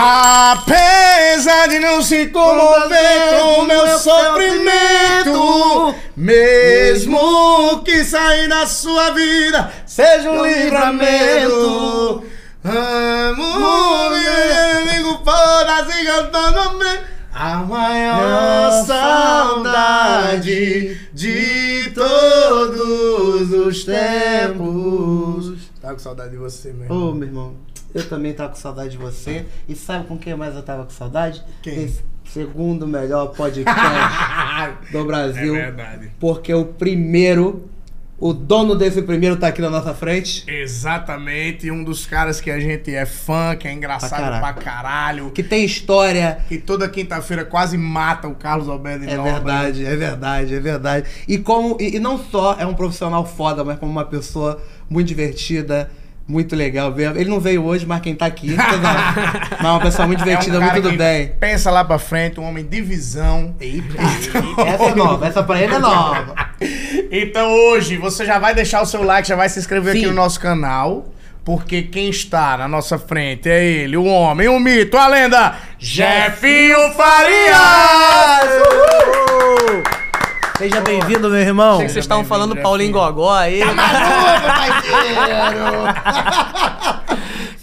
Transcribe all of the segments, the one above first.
Apesar de não se comover com o meu sofrimento, mesmo que sair da sua vida seja um livramento. Amo inimigo fora se cantando a maior saudade de todos os tempos. Tava com saudade de você mesmo. Ô, meu irmão, eu também tava com saudade de você. E sabe com quem mais eu tava com saudade? Quem? Esse segundo melhor podcast do Brasil. É verdade. Porque o primeiro, o dono desse primeiro tá aqui na nossa frente. Exatamente, um dos caras que a gente é fã, que é engraçado Pra pra caralho. Que tem história. que toda quinta-feira quase mata o Carlos Alberto É Nóbrega. verdade, é verdade, é verdade. E como e, e não só é um profissional foda, mas como uma pessoa muito divertida, muito legal mesmo. Ele não veio hoje, mas quem tá aqui, mas é uma pessoa muito divertida, É um cara muito do que bem. Pensa lá pra frente, um homem de visão. Essa é nova, essa pra ele é nova. Então hoje você já vai deixar o seu like, já vai se inscrever Sim. aqui no nosso canal. Porque quem está na nossa frente é ele, o homem, o mito, a lenda, Jefinho Farias! Uhul! Seja bem-vindo, meu irmão. Achei que vocês estavam falando. Paulinho Gogó aí. Tá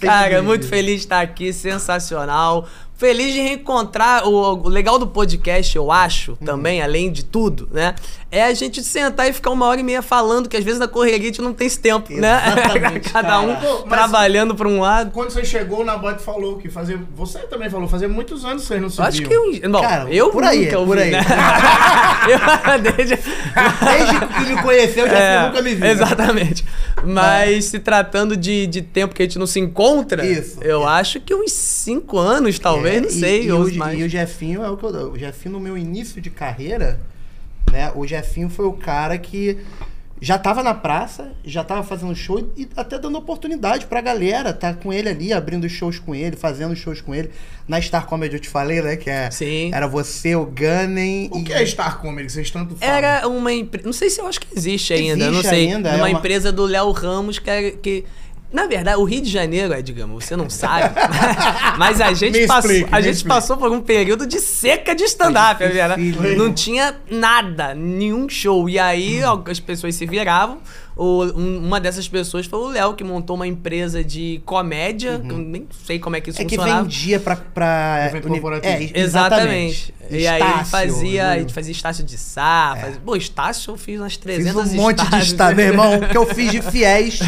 Cara, muito feliz de estar aqui, sensacional. Feliz de reencontrar. O, o legal do podcast, eu acho, Uhum. também, além de tudo, né? É a gente sentar e ficar uma hora e meia falando, que às vezes na correria a gente não tem esse tempo, Exatamente, né? Cada um. Pô, trabalhando pra um lado. Quando você chegou, o Nabote falou que fazia. Você também falou, fazia muitos anos que vocês não Eu acho que eu. Bom, Cara, eu por aí, nunca por aí. né? eu, desde, Desde que me conheceu, já É, nunca me viu. Exatamente. Mas se tratando de, de tempo que a gente não se encontra, Isso. eu acho que uns cinco anos, talvez, É, não e- sei, E, ou o, mais. e o Jefinho é o que eu. O Jefinho, no meu início de carreira, né? O Jefinho foi o cara que já tava na praça, já tava fazendo show e até dando oportunidade pra galera tá com ele ali, abrindo shows com ele, fazendo shows com ele. Na Star Comedy eu te falei, né? Que é, Sim. era você, o Gunning O e. que é Star Comedy? Vocês tanto falam. Era uma empresa. Não sei se eu acho que existe ainda, Existe não sei. ainda, é uma, uma- empresa do Léo Ramos que, era- que. Na verdade, o Rio de Janeiro, é, digamos, você não sabe. mas a gente, Me passou, explique, a gente explique. passou por um período de seca de stand-up, é verdade. Não tinha nada, nenhum show. E aí as pessoas se viravam. O- um- uma dessas pessoas foi o Léo, que montou uma empresa de comédia. que eu nem sei como é que isso É que funcionava. vendia pra. pra Evento uni- corporativo. É, Exatamente. E aí ele Estácio, fazia, a viu? gente fazia Estácio de Sá. Fazia... Pô, Estácio eu fiz umas 300 Fiz um monte de estágio, meu irmão, que eu fiz de fiéis.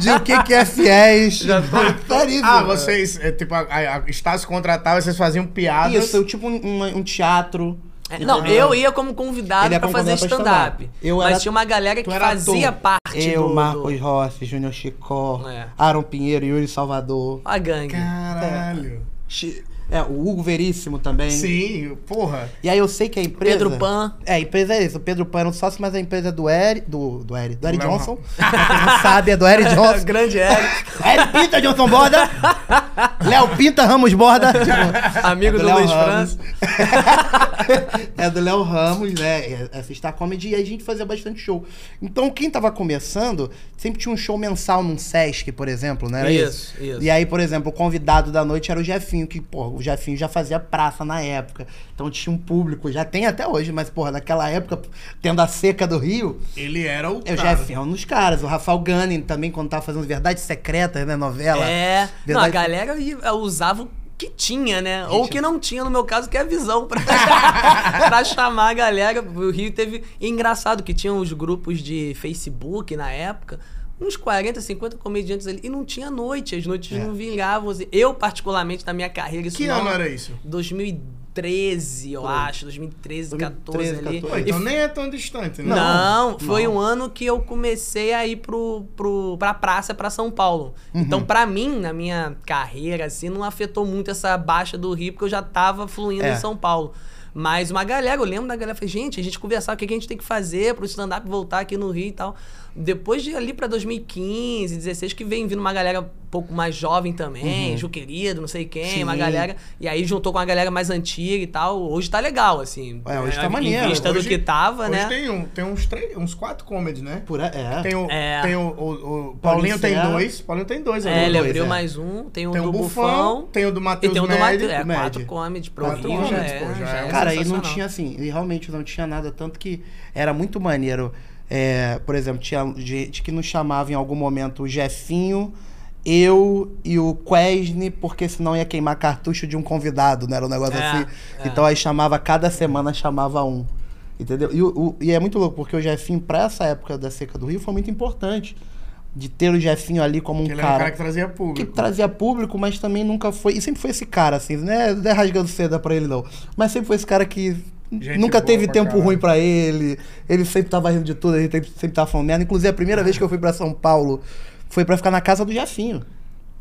De o que que é fiéis. Seríssimo. Ah, vocês, é, tipo, a, a, a Estácio contratava, vocês faziam piadas. Isso, eu, tipo um, um teatro. É, Não, eu ia como convidado Ele ia pra fazer pra stand-up. Eu Mas era- tinha uma galera que fazia ator. parte Eu, do... Marcos. Rossi, Júnior Chicó, É. Aaron Pinheiro, Yuri Salvador. A gangue. Caralho. É, o Hugo Veríssimo também. Sim, porra. E aí eu sei que a empresa. Pedro Pan. É, a empresa é isso. O Pedro Pan era um sócio, mas a empresa é do Eri. Do, do Eri. Do Eri Léo Johnson. Pra quem não sabe, é do Eri Johnson. Grande Eric, Eri Pinta, Johnson Borda. Léo Pinta, Ramos Borda. Tipo, amigo é do, Léo Luiz Ramos. França. é do Léo Ramos, né? Essa Star Comedy e a gente fazia bastante show. Então, quem tava começando, sempre tinha um show mensal num Sesc, por exemplo, né? Era Isso, isso. E aí, por exemplo, o convidado da noite era o Jefinho, que, pô, o Jefinho já fazia praça na época. Então tinha um público, já tem até hoje, mas, porra, naquela época, tendo a seca do Rio, Ele era o. é o. Jefinho é um dos caras. O Rafael Gunning também, quando tava fazendo Verdades Secretas, né? Novela. É. Não, a Verdade- galera ia- usava o que tinha, né? Ou o que não tinha, no meu caso, que é a visão pra, pra chamar a galera. O Rio teve. E engraçado que tinha os grupos de Facebook na época. Uns 40, 50 comediantes ali. E não tinha noite, as noites É. não vingavam. assim. Eu, particularmente, na minha carreira, isso Que não- ano era isso? 2013, eu acho. 2013, 14 2013, ali. Pô, 14. então E nem é tão distante, né? não, foi não. um ano que eu comecei a ir pro, pro, pra praça, pra São Paulo. Uhum. Então, pra mim, na minha carreira, assim, não afetou muito essa baixa do Rio, porque eu já tava fluindo É. em São Paulo. Mas uma galera, eu lembro da galera, falei, gente, a gente conversava o que que a gente tem que fazer pro stand-up voltar aqui no Rio e tal. Depois de ali pra 2015, 16, que vem vindo uma galera um pouco mais jovem também, Ju Querido, não sei quem, uma Sim. galera. E aí juntou com a galera mais antiga e tal. Hoje tá legal, assim. É, hoje tá Em maneiro. vista do Hoje- que tava, hoje né? tem, um, tem uns, três, uns quatro comedies, né? Por é. Tem o, É. tem o, o- o Paulinho tem dois. Paulinho tem dois É, agora. ele dois, abriu é. mais um, tem o Tem do Bufão, Bufão, tem o do e Matheus tem o do Matheus. É, quatro comedy pro Quatro Rio já comedy, é. pô, já já é. é Cara, aí não tinha assim, e realmente não tinha nada, tanto que era muito maneiro. É, por exemplo, tinha gente que nos chamava em algum momento o Jefinho, eu e o Quesne, porque senão ia queimar cartucho de um convidado, não era um negócio É, assim. é. Então aí chamava, cada semana chamava um. Entendeu? E, o- e é muito louco, porque o Jefinho, pra essa época da seca do Rio, foi muito importante. De ter o Jefinho ali como um Que ele era um cara cara que trazia que público. trazia público, mas também nunca foi. E sempre foi esse cara, assim, né? Não é rasgando seda pra ele, não. Mas sempre foi esse cara que Gente nunca teve tempo caralho. ruim pra ele. Ele sempre tava rindo de tudo, ele sempre sempre tava falando merda. Inclusive, a primeira vez que eu fui pra São Paulo foi pra ficar na casa do Jefinho.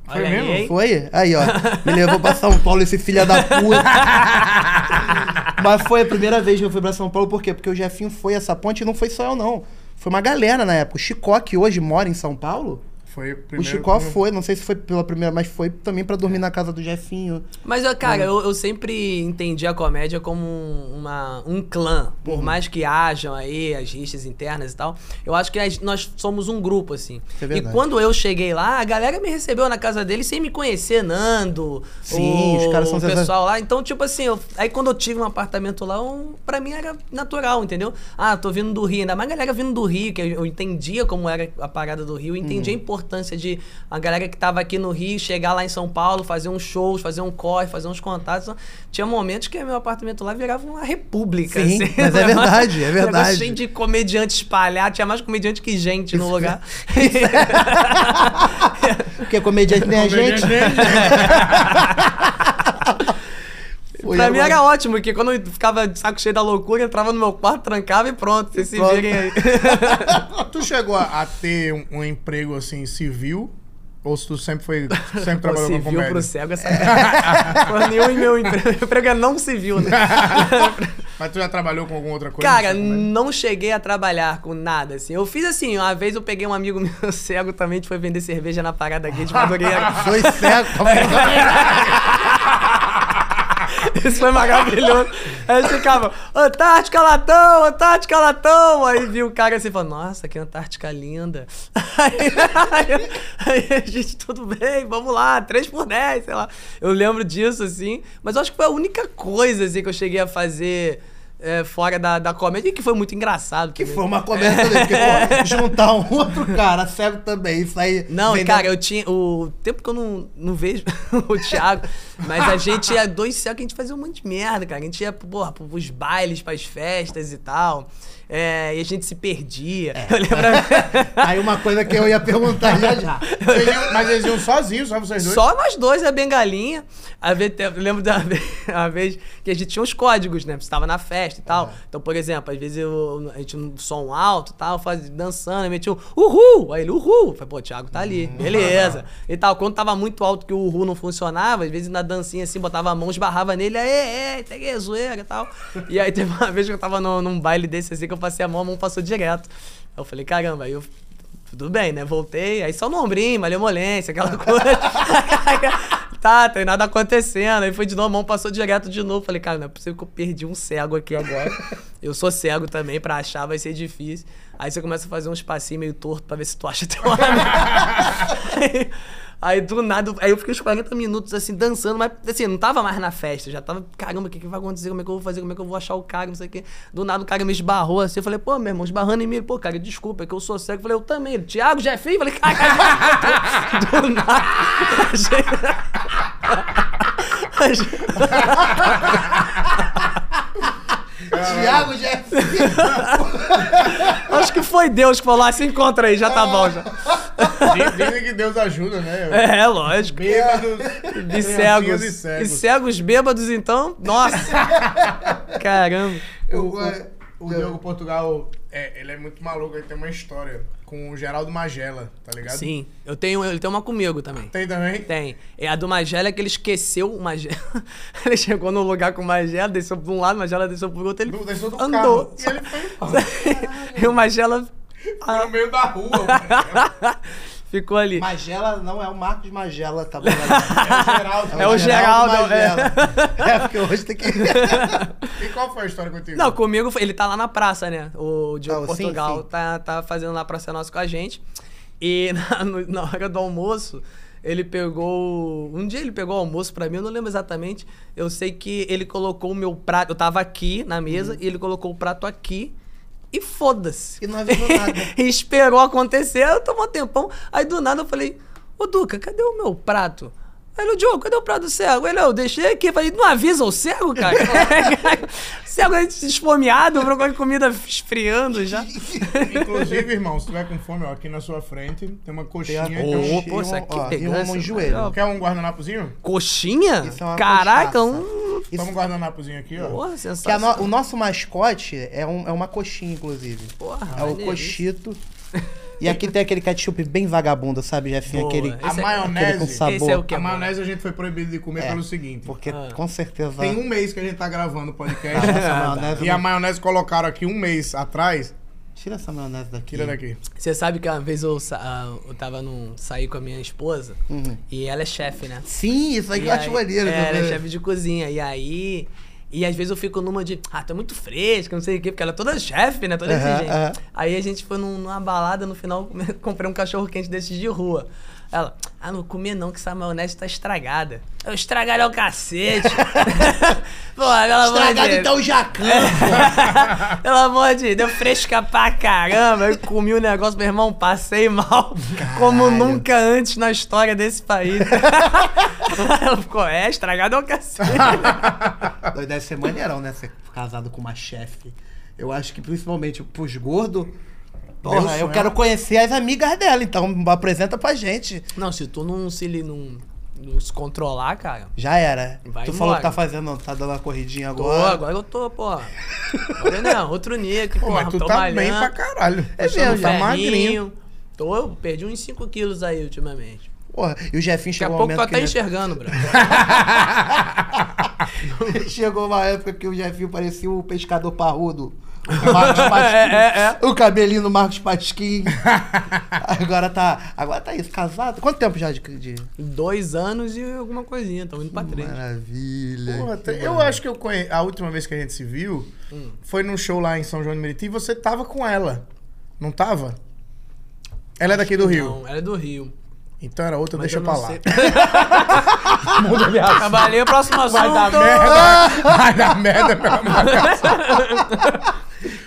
Foi Olha aí, mesmo? hein? Foi? Aí, ó. Me levou pra São Paulo, esse filho da puta. Mas foi a primeira vez que eu fui pra São Paulo, por quê? Porque o Jefinho foi essa ponte e não foi só eu, não. Foi uma galera na época. O Chicó, que hoje mora em São Paulo, Foi o o primeiro. Chicó foi, não sei se foi pela primeira, mas foi também pra dormir na casa do Jefinho. Mas, eu, cara, eu, eu sempre entendi a comédia como um- uma, um clã. Por Uhum. mais que hajam aí as rixas internas e tal, eu acho que as- nós somos um grupo, assim. É e quando eu cheguei lá, a galera me recebeu na casa dele sem me conhecer, Nando. Sim, o, os caras são o pessoal lá. Então, tipo assim, eu- aí quando eu tive um apartamento lá, um, pra mim era natural, entendeu? Ah, tô vindo do Rio, ainda mais a galera vindo do Rio, que eu, eu entendia como era a parada do Rio, eu entendia Uhum. a importância de a galera que tava aqui no Rio chegar lá em São Paulo, fazer uns shows, fazer um corre, fazer uns contatos. Tinha momentos que meu apartamento lá virava uma república. Sim, assim. mas é verdade, é verdade. cheio de comediante espalhado, tinha mais comediante que gente no lugar. Porque comediante nem a gente. Foi pra mim era ótimo, porque quando eu ficava de saco cheio da loucura, entrava no meu quarto, trancava e pronto, vocês se Pronto. virem aí. Tu chegou a, a ter um, um emprego assim civil? Ou se tu sempre foi. Sempre trabalhou com comédia? pro cego é sacanagem. Pô, nenhum meu emprego. Meu emprego é não civil, né? Mas tu já trabalhou com alguma outra coisa? Cara, Não é. cheguei a trabalhar com nada, assim. Eu fiz assim, uma vez eu peguei um amigo meu cego também, que foi vender cerveja na parada gay de Madureira. Dois cegos. Isso foi maravilhoso. Aí eles ficavam, Antártica Latão, Antártica Latão. Aí viu o cara assim falou, nossa, que Antártica linda. Aí, aí, aí a gente, tudo bem, vamos lá, 3 por 10, sei lá. Eu lembro disso, assim. Mas eu acho que foi a única coisa, assim, que eu cheguei a fazer é, fora da, da comédia, e que foi muito engraçado. Que também. foi uma comédia também. Porque, pô, juntar um outro cara cego também, isso aí. Não, vendendo- cara, eu tinha. O tempo que eu não, não vejo o Thiago, mas a gente ia dois céus que a gente fazia um monte de merda, cara. A gente ia, porra, pros bailes, pras festas e tal. É, e a gente se perdia. Eu lembro. Aí uma coisa que eu ia perguntar já já. Vocês iam- mas eles iam sozinhos, só vocês dois? Só nós dois, a bengalinha. A vez, eu lembro da vez, uma vez que a gente tinha uns códigos, né? Você tava na festa e tal. Então, por exemplo, às vezes eu, a gente um som alto e tal, faz, dançando, metia um uhul! Aí ele, uhul! Falei, pô, o Thiago tá ali, beleza. E tal. Quando tava muito alto que o uhul não funcionava, às vezes na dancinha assim, botava a mão, esbarrava nele, aê, aê, peguei zoeira e tal. E aí teve uma vez que eu tava no- num baile desse assim, que eu passei a mão, a mão passou direto. Aí eu falei, caramba, aí eu tudo bem, né? Voltei, aí só no ombrinho, malemolência, aquela coisa. tá, tem nada acontecendo. Aí foi de novo, a mão passou direto de novo. Falei, cara, não é possível que eu perdi um cego aqui agora. Eu sou cego também, pra achar vai ser difícil. Aí você começa a fazer um espacinho meio torto pra ver se tu acha teu amigo. aí, do nada, aí eu fiquei uns 40 minutos assim, dançando, mas assim, não tava mais na festa, já tava, caramba, o que, que vai acontecer? Como é que eu vou fazer? Como é que eu vou achar o cara? Não sei o quê. Do nada o cara me esbarrou assim, eu falei, pô, meu irmão, esbarrando em mim, pô, cara, desculpa, é que eu sou cego. Eu falei, eu também. Ele, Thiago, Jefinho? Eu falei, cara, do nada. Achei- Tiago Jeff. Acho que foi Deus que falou, ah, se encontra aí, já tá bom já. Diz- Dizem que Deus ajuda, né? É, lógico. Bêbados. De cegos. E E cegos. cegos bêbados, então, nossa. Caramba. O, o, o Diogo Portugal, é, ele é muito maluco, ele tem uma história com o Geraldo Magela, tá ligado? Sim, eu tenho, ele tem uma comigo também. Tem também? Tem. É a do Magela é que ele esqueceu o Magela. ele chegou no lugar com o Magela, desceu pra um lado, o Magela desceu pro outro, ele Do- desceu do andou. carro. E ele foi embora. e o Magela No meio da rua, mano. Ficou ali. Magela não é o Marcos Magela, tá bom? É o Geraldo. É o Geraldo, Magela. É, porque hoje tem que. E qual foi a história contigo? Não, comigo foi- ele tá lá na praça, né? O Diogo Ah, sim, Portugal sim. Tá, tá fazendo lá Praça Nossa com a gente. E na, no- na hora do almoço, ele pegou. Um dia ele pegou o almoço pra mim, eu não lembro exatamente. Eu sei que ele colocou o meu prato. Eu tava aqui na mesa e ele colocou o prato aqui. E foda-se. E não avisou nada. Esperou acontecer, eu tomou um tempão. Aí do nada eu falei, ô Duca, cadê o meu prato? Aí ele, Diogo, cadê o prato do cego? Ele, eu deixei aqui. Eu falei, não avisa o cego, cara? o cego é esfomeado, procurando comida esfriando já. Inclusive, irmão, se tiver com fome, ó, aqui na sua frente tem uma coxinha. Tem a- tem um- Ô, pô, isso aqui ó, e um joelho. Quer um guardanapozinho? Coxinha? Isso é uma Caraca, coxaça. um... Isso- Toma um guardanapozinho aqui, ó. Porra, sensacional. no- o nosso mascote é, um- é uma coxinha, inclusive. Porra, é o coxito. E aqui tem aquele ketchup bem vagabundo, sabe, Jefinho? Boa. Aquele, Esse A é- aquele com maionese. sabor. Esse é o que A é bom. maionese a gente foi proibido de comer É, pelo seguinte. Porque Ah. com certeza. Tem um mês que a gente tá gravando o podcast. Essa maionese e a não- maionese colocaram aqui um mês atrás. Tira essa maionese daqui. Tira daqui. Você sabe que uma vez eu, sa- ah, eu tava num. saí com a minha esposa Uhum. e ela é chefe, né? Sim, isso aí que E eu acho aí- maneiro. É, ela é também. chefe de cozinha. E aí. E às vezes eu fico numa de, ah, tá muito fresca, não sei o quê, porque ela é toda chefe, né? Toda Aham, exigente. aham. Aí a gente foi num- numa balada, no final comprei um cachorro quente desses de rua. Ela, ah, não comer não, que essa maionese tá estragada. Eu estragalho é o cacete. Pô, de Estragado Deus. então o jacan. Pelo amor de Deus, fresca pra caramba. Eu comi o negócio, meu irmão, passei mal. Como Caralho. nunca antes na história desse país. Ela ficou, é, estragado é o cacete. Deve ser maneirão, né? Ser casado com uma chefe. Eu acho que principalmente pros gordos. Porra, eu quero conhecer as amigas dela, então apresenta pra gente. Não, se tu não se, li- não, não se controlar, cara. Já era. Vai tu embora. falou que tá fazendo, tá dando uma corridinha Tô, agora. agora eu tô, pô. Não, outro nível, Pô, porra, mas tu tá malhando. bem pra caralho. É mesmo, tá magrinho. Tô, eu perdi uns 5 quilos aí ultimamente. Porra, e o Jefinho Daqui a chegou um pouco tô que até ele- enxergando, bro. Chegou uma época que o Jefinho parecia o pescador parrudo. O Marcos Pasquim. É, é, O cabelinho do Marcos Pasquim. agora tá. Agora tá isso, casado. Quanto tempo já de. de... Dois anos e alguma coisinha, tamo indo pra três. Maravilha. Porra, eu maravilha. acho que eu conhe... a última vez que a gente se viu Hum. foi num show lá em São João de Meriti e você tava com ela. Não tava? Ela é daqui do Rio. Não, ela é do Rio. Então era outra, Mas deixa eu pra lá. sei. Muda de assunto. Trabalhei, próximo assunto. Vai dar merda. Vai dar merda, pelo amor de Deus.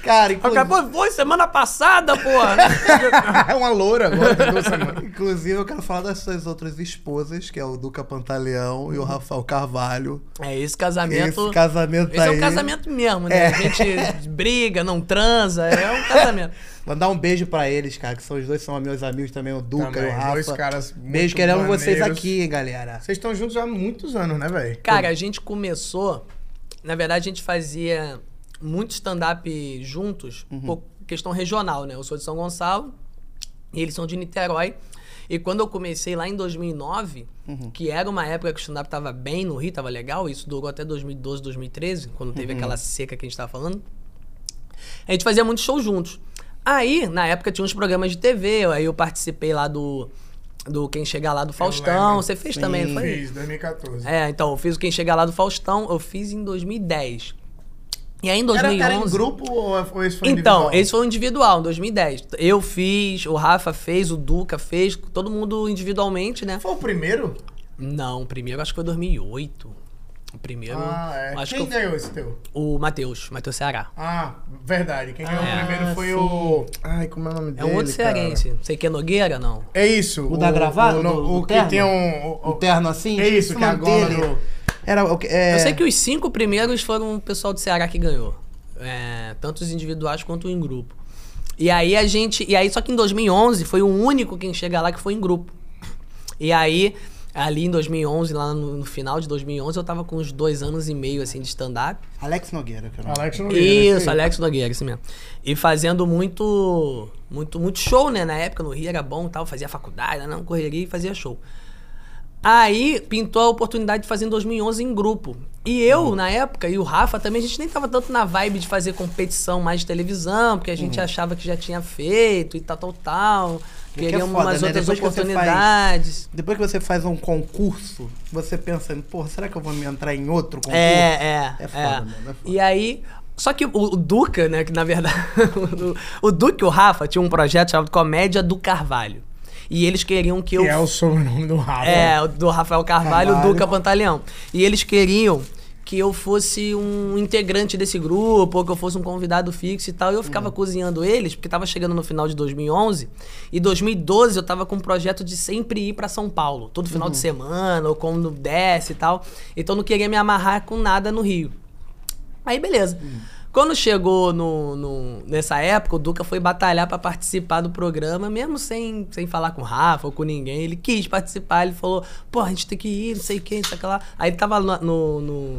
Cara, inclusive, Acabou, foi semana passada, porra. É uma loura agora, inclusive, eu quero falar das suas outras esposas, que é o Duca Pantaleão e o Rafael Carvalho. É, esse casamento. Esse casamento Esse é aí. um casamento mesmo, né? É. A gente briga, não transa, é um casamento. Mandar um beijo pra eles, cara, que são os dois são meus amigos também, o Duca Também, e o Rafa. dois caras muito Beijo, queremos vocês aqui, hein, galera. Vocês estão juntos há muitos anos, né, velho? Cara, a gente começou. Na verdade, a gente fazia muito stand-up juntos, por questão regional, né? Eu sou de São Gonçalo e eles são de Niterói. E quando eu comecei lá em 2009, que era uma época que o stand-up tava bem no Rio, tava legal, isso durou até 2012, 2013, quando teve aquela seca que a gente tava falando. A gente fazia muito show juntos. Aí, na época, tinha uns programas de TV, aí eu participei lá do, do Quem Chegar Lá do Faustão. Você fez Sim. também, não foi? Fiz, 2014. É, então, eu fiz o Quem Chegar Lá do Faustão, eu fiz em 2010. E aí em Era, 2011... era em grupo ou ou esse foi Então, individual? esse foi o individual, em 2010. Eu fiz, o Rafa fez, o Duca fez, todo mundo individualmente, né? Foi o primeiro? Não, o primeiro acho que foi 2008. O primeiro, Ah, é. acho Quem que eu- ganhou esse teu? o Matheus, Matheus Ceará. Ah, verdade. Quem ganhou Ah, o primeiro foi sim. o... Ai, como é o nome É dele, um outro cara? cearense. Sei que é Nogueira, não? É isso. O da gravata? O, o do que terno? tem um... o- o- terno assim? É isso, que é Era. É... Eu sei que os cinco primeiros foram o pessoal do Ceará que ganhou. É, tanto os individuais quanto em grupo. E aí a gente. E aí, só que em 2011 foi o único quem chega lá que foi em grupo. E aí, ali em 2011, lá no, no final de 2011, eu tava com uns dois anos e meio assim de stand-up. Esse Nogueira, que eu não... Alex Nogueira. Isso. Alex Nogueira, isso mesmo. E fazendo muito, muito, muito show, né? Na época no Rio era bom e tal, fazia faculdade, não correria e fazia show. Aí pintou a oportunidade de fazer em 2011 em grupo. E eu, na época, e o Rafa também, a gente nem tava tanto na vibe de fazer competição mais de televisão, porque a gente achava que já tinha feito e tal, tal, tal. Que é Queríamos foda, umas né? outras Depois que você faz- oportunidades. Depois que você faz um concurso, você pensa, porra, será que eu vou me entrar em outro concurso? É, é. É foda, mano, é foda. E aí. Só que o, o Duca, né? Que na verdade. o, o Duca e o Rafa tinham um projeto chamado Comédia do Carvalho. E eles queriam que eu. Que é o sobrenome do Rafa. É, do Rafael Carvalho Carvalho. Duca Pantaleão. E eles queriam que eu fosse um integrante desse grupo, ou que eu fosse um convidado fixo e tal. E eu ficava cozinhando eles, porque tava chegando no final de 2011. E 2012 eu tava com um projeto de sempre ir pra São Paulo, todo final Uhum. de semana, ou quando desce e tal. Então eu não queria me amarrar com nada no Rio. Aí beleza. Quando chegou no, no- nessa época, o Duca foi batalhar pra participar do programa, mesmo sem, sem falar com o Rafa ou com ninguém. Ele quis participar, ele falou, pô, a gente tem que ir, não sei quem, não sei o que lá. Aí ele tava no, no, no,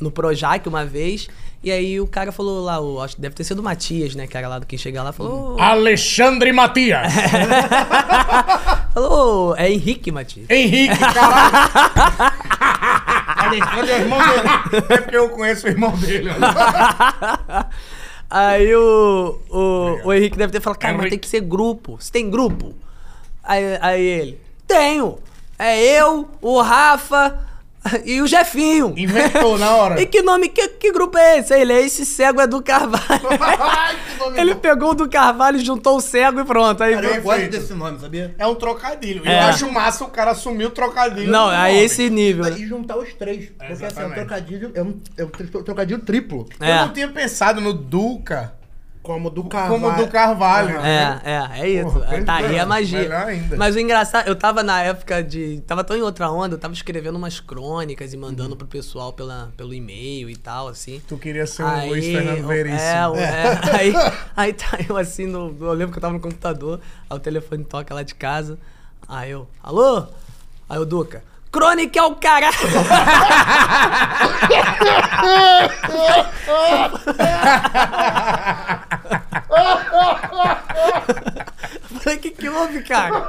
no Projac uma vez, e aí o cara falou lá, o, acho que deve ter sido o Matias, né, que era lá do que chega lá, falou, "Ô, Alexandre Matias. falou, "Ô, é Henrique Matias. Henrique, caralho. Alexandre é o irmão dele. É porque eu conheço o irmão dele. Aí o, o, o Henrique deve ter falado, cara, mas Henrique. tem que ser grupo. Você tem grupo? Aí, aí ele, tenho. É eu, o Rafa e o Jefinho. Inventou na hora. E que nome, que, que grupo é esse? Aí Ele é esse cego é do Carvalho. Ai, que nome ele bom. pegou o do Carvalho, juntou o cego e pronto. Aí Cara, eu gosto desse nome, sabia? É um trocadilho. É. Eu acho massa o cara assumir o trocadilho. Não, nome. esse nível. né? E juntar os três. Porque assim, é um trocadilho, é um, é um trocadilho triplo. Eu É. não tinha pensado no Duca Como do Carvalho. como do Carvalho. É, é, é isso. Porra, tá aí a magia. Mas o engraçado, eu tava na época de. Tava tão em outra onda, eu tava escrevendo umas crônicas e mandando pro pessoal pela, pelo e-mail e tal, assim. Tu queria ser um Luiz Fernando o- Veríssimo. É, o- é, aí, aí tá eu assim, no, eu lembro que eu tava no computador, aí o telefone toca lá de casa. Aí eu, alô? Aí o Duca, crônica é o caralho! Falei, o que que houve, cara?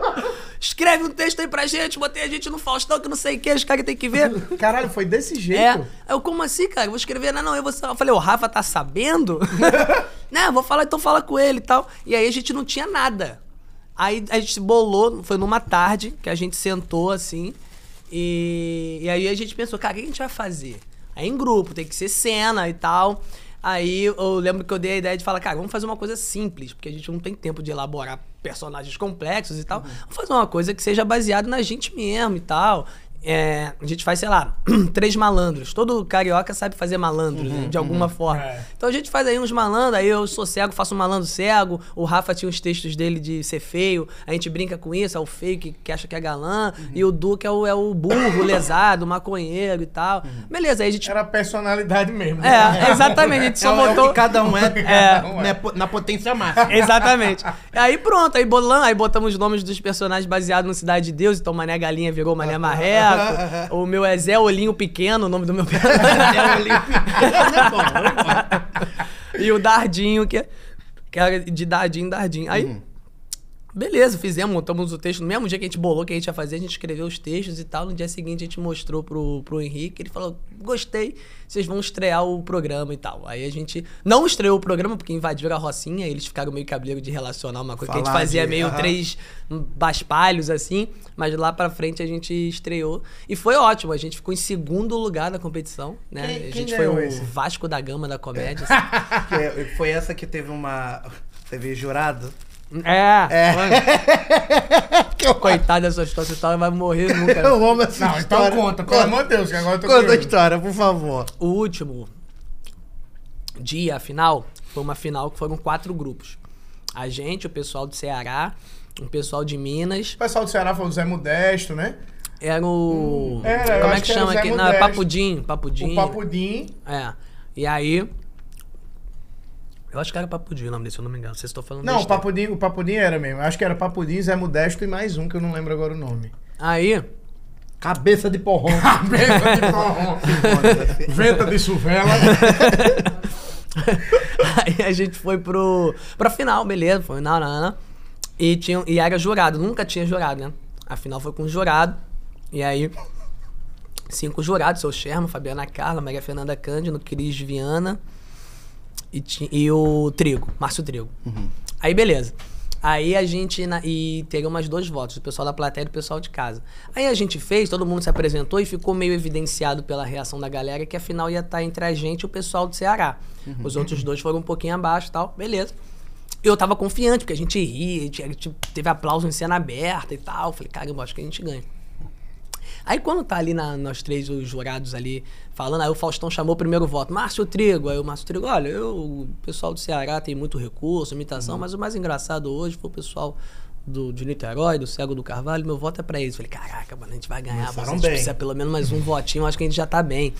Escreve um texto aí pra gente, botei a gente no Faustão, que não sei o que, os caras têm que ver. Caralho, foi desse jeito? É. Eu, como assim, cara? Eu vou escrever, não, não, eu vou. Eu falei, o Rafa tá sabendo? né, vou falar, então fala com ele e tal. E aí a gente não tinha nada. Aí a gente bolou, foi numa tarde que a gente sentou assim. E, e aí a gente pensou, cara, o que a gente vai fazer? Aí em grupo, tem que ser cena e tal. Aí eu lembro que eu dei a ideia de falar, cara, vamos fazer uma coisa simples, porque a gente não tem tempo de elaborar personagens complexos e tal. Vamos fazer uma coisa que seja baseada na gente mesmo e tal. É, a gente faz, sei lá, três malandros. Todo carioca sabe fazer malandros, né, de alguma forma. É. Então a gente faz aí uns malandros, aí eu sou cego, faço um malandro cego. O Rafa tinha os textos dele de ser feio. A gente brinca com isso, é o feio que, que acha que é galã. E o Duque é o, é o burro, o lesado, o maconheiro e tal. Beleza, aí a gente. Era a personalidade mesmo. É, exatamente, a gente É, só é o botou. que cada um é, É. po- na potência máxima. Exatamente. Aí pronto, aí bolamos, aí botamos os nomes dos personagens baseados no Cidade de Deus. Então Mané Galinha virou Mané Marreco. o meu é Zé Olhinho Pequeno, o nome do meu personagem. É o Olímpio. É bom, é bom. e o Dardinho, que, que era de Dardinho Dardinho. Aí, Uhum. Beleza, fizemos, montamos o texto. No mesmo dia que a gente bolou que a gente ia fazer, a gente escreveu os textos e tal. No dia seguinte a gente mostrou pro, pro Henrique. Ele falou: gostei, vocês vão estrear o programa e tal. Aí a gente não estreou o programa porque invadiram a Rocinha. Eles ficaram meio cabreiro de relacionar uma coisa que a Falar gente fazia de- meio aham. três baspalhos assim. Mas lá pra frente a gente estreou. E foi ótimo. A gente ficou em segundo lugar na competição. Né? Quem- a gente foi o esse? Vasco da Gama da comédia. assim. É- foi essa que teve uma. Teve jurado? É. Coitado dessa história, essa história vai morrer nunca. né? Eu amo essa Não, então história. conta, pelo amor de Deus, que agora eu tô Conta a curioso. história, por favor. O último dia, a final, foi uma final que foram quatro grupos. A gente, o pessoal do Ceará, o pessoal de Minas, O pessoal do Ceará foi o Zé Modesto, né? era o. Era, eu como é que que era chama aqui? Não, é Modesto. Papudim. Papudim. O Papudim. É. E aí. Eu acho que era Papudim o nome desse, se eu não me engano. Vocês estão falando Não, o besteira. Papudim, o Papudim era mesmo. Acho que era Papudim, Zé Modesto e mais um que eu não lembro agora o nome. Aí. Cabeça de porrão. Venta de forró. Venta de suvela. Aí a gente foi pro, pra final, beleza, foi na Arana. E, tinha, e era jurado, nunca tinha jurado, né? A final foi com jurado. E aí, cinco jurados, seu Sherman, Fabiana Carla, Maria Fernanda Cândido, Cris Viana e, e o Trigo, Márcio Trigo. Aí, beleza. Aí a gente. na- e teve umas dois votos, o pessoal da plateia e o pessoal de casa. Aí a gente fez, todo mundo se apresentou e ficou meio evidenciado pela reação da galera que afinal ia estar entre a gente e o pessoal do Ceará. Os outros dois foram um pouquinho abaixo e tal, beleza. Eu tava confiante, porque a gente ria, a gente, a gente teve aplauso em cena aberta e tal. Falei, caramba, acho que a gente ganha. Aí quando tá ali na- nós três, os jurados ali, falando, aí o Faustão chamou o primeiro voto, Márcio Trigo. Aí o Márcio Trigo, olha, eu, o pessoal do Ceará tem muito recurso, imitação, mas o mais engraçado hoje foi o pessoal do, de Niterói, do Cego do Carvalho, meu voto é pra eles. Falei, caraca, mano, a gente vai ganhar, Começaram a gente bem. precisa pelo menos mais um votinho, acho que a gente já tá bem.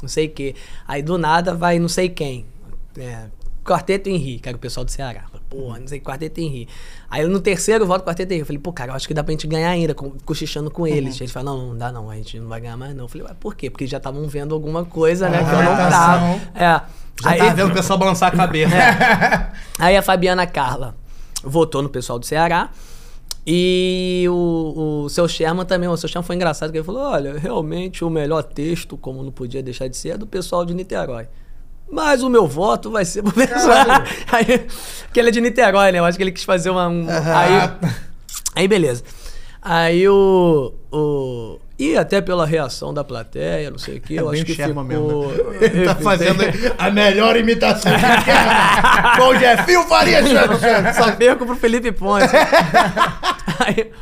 Não sei o quê. Aí do nada vai não sei quem. É, Quarteto Henri, que era o pessoal do Ceará. Falei, Porra, não sei, Quarteto Henri. Aí no terceiro voto Quarteto Henri. Eu falei, pô, cara, eu acho que dá pra gente ganhar ainda, com- cochichando com eles. Eles falaram, não, não dá não, a gente não vai ganhar mais não. Eu falei, ué, por quê? Porque já estavam vendo alguma coisa, né, que eu não tava. É. Já Aí, tá vendo o pessoal balançar a cabeça. aí a Fabiana Carla votou no pessoal do Ceará. E o, o seu Sherman também, o seu Sherman foi engraçado, que ele falou: olha, realmente o melhor texto, como não podia deixar de ser, é do pessoal de Niterói. Mas o meu voto vai ser pro pessoal. Aí, que ele é de Niterói, né? Eu acho que ele quis fazer uma. Um, aí, aí, beleza. Aí o. o e até pela reação da plateia, não sei o que, eu É bem acho que ficou. mesmo, né? Ele tá fazendo a melhor imitação Sherman. Com o Jefinho Faria. Só perco pro Felipe Ponte. aí,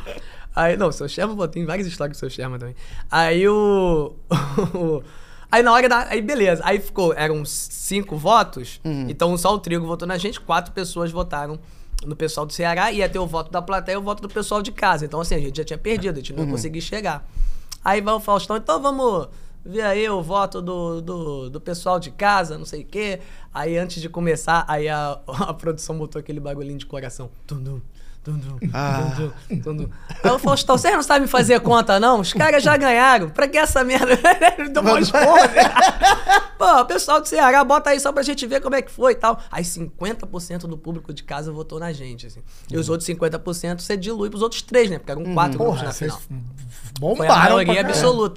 aí, não, o seu Sherman, tem várias histórias com o seu Sherman também. Aí o. aí na hora da. Aí beleza. Aí ficou. Eram cinco votos. Então só o Trigo votou na gente, quatro pessoas votaram no pessoal do Ceará. Ia ter o voto da plateia e o voto do pessoal de casa. Então, assim, a gente já tinha perdido, a gente não ia conseguir chegar. Aí vai o Faustão, então vamos ver aí o voto do, do, do pessoal de casa, não sei o quê. Aí antes de começar, aí a, a produção botou aquele bagulhinho de coração. Tum, tum, tum, tum, Ah. tum. Aí o Faustão, vocês não sabem fazer conta, não? Os caras já ganharam. Pra que essa merda? Ele deu uma esporra. Pô, o pessoal do Ceará, bota aí só pra gente ver como é que foi e tal. Aí 50% do público de casa votou na gente, assim. E os outros 50% você dilui pros outros três, né? Porque eram quatro grupos Porra, na vocês final. bombaram. Foi a maioria caralho.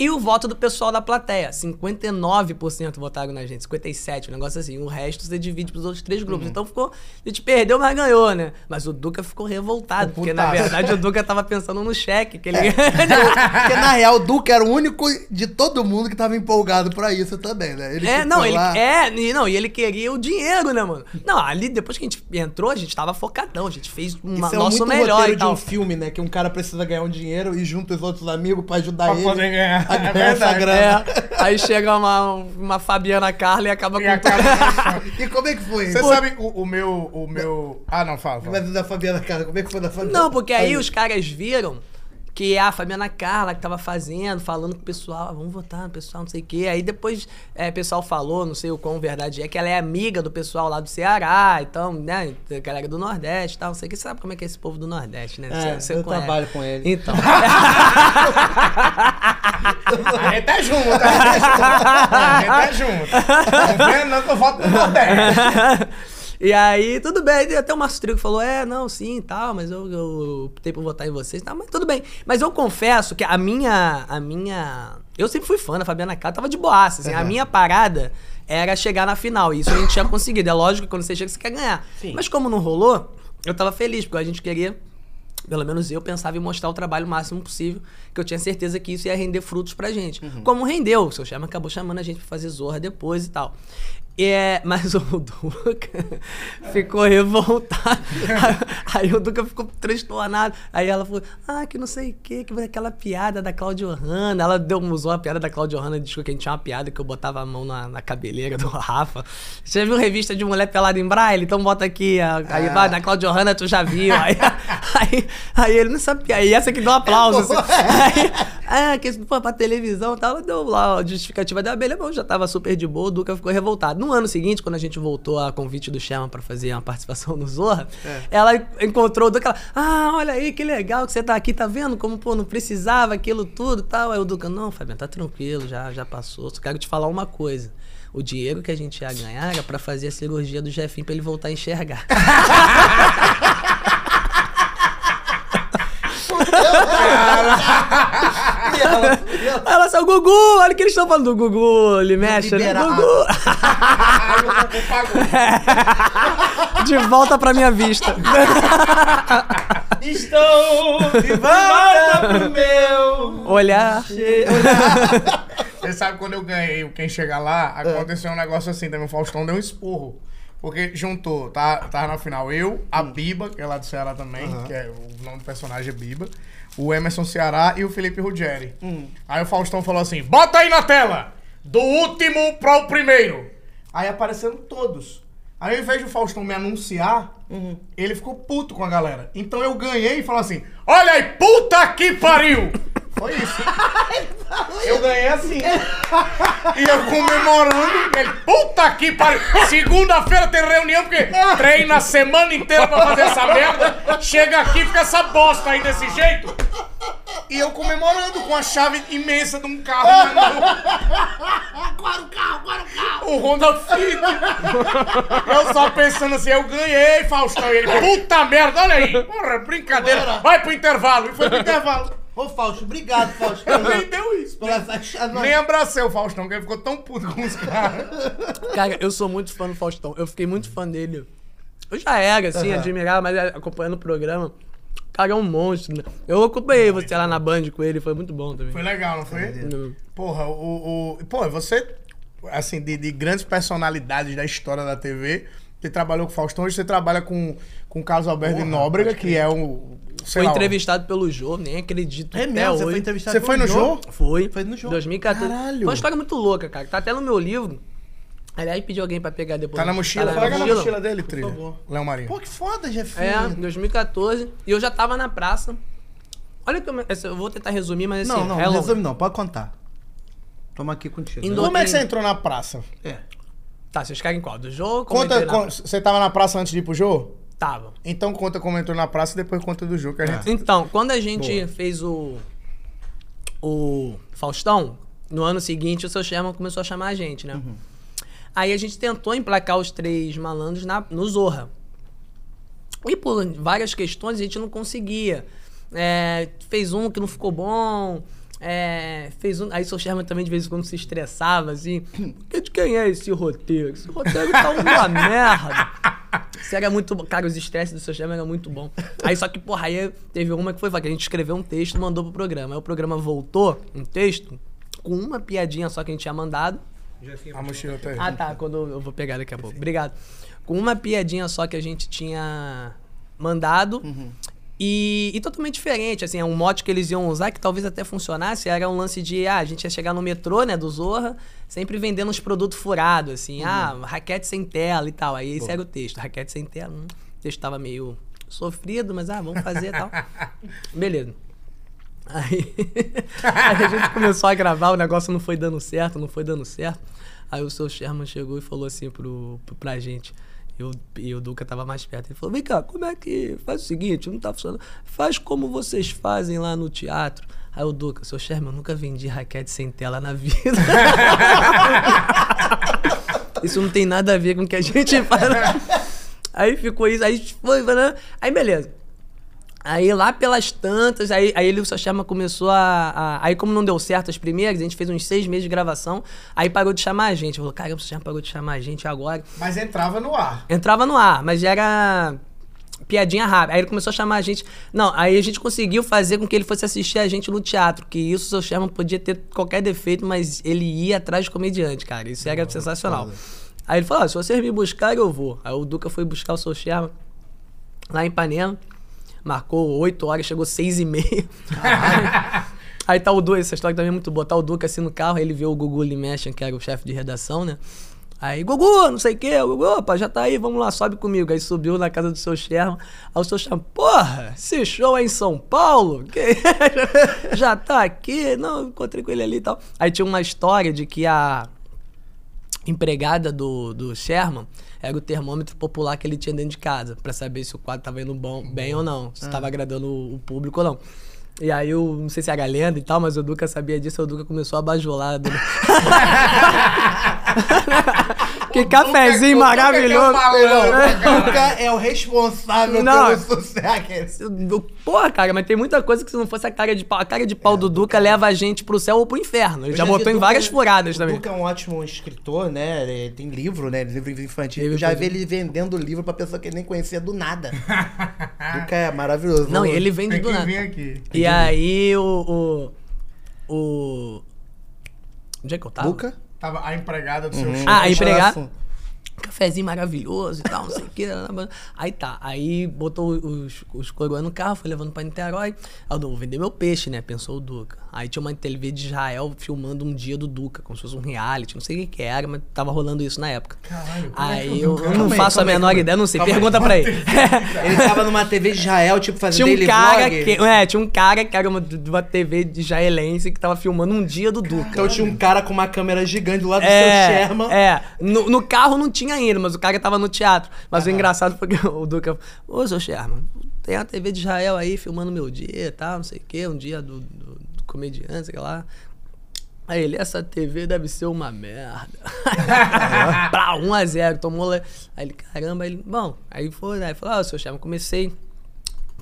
E o voto do pessoal da plateia. 59% votaram na gente, 57%, um negócio assim. O resto você divide pros outros três Uhum. grupos. Então ficou. A gente perdeu, mas ganhou, né? Mas o Duca ficou revoltado, porque na verdade o Duca tava pensando no cheque que ele. Porque na real, o Duque era o único de todo mundo que tava empolgado pra isso também, né? Ele É, não, ele, lá- é, e não, e ele queria o dinheiro, né, mano? Não, ali depois que a gente entrou, a gente tava focadão, a gente fez uma, Isso é nosso muito melhor roteiro e de tal. um filme, né? Que um cara precisa ganhar um dinheiro e junta os outros amigos pra ajudar Pra ele poder ganhar. A É verdade. É, aí chega uma, uma Fabiana Carla e acaba E com acaba- E como é que foi? Você Pô, sabe o, o meu. O meu. Ah, não, fala. fala. Mas da Fabiana, cara, como é que foi da Fabiana? Não, porque aí Foi- os caras viram que a Fabiana Carla que tava fazendo, falando com o pessoal, ah, vamos votar no pessoal, não sei o quê. Aí depois é, o pessoal falou, não sei o quão verdade é, que ela é amiga do pessoal lá do Ceará, então, né, galera do Nordeste e tal, não sei o que. Você sabe como é que é esse povo do Nordeste, né? É, Você- eu você conhece. trabalho com ele. Então. A gente tá junto, a gente tá junto. A gente tá junto. Não vendo não que eu voto no Nordeste. E aí, tudo bem. Até o Márcio Trigo falou: é, não, sim e tal, mas eu, eu optei por votar em vocês. Tá, mas tudo bem. Mas eu confesso que a minha. A minha. Eu sempre fui fã da Fabiana Cara, tava de boaça. Assim, A minha parada era chegar na final. E isso a gente tinha conseguido. É lógico que quando você chega, você quer ganhar. Mas como não rolou, eu tava feliz, porque a gente queria. Pelo menos eu pensava em mostrar o trabalho o máximo possível, que eu tinha certeza que isso ia render frutos pra gente. Como rendeu, o seu Sherman acabou chamando a gente pra fazer Zorra depois e tal. É, mas o Duca ficou revoltado. Aí o Duca ficou transtornado. Aí ela falou: Ah, que não sei o que, que foi aquela piada da Claudio Hanna. Ela deu, usou a piada da Claudio Hanna, disse que a gente tinha uma piada que eu botava a mão na, na cabeleira do Rafa. Você já viu revista de mulher pelada em braille? Então bota aqui. a- Aí Ah. vai, da Claudio Hanna tu já viu. Aí, aí, aí ele não sabia. Aí essa que deu um aplauso. assim. Aí, ah, que foi pra televisão e tal. Ela deu lá a justificativa da abelha, mas já tava super de boa. O Duca ficou revoltado. No ano seguinte, quando a gente voltou a convite do Sherman pra fazer uma participação no Zorra, ela encontrou o Duca. Ela, ah, olha aí, que legal que você tá aqui, tá vendo? Como, pô, não precisava aquilo tudo e tal. Aí o Duca, não, Fabiano, tá tranquilo, já, já passou. Só quero te falar uma coisa. O dinheiro que a gente ia ganhar era pra fazer a cirurgia do Jefinho pra ele voltar a enxergar. é o Gugu! Olha o que eles estão falando do Gugu, ele mexe, né? Gugu! De volta pra minha vista. Estou de volta pro meu. Olhar. Você sabe quando eu ganhei o Quem Chega Lá, aconteceu um negócio assim também. O Faustão deu um esporro. Porque juntou, tá, tava na final eu, a Biba, que é lá do Ceará também, que é o nome do personagem é Biba, o Emerson Ceará e o Felipe Ruggeri. Aí o Faustão falou assim: bota aí na tela! Do último para o primeiro. Aí apareceram todos. Aí ao invés do Faustão me anunciar, ele ficou puto com a galera. Então eu ganhei e falou assim: olha aí, puta que pariu! Foi isso. Eu ganhei assim. E eu comemorando. Ele, puta que pariu. Segunda-feira tem reunião, porque treina a semana inteira pra fazer essa merda. Chega aqui, fica essa bosta aí desse jeito. E eu comemorando com a chave imensa de um carro. na mão. Agora o carro, agora o carro. O Honda Fit. Eu só pensando assim, eu ganhei, Faustão. E ele, puta merda, olha aí. Porra, brincadeira. Vai pro intervalo. E foi pro intervalo. Ô, Fausto, obrigado, Faustão. Nem deu isso. Nem abracei o Faustão, que ele ficou tão puto com os caras. Cara, eu sou muito fã do Faustão. Eu fiquei muito fã dele. Eu já era, assim, admirava, mas acompanhando o programa. O cara é um monstro, né? Eu acompanhei você lá na Band com ele, foi muito bom também. Foi legal, não foi? Não. Porra, o. o pô, você, assim, de, de grandes personalidades da história da TV, você trabalhou com o Faustão, hoje você trabalha com, com o Carlos Alberto de Porra, Nóbrega, pode que é um. Sei Foi lá, entrevistado pelo Jô, nem acredito. É até mesmo, você hoje. foi entrevistado Você foi no pelo jogo? Foi. Foi no jogo. 2014. Caralho. Foi uma história muito louca, cara. Tá até no meu livro. Aliás, pedi alguém pra pegar depois. Tá na mochila? Tá Pega na mochila dele, trilha. favor. Léo Marinho. Pô, que foda, Jefinho. É, 2014. E eu já tava na praça. Olha como. essa- Eu vou tentar resumir, mas assim. Não, não, é não resume não, pode contar. Toma aqui contigo. Indo- Como é que você entrou na praça? É. Tá, vocês querem qual? Do jogo? Conta, você tava na praça antes de ir pro jogo? Então conta como entrou na praça e depois conta do jogo que a gente. Então, quando a gente fez o. O Faustão, no ano seguinte o seu Sherman começou a chamar a gente, né? Aí a gente tentou emplacar os três malandros na, no Zorra. E por várias questões a gente não conseguia. É, fez um que não ficou bom. é, fez um. Aí o seu Sherman também de vez em quando se estressava, assim. "Que- De quem é esse roteiro? Esse roteiro tá uma merda. Isso era muito bom. Cara, os estresses do seu Sherman eram muito bom. Aí só que, porra, aí teve uma que foi que a gente escreveu um texto e mandou pro programa. Aí o programa voltou, um texto, com uma piadinha só que a gente tinha mandado. A mochila tá aí. Ah, tá. Quando eu vou pegar daqui a pouco. Obrigado. Com uma piadinha só que a gente tinha mandado. E, e totalmente diferente, assim, é um mote que eles iam usar, que talvez até funcionasse, era um lance de, ah, a gente ia chegar no metrô, né, do Zorra, sempre vendendo uns produtos furados, assim, ah, raquete sem tela e tal. Aí esse era o texto, raquete sem tela, hum, o texto tava meio sofrido, mas, ah, vamos fazer e tal. Beleza. Aí, aí a gente começou a gravar, o negócio não foi dando certo, não foi dando certo. Aí o seu Sherman chegou e falou assim pro, pro, pra gente. Eu, e o Duca tava mais perto. Ele falou: Vem cá, como é que. Faz o seguinte, não tá funcionando. Faz como vocês fazem lá no teatro. Aí o Duca, seu Sherman, eu nunca vendi raquete sem tela na vida. isso não tem nada a ver com o que a gente faz. Aí ficou isso, aí foi, né? aí beleza. Aí lá pelas tantas, aí, aí ele, o seu chama começou a, a- Aí, como não deu certo as primeiras, a gente fez uns seis meses de gravação, aí parou de chamar a gente. Falou, caramba, o chama parou de chamar a gente agora. Mas entrava no ar. Entrava no ar, mas era piadinha rápida. Aí ele começou a chamar a gente. Não, aí a gente conseguiu fazer com que ele fosse assistir a gente no teatro. Que isso, o seu Sherman podia ter qualquer defeito, mas ele ia atrás de comediante, cara. Isso era sensacional. Aí ele falou: ah, se vocês me buscarem, eu vou. Aí o Duca foi buscar o seu Sherman lá em Ipanema. Marcou 8 horas, chegou 6 e meia. Aí tá o Duca, essa história também é muito boa. Tá o Duca assim no carro, aí ele vê o Gugu Limeshan, que era o chefe de redação, né? Aí, Gugu, não sei o quê, o Gugu, opa, já tá aí, vamos lá, sobe comigo. Aí subiu na casa do seu Sherman. Aí o seu Sherman, porra, esse show é em São Paulo? Que... já tá aqui? Não, encontrei com ele ali e tal. Aí tinha uma história de que a empregada do, do Sherman era o termômetro popular que ele tinha dentro de casa, pra saber se o quadro tava indo bom, bem ou não, se tava agradando o, o público ou não. E aí, eu não sei se era lenda e tal, mas o Duca sabia disso, o Duca começou a bajular. que cafezinho Duca- o Duca que é o maravilhoso. O. Duca é o responsável Não. pelo sucesso. Porra, cara, mas tem muita coisa que se não fosse a cara de pau. A cara de pau do Duca leva a gente pro céu ou pro inferno. Ele já vi botou em Duca- várias furadas o também. Duca é um ótimo escritor, né? Ele tem livro, né? Livro infantil. Eu já vi ele vendendo livro pra pessoa que ele nem conhecia do nada. Duca é maravilhoso. Não, e Vamos- ele vende Tem do que nada. vir aqui. E aí o. O. o... Onde é que eu tava? Duca? Tava a empregada do seu Uhum. Ah, Deixa empregado. Cafezinho maravilhoso e tal, não sei o que. Aí tá, aí botou os, os coroas no carro, foi levando pra Niterói. Aí eu vou vender meu peixe, né? Pensou o Duca. Aí tinha uma TV de Israel filmando um dia do Duca, como se fosse um reality, não sei o que que era, mas tava rolando isso na época. Caralho, é Aí o eu, eu não Calma aí, faço a menor aí. ideia, não sei, Calma aí. pergunta pra ele. Ele tava numa TV de Israel, tipo, fazendo Tinha um cara vlog. que. É, tinha um cara que era uma, de uma TV de israelense que tava filmando um dia do Duca. Então tinha um cara com uma câmera gigante do lado do É, seu Sherman. é. No, no carro não tinha ainda, mas o cara tava no teatro. Mas o engraçado foi que o Duca... Ô, seu Sherman, tem a TV de Israel aí filmando meu dia e tal, não sei o quê. Um dia do, do, do comediante, sei lá. Aí ele, essa TV deve ser uma merda. pra 1 a 0 tomou lá. Aí ele, caramba, aí ele, bom, aí foi, né? Aí falou, ó, seu Sherman, comecei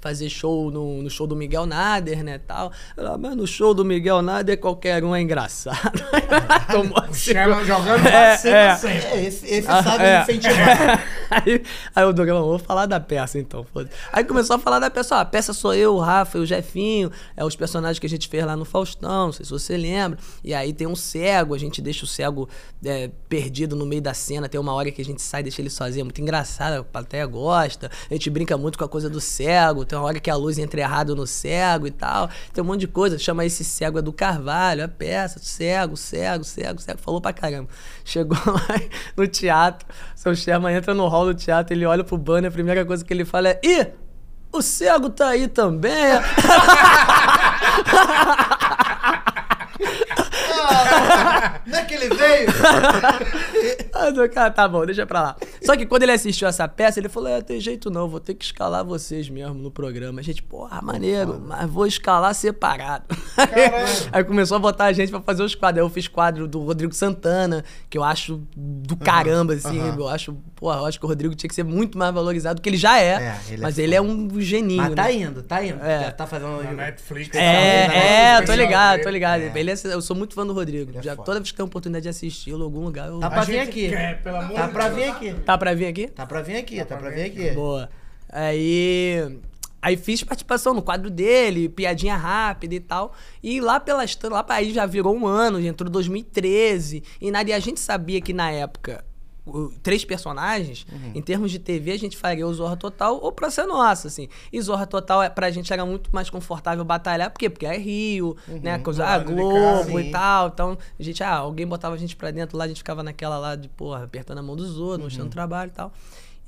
fazer show no, no show do Miguel Nader, né, tal. Ela, mas no show do Miguel Nader qualquer um é engraçado. Tomou O assim. Sherman jogando É, pra cima é. sempre. É, esse, esse Ah, sabe é. incentivar. aí, aí o Douglas, vou falar da peça então, Aí começou a falar da peça, ó, a peça sou eu, o Rafa e o Jefinho, é os personagens que a gente fez lá no Faustão, não sei se você lembra. E aí tem um cego, a gente deixa o cego é, perdido no meio da cena, tem uma hora que a gente sai, deixa ele sozinho, é muito engraçado, a plateia gosta. A gente brinca muito com a coisa do cego, tem uma hora que a luz entra errado no cego e tal. Tem um monte de coisa, chama esse cego é do Carvalho, a peça, cego, cego, cego, cego, falou pra caramba. Chegou lá no teatro, seu Sherman entra no hall do teatro, ele olha pro banner, a primeira coisa que ele fala é: Ih, o cego tá aí também. Não é que ele veio? Ah, do cara, tá bom, deixa pra lá. Só que quando ele assistiu essa peça, ele falou: É, tem jeito não, vou ter que escalar vocês mesmo no programa. A gente, porra, maneiro, mas vou escalar separado. Aí começou a botar a gente pra fazer os quadros. Aí eu fiz quadro do Rodrigo Santana, que eu acho do caramba, assim. aham. Eu acho, porra, eu acho que o Rodrigo tinha que ser muito mais valorizado do que ele já é. É, ele é mas foda. ele é um geninho. Mas tá né? indo, tá indo. É. Já tá fazendo... Na Netflix. É, né? é, tô ligado, tô ligado. É. Ele é- eu sou muito fã do Rodrigo. Ele é Já, foda. toda vez que tem a oportunidade de assisti-lo em algum lugar, eu. Tá pra vir aqui. quer, pelo amor Tá de pra Deus. vir aqui. Tá pra vir aqui? Tá pra vir aqui, tá, pra vir aqui. Boa. Aí. Aí fiz participação no quadro dele, piadinha rápida e tal. E lá pela lá pra aí já virou um ano, já entrou 2013. E nada, e a gente sabia que na época, três personagens, Uhum. em termos de TV, a gente faria o Zorra Total ou Pra Ser Nossa, assim. E Zorra Total, é, pra gente era muito mais confortável batalhar, por quê? Porque é Rio, né? Coisa, ah, de Globo e tal. Então, a gente, ah, alguém botava a gente pra dentro lá, a gente ficava naquela lá de, porra, apertando a mão dos outros, mostrando trabalho e tal.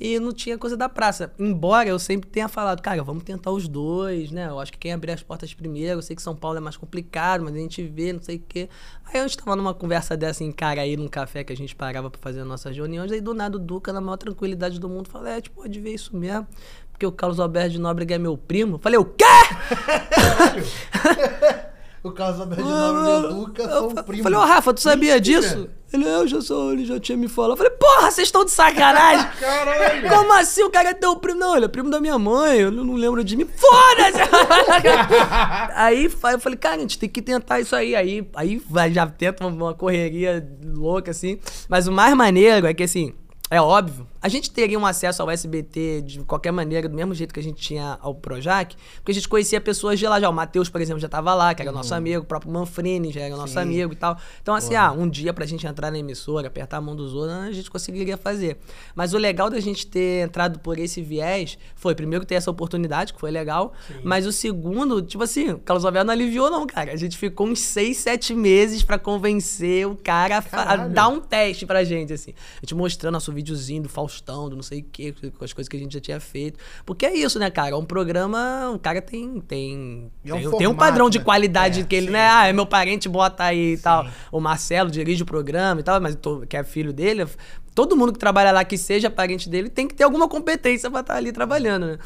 E não tinha coisa da praça. Embora eu sempre tenha falado, cara, vamos tentar os dois, né? Eu acho que quem abrir as portas primeiro, eu sei que São Paulo é mais complicado, mas a gente vê, não sei o quê. Aí a gente tava numa conversa dessa em cara aí, num café que a gente parava pra fazer as nossas reuniões, aí do nada o Duca, na maior tranquilidade do mundo, fala, é, gente pode ver isso mesmo. Porque o Carlos Alberto de Nóbrega é meu primo. Eu Falei, o quê? O Alberto de Nobre e o Duca são Eu primos. Falei, ô Rafa, tu sabia Mentira. disso? Ele, eu já sou, ele já tinha me falado. Eu falei, porra, vocês estão de sacanagem? Caralho. Como assim o cara é teu primo? Não, ele é primo da minha mãe, eu não lembro de mim. Foda-se! aí eu falei, cara, a gente tem que tentar isso aí. Aí, aí já tenta uma correria louca, assim. Mas o mais maneiro é que, assim, é óbvio, a gente teria um acesso ao SBT de qualquer maneira, do mesmo jeito que a gente tinha ao Projac, porque a gente conhecia pessoas de lá já. O Matheus, por exemplo, já tava lá, que era nosso amigo, o próprio Manfrini já era nosso Sim. amigo e tal. Então, assim, ah, um dia pra gente entrar na emissora, apertar a mão dos outros, a gente conseguiria fazer. Mas o legal da gente ter entrado por esse viés foi, primeiro, ter essa oportunidade, que foi legal, mas o segundo, tipo assim, o Carlos Alberto não aliviou, não, cara. A gente ficou uns seis, sete meses pra convencer o cara a, a dar um teste pra gente, assim. A gente mostrando nosso videozinho do Faustão, do não sei o quê, com as coisas que a gente já tinha feito. Porque é isso, né, cara? É um programa, o cara tem tem, é um tem, tem um formato, padrão de né? qualidade É, que ele, sim. né? Ah, é meu parente, bota aí e tal. O Marcelo dirige o programa e tal, mas tô- que é filho dele. Todo mundo que trabalha lá, que seja parente dele, tem que ter alguma competência pra estar ali trabalhando, né?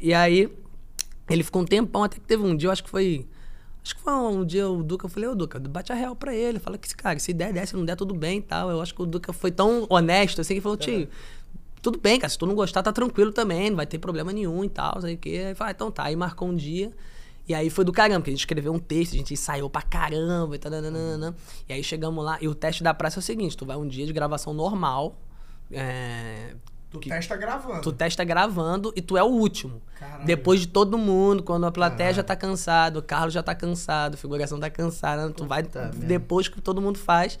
E aí, ele ficou um tempão, até que teve um dia, eu acho que foi. Acho que foi um dia o Duca, eu falei, ô Duca, bate a real pra ele. Fala que, cara, se der, der, se não der, tudo bem e tal. Eu acho que o Duca foi tão honesto assim que falou, tio, tudo bem, cara, se tu não gostar, tá tranquilo também, não vai ter problema nenhum e tal, sei o quê. Aí falei, ah, então tá, aí marcou um dia. E aí foi do caramba, porque a gente escreveu um texto, a gente ensaiou pra caramba e tal. E aí chegamos lá, e o teste da praça é o seguinte: tu vai um dia de gravação normal. É, Tu testa gravando. Tu testa gravando e tu é o último. Caralho. Depois de todo mundo, quando a plateia já tá cansado, o Carlos já tá cansado, a figuração tá cansada, tu vai merda. depois que todo mundo faz,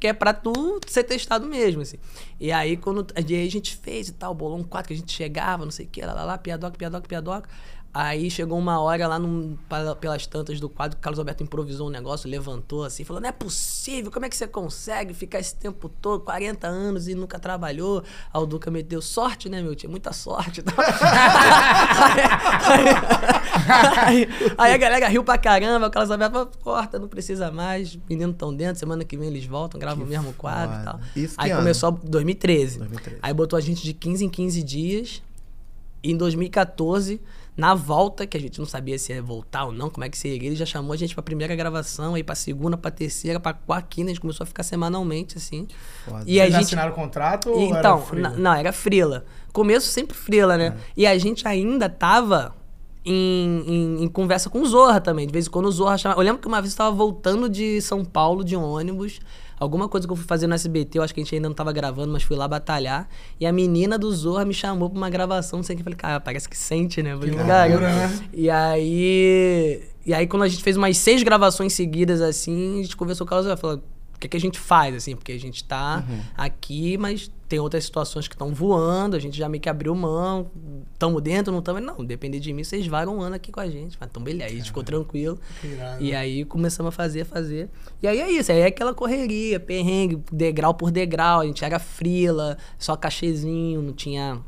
porque é pra tu ser testado mesmo, assim. E aí, quando aí a gente fez e tal, bolou um quadro que a gente chegava, não sei o que, lá, lá, lá, piadoca, piadoca, piadoca. Aí chegou uma hora lá num- pela- pelas tantas do quadro, o Carlos Alberto improvisou um negócio, levantou assim, falou: Não é possível, como é que você consegue ficar esse tempo todo, 40 anos e nunca trabalhou? Aí o Duca me deu sorte, né, meu tio? Muita sorte. e tal. aí, aí a galera riu pra caramba, o Carlos Alberto falou: Corta, não precisa mais, meninos estão dentro, semana que vem eles voltam, gravam o mesmo quadro e foda. tal. Isso aí começou 2013. 2013. Aí botou a gente de 15 em 15 dias. E em 2014, na volta, que a gente não sabia se ia voltar ou não, como é que seria, ele já chamou a gente pra primeira gravação, aí pra segunda, pra terceira, pra quarta, quinta, a gente começou a ficar semanalmente, assim. Foda. E a Vocês gente. assinaram o contrato ou Então, era não, era frila. Começo sempre frila, né? E a gente ainda tava em, em- em conversa com o Zorra também. De vez em quando o Zorra chamava. Eu lembro que uma vez eu tava voltando de São Paulo de ônibus. Alguma coisa que eu fui fazer no SBT, eu acho que a gente ainda não tava gravando, mas fui lá batalhar. E a menina do Zorra me chamou pra uma gravação, não sei o que. Eu falei, cara, parece que sente, né? Eu falei, Que "Cara, loucura, eu-" né? E aí. E aí, quando a gente fez umas seis gravações seguidas assim, a gente conversou com ela e falou: que, que a gente faz, assim? Porque a gente tá aqui, mas tem outras situações que estão voando, a gente já meio que abriu mão, tamo dentro, não tamo. Não, depender de mim, vocês varam um ano aqui com a gente. Mas então, beleza, aí ficou tranquilo. E aí começamos a fazer, fazer. E aí é isso, aí é aquela correria, perrengue, degrau por degrau. A gente era frila, só cachezinho, não tinha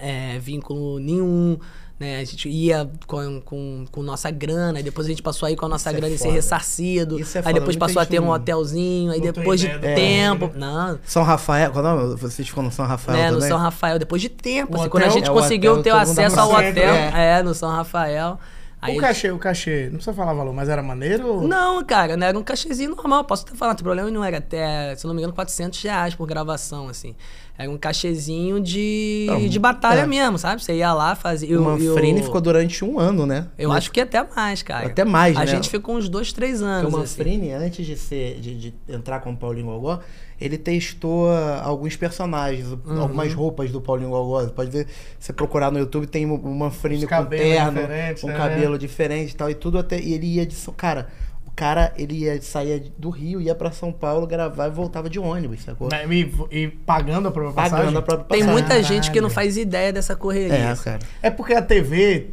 é, vínculo nenhum. Né? A gente ia com, com, com nossa grana, e depois a gente passou aí com a nossa Isso é grana e ser ressarcido. Isso é aí foda, depois muita passou a ter um hotelzinho, aí depois de tempo. Não, São Rafael, qual é o nome? Vocês ficam no São Rafael né, no? São Rafael, depois de tempo. O assim, quando a gente É, o conseguiu hotel, ter o acesso ao hotel, é. é. no São Rafael. Aí o cachê, o cachê, não precisa falar valor, mas era maneiro? ou- Não, cara, não era um cachezinho normal. Posso até falar, tem problema não era até, se não me engano, 400 reais por gravação, assim. Era um cachezinho de, Não, de batalha é. mesmo, sabe? Você ia lá, fazia... O Manfrini ficou durante um ano, né? Eu acho que até mais, cara. Até mais, A né? gente ficou uns dois, três Porque anos, o assim. Manfrini, antes de, ser, de, de entrar com o Paulinho Gogó, ele testou ah, alguns personagens, Uhum. algumas roupas do Paulinho Gogó. Você pode ver, se você procurar no YouTube, tem o Os com terno, um né? cabelo diferente e tal, e tudo até. E ele ia de. Cara, cara, ele ia sair do Rio, ia pra São Paulo gravar e voltava de ônibus, sacou? Né, E, e pagando a própria passagem? Pagando a própria Tem passagem. muita gente que não Caralho. faz ideia dessa correria. É, cara. É porque a TV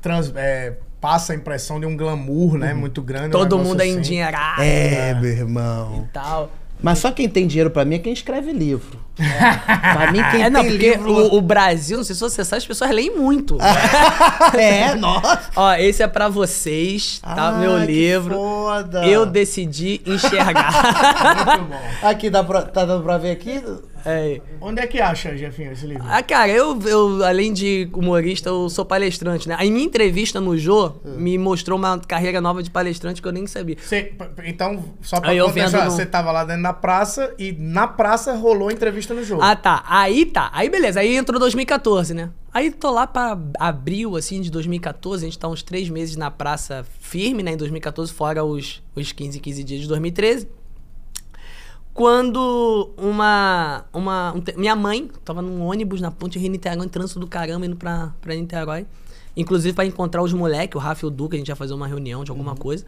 trans- é, passa a impressão de um glamour, né? Muito grande. um Todo negócio mundo é assim. endinheirado É, meu irmão. e tal. Mas só quem tem dinheiro pra mim é quem escreve livro. pra mim, quem É, não, tem livro... o, o Brasil, não sei se você sabe, as pessoas leem muito. é, nossa. Ó, esse é pra vocês, tá? Ah, Meu livro. Foda. Eu decidi enxergar. Muito bom. Aqui, dá pra, tá dando pra ver aqui? É. Onde é que acha, Jefinho, esse livro? Ah, cara, eu, eu, além de humorista, eu sou palestrante, né? Aí minha entrevista no Jô me mostrou uma carreira nova de palestrante que eu nem sabia. P- então, só pra contextualizar, no- você tava lá dentro da praça e na praça rolou a entrevista no jogo. Ah, tá. Aí tá. Aí beleza. Aí entrou 2014, né? Aí tô lá pra abril, assim, de 2014. A gente tá uns três meses na praça firme, né? Em 2014, fora os, os 15, 15 dias de 2013. Quando uma. uma um minha mãe tava num ônibus na ponte Rio Niterói, em trânsito do caramba, indo pra, pra Niterói. Inclusive pra encontrar os moleques, o Rafa e o Duca, a gente ia fazer uma reunião de alguma coisa.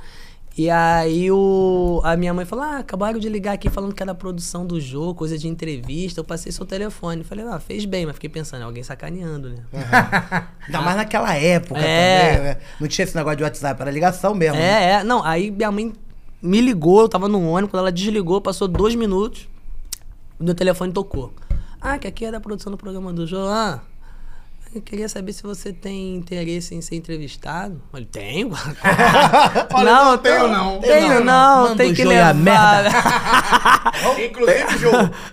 E aí o, a minha mãe falou: Ah, acabaram de ligar aqui falando que era produção do jogo, coisa de entrevista. Eu passei seu telefone. Falei, ah, fez bem, mas fiquei pensando, é alguém sacaneando, né? Ainda mais naquela época É. também, né? Não tinha esse negócio de WhatsApp, era ligação mesmo. né? É, é. Não, aí minha mãe me ligou, eu tava no ônibus, quando ela desligou, passou dois minutos, o meu telefone tocou. Ah, que aqui é da produção do programa do João. Ah, eu queria saber se você tem interesse em ser entrevistado. Eu falei, tenho. Olha, não tenho, não. Tenho não, Manda tem que João e a levar. Inclusive, Jô,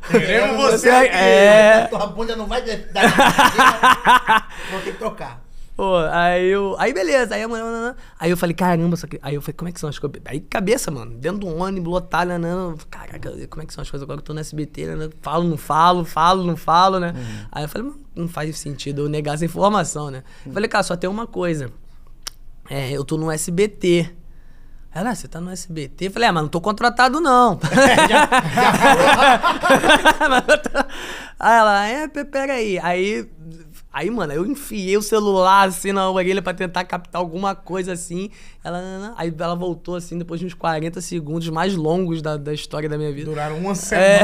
queremos você é. Bunda não vai dar. Vou ter que trocar. Pô, aí eu. Aí beleza, aí mulher. Aí eu falei, caramba, só que. Aí eu falei, como é que são as coisas? Aí cabeça, mano, dentro do ônibus, lotado, né? né? Caraca, como é que são as coisas agora que eu tô no SBT, né? Falo, não falo, falo, não falo, né? Uhum. Aí eu falei, não faz sentido eu negar essa informação, né? Uhum. Falei, cara, só tem uma coisa. É, eu tô no SBT. Ela, ah, você tá no SBT? Eu falei, ah, mas não tô contratado, não. já, já aí ela, é, peraí. Aí Aí, mano, eu enfiei o celular assim na orelha pra tentar captar alguma coisa assim. Ela, aí ela voltou assim depois de uns 40 segundos mais longos da, da história da minha vida. Duraram uma semana. É...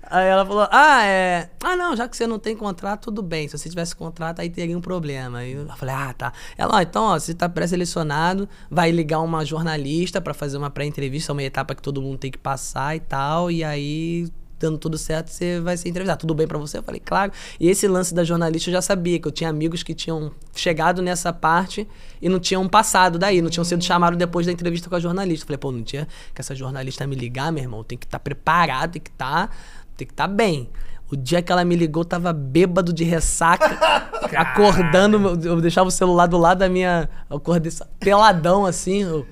aí ela falou: Ah, é. Ah, não, já que você não tem contrato, tudo bem. Se você tivesse contrato, aí teria um problema. Aí eu falei: Ah, tá. Ela, ó, então, ó, você tá pré-selecionado, vai ligar uma jornalista para fazer uma pré-entrevista, uma etapa que todo mundo tem que passar e tal. E aí dando tudo certo, você vai ser entrevistado. Tudo bem para você? Eu falei, claro. E esse lance da jornalista eu já sabia, que eu tinha amigos que tinham chegado nessa parte e não tinham passado daí, não tinham sido chamados depois da entrevista com a jornalista. Eu falei, pô, não tinha que essa jornalista me ligar, meu irmão, tem que estar tá preparado, tem que estar, tá, tem que estar tá bem. O dia que ela me ligou, eu tava bêbado de ressaca, acordando, eu deixava o celular do lado da minha, eu acordei peladão assim, eu,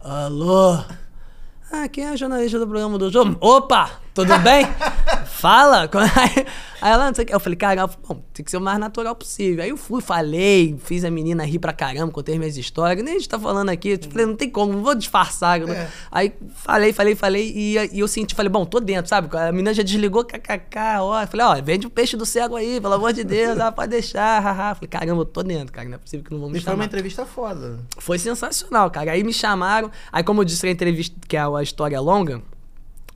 alô? Ah, quem é a jornalista do programa do jogo? Opa! Tudo bem? Fala! Aí ela, não sei o que. Eu falei, cara, bom, tem que ser o mais natural possível. Aí eu fui, falei, fiz a menina rir pra caramba, contei minhas histórias. Nem a gente tá falando aqui. Eu falei, não tem como, não vou disfarçar. É. Aí falei, falei, falei. E, e, eu senti, falei, bom, tô dentro, sabe? A menina já desligou, kkk, ó. Eu falei, ó, vende o peixe do cego aí, pelo amor de Deus, ah, pode deixar, haha. Falei, caramba, eu tô dentro, cara, não é possível que não vão me chamar. foi uma entrevista foda. Foi sensacional, cara. Aí me chamaram. Aí, como eu disse, a entrevista, que é a história longa,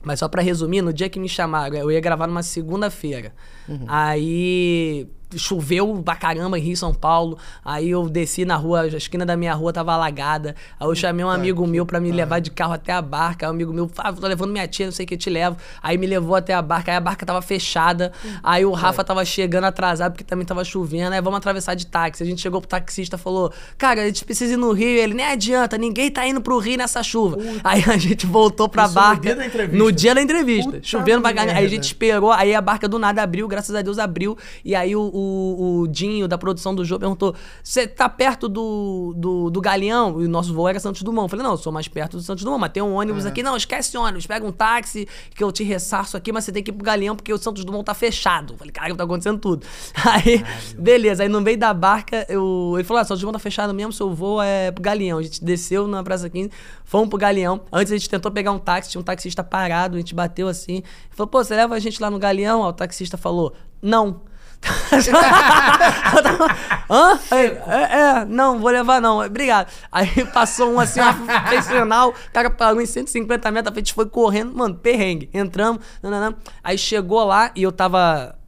mas só para resumir, no dia que me chamaram, eu ia gravar numa segunda-feira. Uhum. Aí choveu pra caramba em Rio São Paulo. Aí eu desci na rua, a esquina da minha rua tava alagada. Aí eu chamei um amigo meu para me levar de carro até a barca. Aí um amigo meu, ah, tô levando minha tia, não sei o que, eu te levo. Aí me levou até a barca, aí a barca tava fechada. Aí o Rafa tava chegando atrasado porque também tava chovendo. Aí vamos atravessar de táxi. A gente chegou pro taxista falou: Cara, a gente precisa ir no Rio. Ele, nem adianta, ninguém tá indo pro Rio nessa chuva. Aí a gente voltou pra Isso barca. No dia da entrevista. No dia da entrevista. Puta chovendo pra caramba. Aí a gente esperou, aí a barca do nada abriu, graças a Deus abriu. E aí o, o, o Dinho, da produção do jogo, perguntou: Você tá perto do, do, do Galeão? E o nosso voo era Santos Dumont. Eu falei: Não, eu sou mais perto do Santos Dumont, mas tem um ônibus uhum. aqui. Não, esquece ônibus, pega um táxi que eu te ressarço aqui, mas você tem que ir pro Galeão porque o Santos Dumont tá fechado. Eu falei: Cara, tá acontecendo tudo. Aí, beleza. Aí no meio da barca, eu, ele falou: Ah, Santos Dumont tá fechado mesmo, seu voo é pro Galeão. A gente desceu na Praça 15, fomos pro Galeão. Antes a gente tentou pegar um táxi, tinha um taxista parado, a gente bateu assim. Ele falou: Pô, você leva a gente lá no Galeão? Aí o taxista falou: Não. Hã? Aí, é, é, não, vou levar não. Obrigado. Aí passou um assim, uma profissional, o cara parou em 150 metros, a gente foi correndo, mano, perrengue. Entramos, nananã. aí chegou lá e eu tava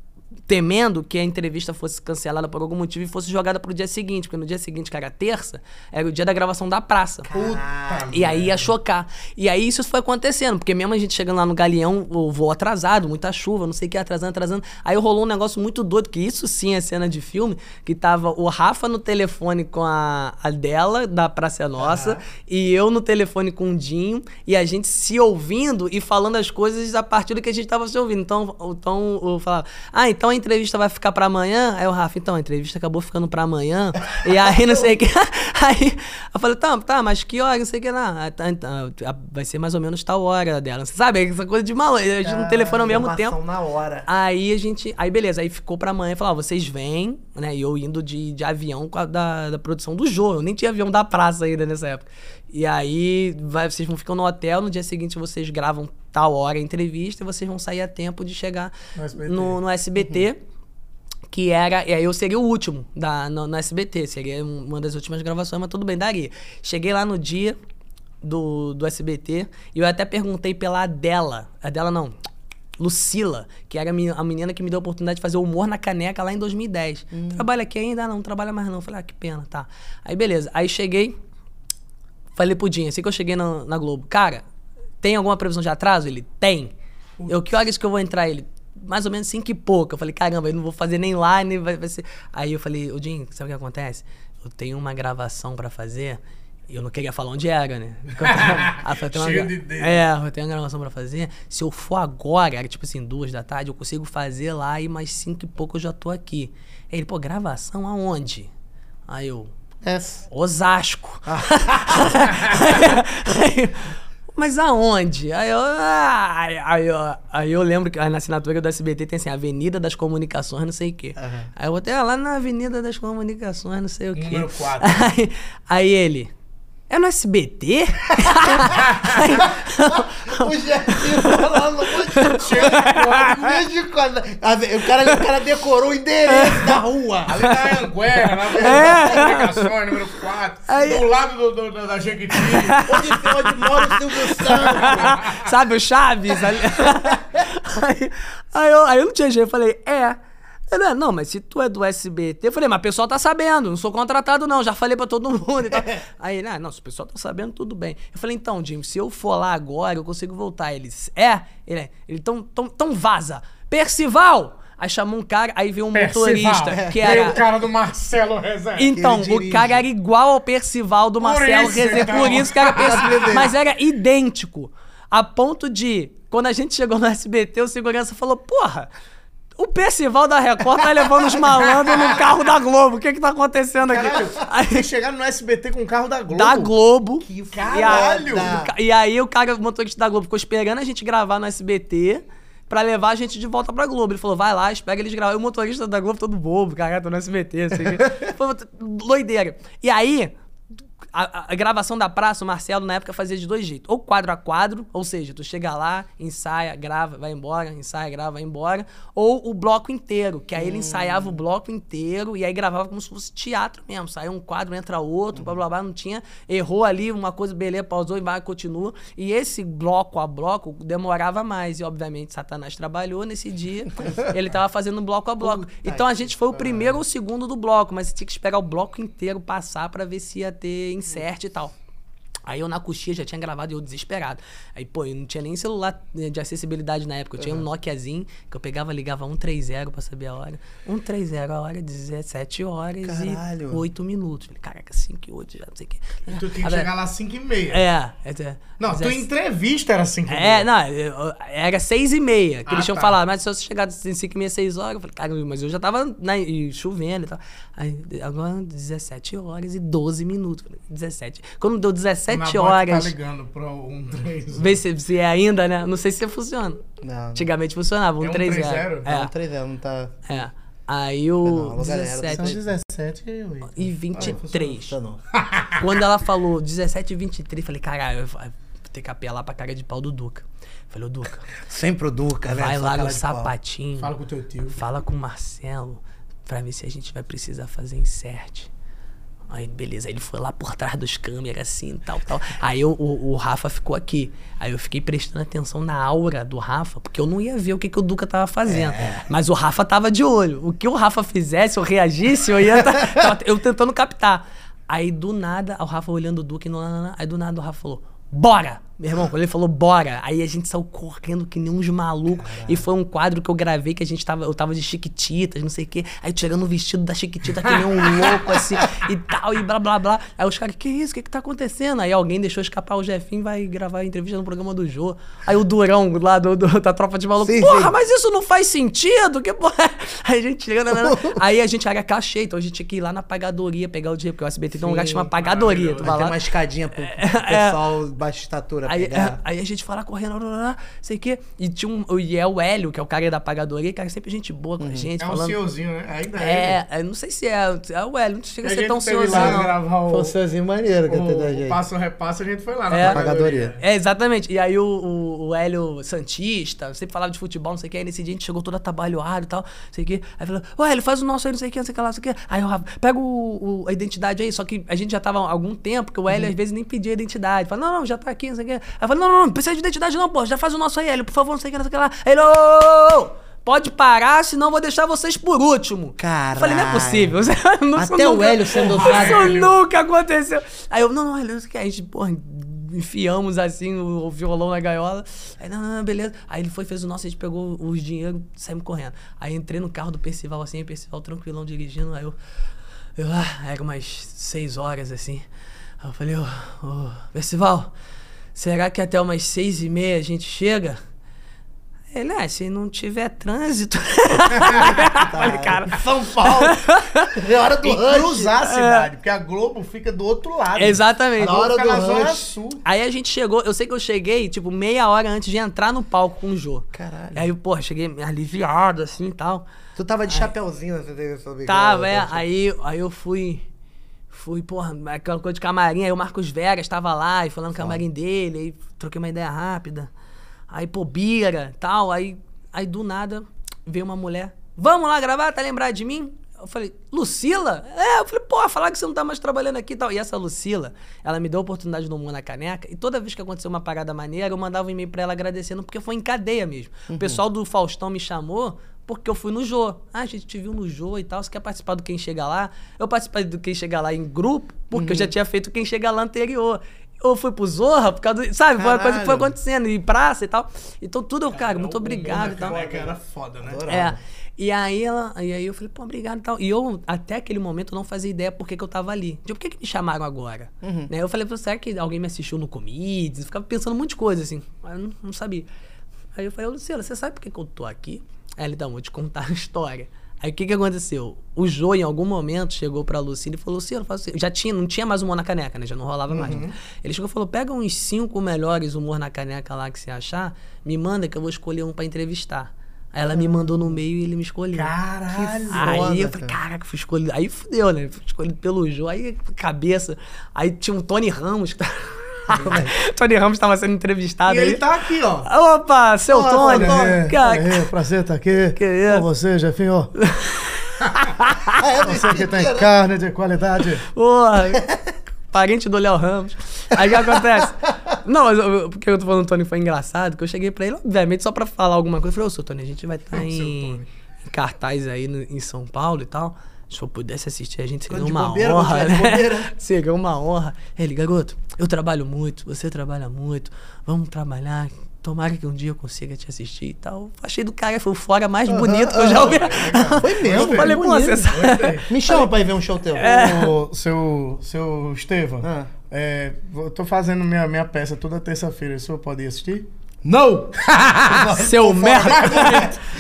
temendo que a entrevista fosse cancelada por algum motivo e fosse jogada pro dia seguinte, porque no dia seguinte, que era terça, era o dia da gravação da praça. Puta e aí ia chocar. E aí isso foi acontecendo, porque mesmo a gente chegando lá no Galeão, o voo atrasado, muita chuva, não sei o que, atrasando, atrasando. Aí rolou um negócio muito doido, que isso sim é cena de filme, que tava o Rafa no telefone com a, a dela, da Praça Nossa, uhum. e eu no telefone com o Dinho, e a gente se ouvindo e falando as coisas a partir do que a gente tava se ouvindo. Então, então eu falava, ah, então a entrevista vai ficar pra amanhã? Aí o Rafa, então, a entrevista acabou ficando pra amanhã. e aí, não sei o que. Aí eu falei, tá, tá, mas que hora? Não sei o que lá. Tá, então, vai ser mais ou menos tal hora dela. Você sabe? Essa coisa de maluco. A gente não telefona ao mesmo tempo. na hora. Aí a gente. Aí beleza, aí ficou pra amanhã e falou: ó, vocês vêm, né? E eu indo de, de avião a, da, da produção do jogo. Eu nem tinha avião da praça ainda nessa época. E aí vai, vocês vão ficar no hotel, no dia seguinte vocês gravam tal hora a entrevista e vocês vão sair a tempo de chegar no SBT. No, no SBT uhum. Que era. E aí eu seria o último da, no, no, SBT. Seria uma das últimas gravações, mas tudo bem, daria. Cheguei lá no dia do, do SBT e eu até perguntei pela Adela. Adela não. Lucila, que era a menina que me deu a oportunidade de fazer humor na caneca lá em 2010. Hum. Trabalha aqui ainda? Não, não trabalha mais não. Falei, ah, que pena, tá. Aí beleza. Aí cheguei, falei pro Dinho, assim que eu cheguei na, na Globo, cara, tem alguma previsão de atraso? Ele, tem. Eu, que horas que eu vou entrar? Ele, mais ou menos cinco e pouco. Eu falei, caramba, eu não vou fazer nem lá, nem vai, vai ser. Aí eu falei, ô Jim, sabe o que acontece? Eu tenho uma gravação para fazer. E eu não queria falar onde era, né? ah, uma, de É, eu tenho uma gravação pra fazer. Se eu for agora, era tipo assim, duas da tarde, eu consigo fazer lá e mais cinco e pouco eu já tô aqui. Ele, pô, gravação aonde? Aí eu, Osasco. Aí- mas aonde? Aí eu, aí, eu, aí eu lembro que na assinatura do SBT tem assim, Avenida das Comunicações, não sei o quê. Aham. Aí eu botei ah, lá na Avenida das Comunicações, não sei o quê. Número quatro. Aí, aí ele, é no SBT? O Jefinho falando de O cara, o cara decorou o endereço da rua. Ali na Anguera, na É. comunicações, número 4. Aí- Do lado do, do- do- da Jequiti. Onde, onde mora o Silvio Santos. Sabe o Chaves? Ali- aí, aí eu, aí eu não tinha jeito, eu falei, é. Ele, "É, não, mas se tu é do SBT, eu falei, mas o pessoal tá sabendo, não sou contratado não, já falei pra todo mundo e tal. Aí ele, ah, não, se o pessoal tá sabendo, tudo bem. Eu falei, então, Jim, se eu for lá agora, eu consigo voltar. Eles, é? Ele, é. Ele, então, então, então vaza. Percival! Aí chamou um cara, aí veio um motorista, que Veio era... o cara do Marcelo Rezende. Então, o cara era igual ao Percival do Marcelo Rezende. então. Por isso que era Percival. Mas era idêntico. A ponto de, quando a gente chegou no SBT, o segurança falou: Porra, o Percival da Record tá levando os malandros no carro da Globo. O que que tá acontecendo aqui? Caralho, Aí- vocês chegaram no SBT com o carro da Globo. da Globo. Que caralho! E, a- e aí o cara, o motorista da Globo, ficou esperando a gente gravar no SBT pra levar a gente de volta pra Globo. Ele falou, vai lá, espera eles gravar. E o motorista da Globo todo bobo, cara, tô no SBT, assim. Foi doideira. E aí, a, a- gravação da praça, o Marcelo na época fazia de dois jeitos. Ou quadro a quadro, ou seja, tu chega lá, ensaia, grava, vai embora, ensaia, grava, vai embora. Ou o bloco inteiro, que aí ele ensaiava o bloco inteiro e aí gravava como se fosse teatro mesmo. Saía um quadro, entra outro, blá blá blá, não tinha. Errou ali uma coisa, beleza, pausou e vai, continua. E esse bloco a bloco demorava mais. E obviamente Satanás trabalhou nesse dia. ele tava fazendo bloco a bloco. Então a gente foi o primeiro ou o segundo do bloco, mas você tinha que esperar o bloco inteiro passar pra ver se ia ter insert e tal. Aí eu na coxinha já tinha gravado e eu desesperado. Aí, pô, eu não tinha nem celular eh, de acessibilidade na época. Eu tinha um Nokiazinho que eu pegava, ligava 130 pra saber a hora. 130, a hora, 17 horas Caralho. e 8 minutos. Falei, caraca, 5 e 8 já, não sei o quê. E tu tem que chegar lá às 5 e meia. É, é, é. Não, tua é- entrevista era 5 e meia. é, não, eu- era seis e meia que Ah, eles tinham tá. falado, mas se eu chegar em 5 e meia, 6 horas, eu falei, cara, mas eu já tava na, e chovendo e tal. Aí, agora 17 horas e 12 minutos. Falei, 17. Quando deu 17 Na bote horas, Tá ligando pro 1, 3. vê se, se é ainda, né? Não sei se funciona. Não. Antigamente funcionava, É 130. 130? Não, É, 3 anos, não tá. é. Aí o Não, alô, galera, São 17 17 e 8. e 23. Tá não. Quando ela falou 17 e 23, falei, caralho, eu vou ter que apelar pra cara de pau do Duca. Falei, ô Duca, Sempre o Duca, né? vai lá no sapatinho. Fala com o teu tio. Fala com o Marcelo pra ver se a gente vai precisar fazer insert. Aí, beleza. Aí ele foi lá por trás dos câmeras, assim, tal, tal. Aí o, o, o Rafa ficou aqui. Aí eu fiquei prestando atenção na aura do Rafa, porque eu não ia ver o que, que o Duca tava fazendo. Mas o Rafa tava de olho. O que o Rafa fizesse, eu reagisse, eu ia tá, eu tentando captar. Aí do nada, o Rafa olhando o Duque, não, não, não, aí do nada o Rafa falou: Bora! Meu irmão, quando ele falou bora, aí a gente saiu correndo que nem uns malucos. E foi um quadro que eu gravei que a gente tava. Eu tava de chiquititas, não sei o quê. Aí tirando o vestido da chiquitita que nem um louco, assim, e tal, e blá blá blá. Aí os caras, que isso? O que que tá acontecendo? Aí alguém deixou escapar o Jefinho e vai gravar a entrevista no programa do Jô. Aí o Durão lá do, do- da tropa de maluco, Sim, porra, sim. mas isso não faz sentido? Que porra? é?" Aí a gente chega, nanana. aí a gente era cachê, então a gente tinha que ir lá na pagadoria pegar o dinheiro, porque o SBT tem um lugar que chama pagadoria. Tu vai lá, uma escadinha pro, pro pessoal de baixa estatura Aí, é, aí a gente fala correndo, blá, blá, blá, sei o quê. E tinha um. E é o Hélio, que é o cara da pagadoria, cara, sempre gente boa com a gente. É um falando, senhorzinho, né? Ainda é, é, não sei se é. É o Hélio, não chega a A ser tão senhorzinho. lá o, Foi um senhorzinho maneiro que até da o, o gente. passo repasso, a gente foi lá na É. Pagadoria. É, exatamente. E aí o, o, o Hélio Santista, sempre falava de futebol, não sei o que. Aí nesse dia a gente chegou todo atabalhoado e tal, não sei o que. Aí falou, ô Hélio, faz o nosso aí, não sei o que, não sei o que lá, não sei o que. Aí o Rafa, pega o, o- a identidade aí. Só que a gente já tava há algum tempo, que o Hélio às vezes nem pedia identidade. Fala, não, não, já tá aqui, não sei o que. Aí eu falei, não, não, não, precisa de identidade não, pô, já faz o nosso aí, Hélio, por favor, não sei o que, não sei o que lá. Aí ele, ô, Pode parar, senão eu vou deixar vocês por último. Eu Falei, não é possível. Não- isso Até o nunca- Hélio sendo Isso usado. nunca aconteceu. Aí eu, não, não, Hélio, isso que a gente, porra, enfiamos assim o, violão na gaiola. Aí, não, não, não, beleza. Aí ele foi, fez o nosso, a gente pegou os dinheiro, saímos correndo. Aí entrei no carro do Percival assim, o Percival tranquilão dirigindo. Aí eu, eu ah, era umas seis horas assim. Aí eu falei, ô, ô, Percival, será que até umas seis e meia a gente chega? Ele, é, se não tiver trânsito. Falei, cara. São Paulo. É hora do E rush. cruzar a cidade, porque a Globo fica do outro lado. Exatamente. Na hora do na Zona rush. Sul. Aí a gente chegou, eu sei que eu cheguei, tipo, meia hora antes de entrar no palco com o Jô. Caralho. Aí, porra, cheguei aliviado, assim e tal. Tu tava de chapeuzinho nessa entrevista. Tava, é. Aí, aí eu fui. Fui, porra, aquela coisa de camarim. Aí o Marcos Vegas tava lá e falando camarim dele. Aí troquei uma ideia rápida. Aí, pô, bira tal. Aí, aí do nada veio uma mulher. Vamos lá gravar, tá lembrado de mim? Eu falei, Lucila? É, eu falei, pô, falar que você não tá mais trabalhando aqui e tal. E essa Lucila, ela me deu a oportunidade no Humor na Caneca. E toda vez que aconteceu uma parada maneira, eu mandava um e-mail pra ela agradecendo, porque foi em cadeia mesmo. O pessoal do Faustão me chamou porque eu fui no Jô. Ah, a gente te viu no Jô e tal. Você quer participar do Quem Chega Lá? Eu participei do Quem Chega Lá em grupo, porque eu já tinha feito o Quem Chega Lá anterior. Eu fui pro Zorra por causa do. Sabe? Foi uma coisa que foi acontecendo. E praça e tal. Então tudo, eu, cara, muito obrigado e tal. da Caneca era foda, né? Adorava. É. E aí ela. E aí eu falei, pô, obrigado e tal. E eu, até aquele momento, não fazia ideia por que, que eu tava ali. Tipo, por que, que me chamaram agora? Né? Eu falei, será que alguém me assistiu no? Eu ficava pensando um monte de coisa, assim. Mas eu não, não sabia. Aí eu falei, ô Luciana, você sabe por que, que eu tô aqui? Aí ele, então, vou te contar a história. Aí o que que aconteceu? O Jô, em algum momento, chegou pra Lucina e falou, Luciano, faz assim. Já tinha, não tinha mais humor na caneca, né? Já não rolava mais. né? Ele chegou e falou, pega uns cinco melhores humor na caneca lá que você achar, me manda que eu vou escolher um pra entrevistar. Aí ela me mandou no meio e ele me escolheu. Caralho. Aí foda, eu falei, caraca, fui escolhido. Aí fudeu, né? Fui escolhido pelo Jô. Aí, cabeça. Aí tinha um Tony Ramos que tava... Tony Ramos tava sendo entrevistado E ele aí. tá aqui, ó. Opa, seu Ó, Tony! Tony, É, Cara, é, prazer estar aqui Que isso? com você, Jefinho. Ah, é, Você que tem carne de qualidade. Porra, parente do Léo Ramos. Aí o que acontece? Não, mas eu- porque eu tô falando do Tony foi engraçado, que eu cheguei pra ele, obviamente, só pra falar alguma coisa. Eu falei, ô, seu Tony, a gente vai estar Seu em, em cartaz aí no- em São Paulo e tal. Se eu pudesse assistir, a gente seria uma bobeira, honra, né? Seria uma honra. Ele, garoto, eu trabalho muito, você trabalha muito, vamos trabalhar. Tomara que um dia eu consiga te assistir e tal. Achei do cara, foi o fora mais bonito que eu já ouvi. Foi mesmo. Falei, pô, bonito. você sabe. Me chama pra ir ver um show teu. Ô, seu, seu Estevam, Ah. é, eu tô fazendo minha, minha peça toda terça-feira. O senhor pode ir assistir? Não! Seu merda.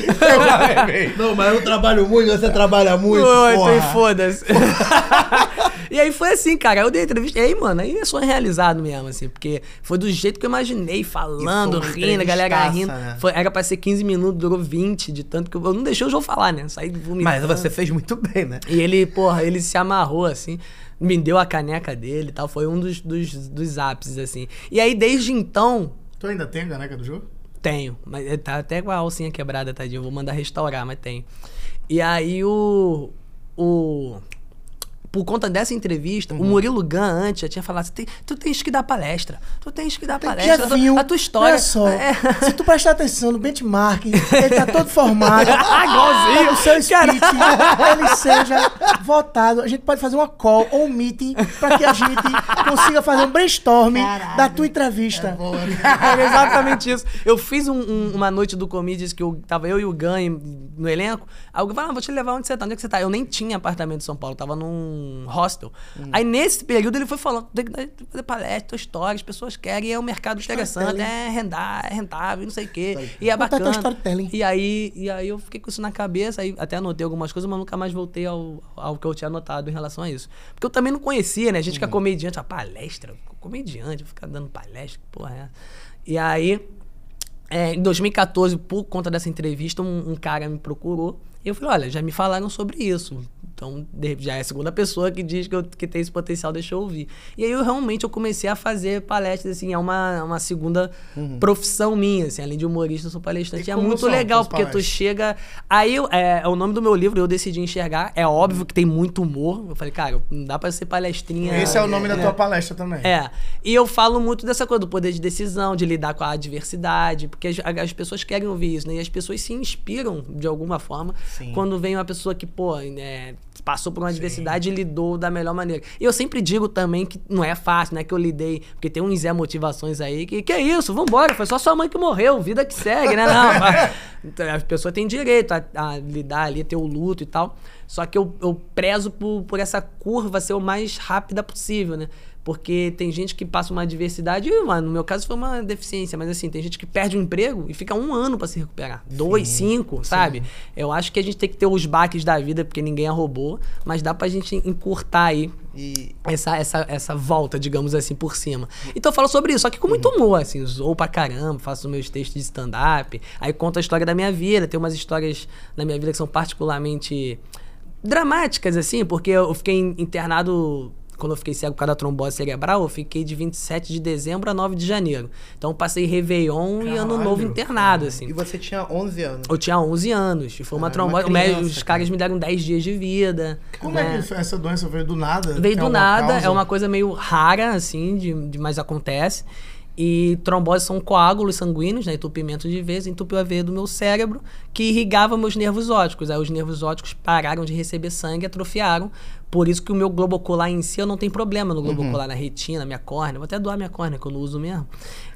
Não, mas eu trabalho muito, você trabalha muito. Oi, porra. então foda-se. e aí foi assim, cara. Eu dei entrevista. E aí, mano, aí é sonho realizado mesmo, assim. Porque foi do jeito que eu imaginei, falando, rindo, a galera rindo. né? Foi- era pra ser 15 minutos, durou 20, de tanto que eu, eu não deixei o João falar, né? Saí vomitando. Mas você fez muito bem, né? E ele, porra, ele se amarrou, assim, me deu a caneca dele e tal. Foi um dos, dos, dos ápices, assim. E aí, desde então, Tu ainda tem a caneca do jogo? tenho, mas ele tá até com a alcinha quebrada, tadinho. Vou mandar restaurar, mas tem. E aí o. O. Por conta dessa entrevista, Uhum. o Murilo Gun antes já tinha falado: "Você tem- tu tens que dar palestra. Tu tens que dar palestra. A tua- Jefinho, a tua história. Olha só, É. se tu prestar atenção no benchmark, ele tá todo formado. Ah, igualzinho. para O seu Cara. speech, ele seja votado. A gente pode fazer uma call ou um meeting para que a gente consiga fazer um brainstorm da tua entrevista. Era exatamente isso. Eu fiz um- um- uma noite do Comedians que eu, tava eu e o Gan em- no elenco. Aí o Gan falou, ah, vou te levar onde você tá. Onde é que você tá? Eu nem tinha apartamento em São Paulo, eu tava num hostel. Aí nesse período ele foi falando, tem que fazer palestra, tua história, as pessoas querem, é um mercado interessante, é, rendar, é rentável, não sei o quê. E é bacana. E aí, e aí eu fiquei com isso na cabeça, aí até anotei algumas coisas, mas nunca mais voltei ao, ao que eu tinha anotado em relação a isso. Porque eu também não conhecia, né? A gente que é comediante, a palestra, comediante, ficar dando palestra, porra é? E aí, é, em 2014, por conta dessa entrevista, um, um cara me procurou. E eu falei, olha, já me falaram sobre isso. Então, já é a segunda pessoa que diz que, eu, que tem esse potencial, deixa eu ouvir. E aí, eu realmente, eu comecei a fazer palestras, assim, é uma, uma segunda profissão minha, assim. Além de humorista, eu sou palestrante. E é muito legal, porque tu palestras? chega... Aí, eu- é, é o nome do meu livro, Eu Decidi Enxergar. É óbvio que tem muito humor. Eu falei, cara, não dá pra ser palestrinha... Esse é o nome da tua palestra também. É. E eu falo muito dessa coisa do poder de decisão, de lidar com a adversidade, porque as, as pessoas querem ouvir isso, né? E as pessoas se inspiram de alguma forma Sim. quando vem uma pessoa que, pô, né, passou por uma adversidade e lidou da melhor maneira. E eu sempre digo também que não é fácil, né? Que eu lidei, porque tem uns Zé Motivações aí que, que é isso, vambora, foi só sua mãe que morreu, vida que segue, né? Não, pá. Então, as pessoas têm direito a, a lidar ali, ter o luto e tal. Só que eu, eu prezo por, por essa curva ser o mais rápida possível, né? Porque tem gente que passa uma adversidade, e, mano, no meu caso foi uma deficiência, mas assim, tem gente que perde o emprego e fica um ano pra se recuperar. Dois, cinco, sabe? Eu acho que a gente tem que ter os baques da vida, porque ninguém é robô, mas dá pra gente encurtar aí E essa, essa, essa volta, digamos assim, por cima. Então eu falo sobre isso, só que com muito humor, assim, zoou pra caramba, faço meus textos de stand-up, aí conto a história da minha vida, tem umas histórias da minha vida que são particularmente dramáticas, assim, porque eu fiquei internado. Quando eu fiquei cego por causa da trombose cerebral, eu fiquei de 27 de dezembro a 9 de janeiro. Então eu passei Réveillon e Ano Novo Caralho. internado, e assim. você tinha 11 anos. Eu tinha 11 anos. e Foi uma Ah, trombose. uma criança, os caras me deram 10 dias de vida. Como né? é que essa doença veio do nada? Veio Tem do nada, causa? é uma coisa meio rara, assim, de, de- mas acontece. E trombose são coágulos sanguíneos, né, entupimento de veias, entupiu a veia do meu cérebro, que irrigava meus nervos ópticos. Aí os nervos ópticos pararam de receber sangue, atrofiaram. Por isso que o meu globo ocular em si, eu não tenho problema no globo ocular, na retina, na minha córnea. Vou até doar minha córnea, que eu não uso mesmo.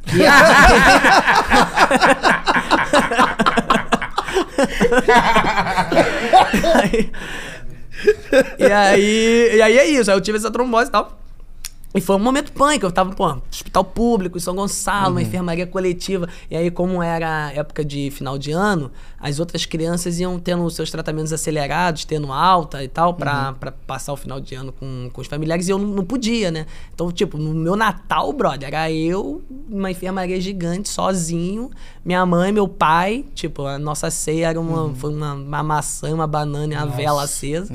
E aí... e aí, e aí é isso. Aí eu tive essa trombose e tal. E foi um momento punk, eu tava, pô, hospital público, em São Gonçalo, uma enfermaria coletiva. E aí, como era época de final de ano, as outras crianças iam tendo os seus tratamentos acelerados, tendo alta e tal, pra, pra passar o final de ano com, com os familiares, e eu não, não podia, né? Então, tipo, no meu Natal, brother, era eu, uma enfermaria gigante, sozinho, minha mãe, meu pai, tipo, a nossa ceia era uma, foi uma, uma maçã, uma banana e uma vela acesa.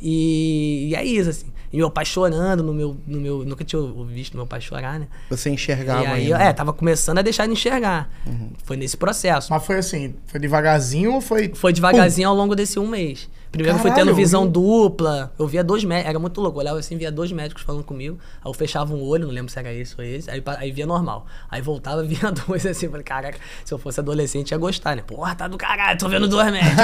E, e é isso, assim. E meu pai chorando no meu. No meu nunca tinha visto meu pai chorar, né? Você enxergava e aí, ainda. é, tava começando a deixar de enxergar. Foi nesse processo. Mas foi assim, foi devagarzinho ou foi. Foi devagarzinho ao longo desse um mês. Primeiro foi Caralho, tendo visão dupla. Eu via dois médicos. Era muito louco. Eu olhava assim, via dois médicos falando comigo. Aí eu fechava um olho, não lembro se era esse ou esse. Aí, aí via normal. Aí voltava, via dois assim. Falei, caraca, se eu fosse adolescente ia gostar, né? Porra, tá do caralho, tô vendo dois médicos.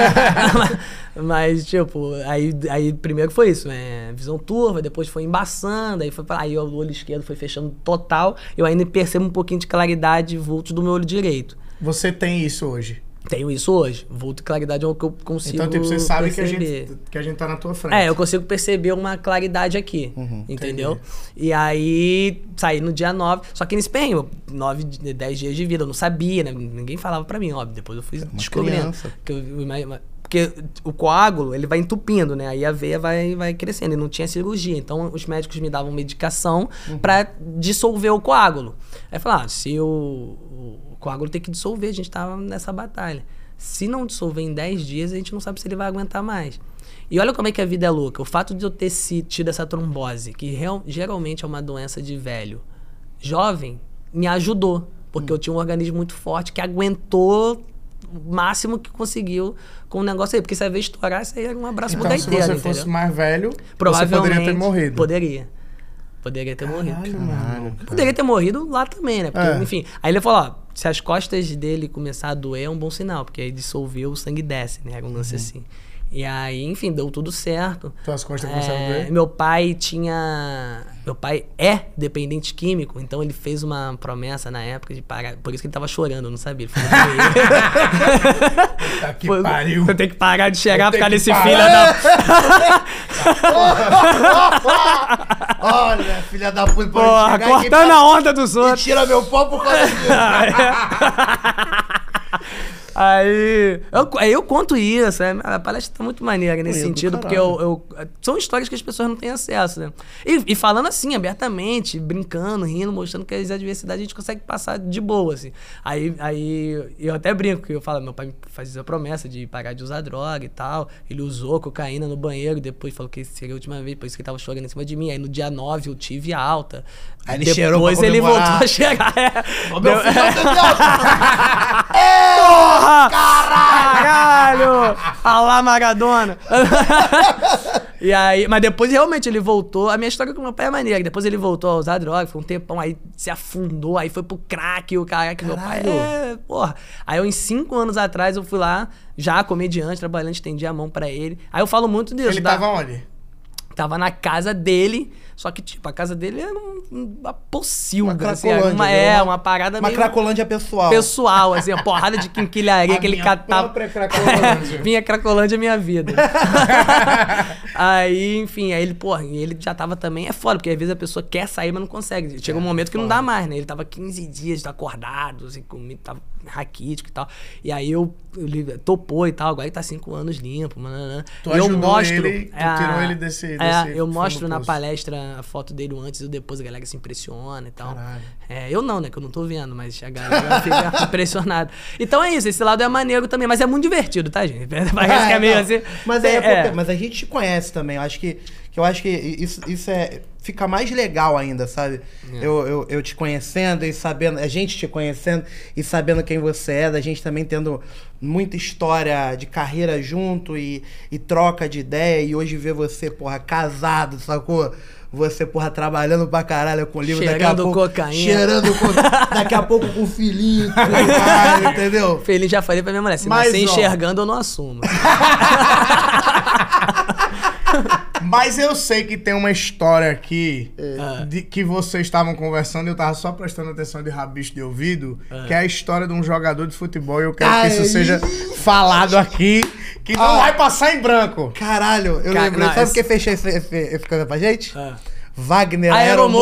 mas, mas, tipo, aí, aí primeiro foi isso, né? Visão turva, depois foi embaçando. Aí, foi, aí o olho esquerdo foi fechando total. Eu ainda percebo um pouquinho de claridade e vulto do meu olho direito. Você tem isso hoje. Tenho isso hoje. Vulto e claridade é o que eu consigo Então, tipo, você sabe que a, gente, que a gente tá na tua frente. É, eu consigo perceber uma claridade aqui, entendeu? E aí, saí no dia 9, só que nesse perrengue, 9, 10 dias de vida, eu não sabia, né? Ninguém falava pra mim, óbvio, depois eu fui descobrindo. criança. Que eu- porque o coágulo, ele vai entupindo, né? Aí a veia vai, vai crescendo, e não tinha cirurgia. Então, os médicos me davam medicação pra dissolver o coágulo. Aí falaram, ah, se o, o, o coágulo tem que dissolver, a gente tava nessa batalha. Se não dissolver em 10 dias, a gente não sabe se ele vai aguentar mais. E olha como é que a vida é louca. O fato de eu ter tido essa trombose, que real- geralmente é uma doença de velho, jovem, me ajudou. Porque eu tinha um organismo muito forte que aguentou o máximo que conseguiu com o negócio aí. Porque se a vez estourar, isso aí era um abraço Então, pro se você fosse mais velho, Provavelmente. você poderia ter morrido. Poderia. Poderia ter morrido. Caralho, mano. Poderia ter morrido lá também, né? Porque, É. enfim. Aí ele falou, ó, se as costas dele começar a doer é um bom sinal, porque aí dissolveu, o sangue desce, né? Era um Uhum. lance assim. E aí, enfim, deu tudo certo. Tuas costas começaram a É, doer? meu pai tinha. Meu pai é dependente químico, então ele fez uma promessa na época de parar. Por isso que ele tava chorando, eu não sabia. Ele falou, Tá que Pô, pariu. Eu tenho que parar de cheirar Eu por causa desse filho da. Olha, filha da puta, Porra, chegar cortando a onda dos e outros. tira meu pau por causa disso. Aí eu, aí eu conto isso, é, a palestra tá muito maneira nesse é sentido, porque eu, eu- são histórias que as pessoas não têm acesso, né? E, e falando assim, abertamente, brincando, rindo, mostrando que as adversidades a gente consegue passar de boa, assim. Aí, aí eu até brinco, que eu falo, meu pai me fazia a promessa de parar de usar droga e tal. Ele usou cocaína no banheiro, depois falou que seria a última vez, por isso que ele tava chorando em cima de mim. Aí no dia 9 eu tive alta. Aí ele cheirou pra Depois ele voltou a cheirar. É. Ô, meu filho, eu tenho Porra! Caralho! Alá Maradona! e aí, mas depois realmente ele voltou. A minha história com meu pai é maneira. Depois ele voltou a usar droga, foi um tempão, aí se afundou, aí foi pro crack, o cara que meu pai. É, porra. Aí eu, uns cinco anos atrás, eu fui lá, já comediante, trabalhando, estendi a mão pra ele. Aí eu falo muito disso. Ele da- tava onde? Tava na casa dele, Só que, tipo, a casa dele era um, uma pocilga, Uma assim, uma, né? é, Uma- uma parada Uma meio cracolândia pessoal. pessoal, assim, a porrada de quinquilharia A que ele catava. Cracolândia. Vinha Cracolândia minha vida. aí, enfim, aí ele, porra, ele já tava também. É foda, porque às vezes a pessoa quer sair, mas não consegue. Chega um momento que não dá mais, né? Ele tava 15 dias acordado, assim, comigo, tava raquítico e tal. E aí eu, ele topou e tal, agora ele tá 5 anos limpo, mano. Tu eu ajudou mostro. ele, tu tirou ele desse- É, desse eu mostro na poço. palestra a foto dele antes e depois, a galera se impressiona e tal. É, eu não, né? Que eu não tô vendo, mas a galera fica impressionada. Então é isso, esse lado é maneiro também, mas é muito divertido, tá, gente? Parece que é meio assim. Mas, é, é, porque- mas a gente te conhece também. Eu acho que, que eu acho que isso, isso é fica mais legal ainda, sabe? É. Eu, eu, eu te conhecendo e sabendo, a gente te conhecendo e sabendo quem você é, da gente também tendo muita história de carreira junto e, e troca de ideia e hoje ver você, porra, casado, sacou? Você, porra, trabalhando pra caralho com o livro daqui a Cheirando pouco. cocaína. Cheirando cocaína. daqui a pouco com o filhinho, com o pai, entendeu? Feliz já falei pra minha mulher, se Mas, nascer ó. enxergando, eu não assumo. Mas eu sei que tem uma história aqui É. de que vocês estavam conversando e eu tava só prestando atenção de rabicho de ouvido, É. que é a história de um jogador de futebol e eu quero Ai. que isso seja falado aqui, que não Ah. vai passar em branco. Caralho, eu Ca- lembrei. não, Sabe esse- quem esse, esse, esse coisa pra gente? É. Wagner Aeromoço.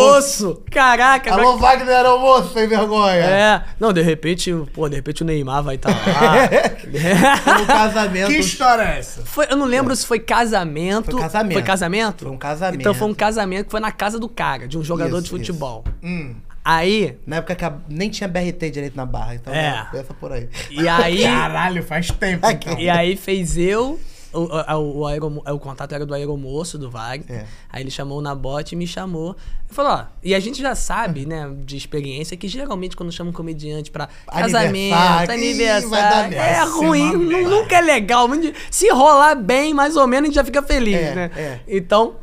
Aeromoço! Caraca, Alô, agora- Wagner Aeromoço, sem vergonha. É, não, de repente, pô, de repente o Neymar vai estar lá. No casamento. Que história é essa? Foi, eu não lembro se foi casamento. Foi casamento. Foi casamento? Foi um casamento. Então foi um casamento que foi na casa do cara, de um jogador Isso, de futebol. Hum. Aí, Na época que a- nem tinha BRT direito na barra, então É. começa por aí. e aí, Caralho, faz tempo então. e aí fez eu. O, o, o, aeromo- o contato era do aeromoço, do Wagner. É. Aí ele chamou o Nabote e me chamou. Ele falou, ó, e a gente já sabe, né, de experiência, que geralmente quando chama um comediante pra casamento, Aniversário, ih, aniversário, merda. é ruim, merda. nunca é legal. Se rolar bem, mais ou menos, a gente já fica feliz, É, né? é. Então,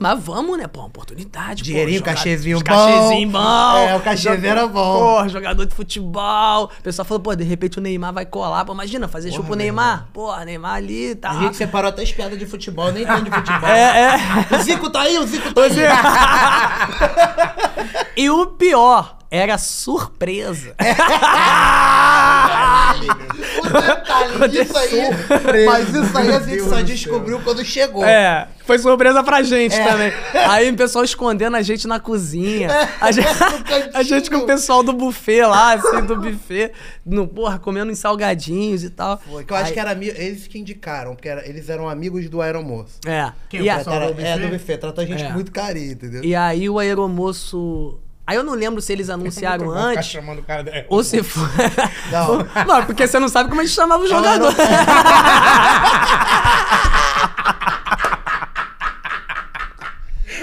mas vamos, né? Pô, uma oportunidade. Dinheirinho, pô, cachezinho bom. Cachezinho bom. É, o cachezinho era bom. Pô, jogador de futebol. O pessoal falou, pô, de repente o Neymar vai colar. Pô, imagina, fazer show Porra, pro meu Neymar. Pô, Neymar ali, tá. A gente separou até as piadas de futebol, nem entendo de futebol. É, é. O Zico tá aí, o Zico tá aí. E o pior, era surpresa. É. O detalhe, isso aí. Mas isso aí a gente só descobriu quando chegou. É, foi surpresa pra gente É. também. Aí o pessoal escondendo a gente na cozinha. A gente, a gente com o pessoal do buffet lá, assim, do buffet, no, porra, comendo uns salgadinhos e tal. Foi, que eu acho Aí- que era eles que indicaram, porque era- eles eram amigos do aeromoço. É. Quem, E o pessoal? Trataram- do é, buffet? do buffet, tratou a gente É. com muito carinho, entendeu? E aí o aeromoço. Aí eu não lembro se eles anunciaram antes. chamando o cara de- Ou se foi. Não. Não, porque você não sabe como a gente chamava o jogador.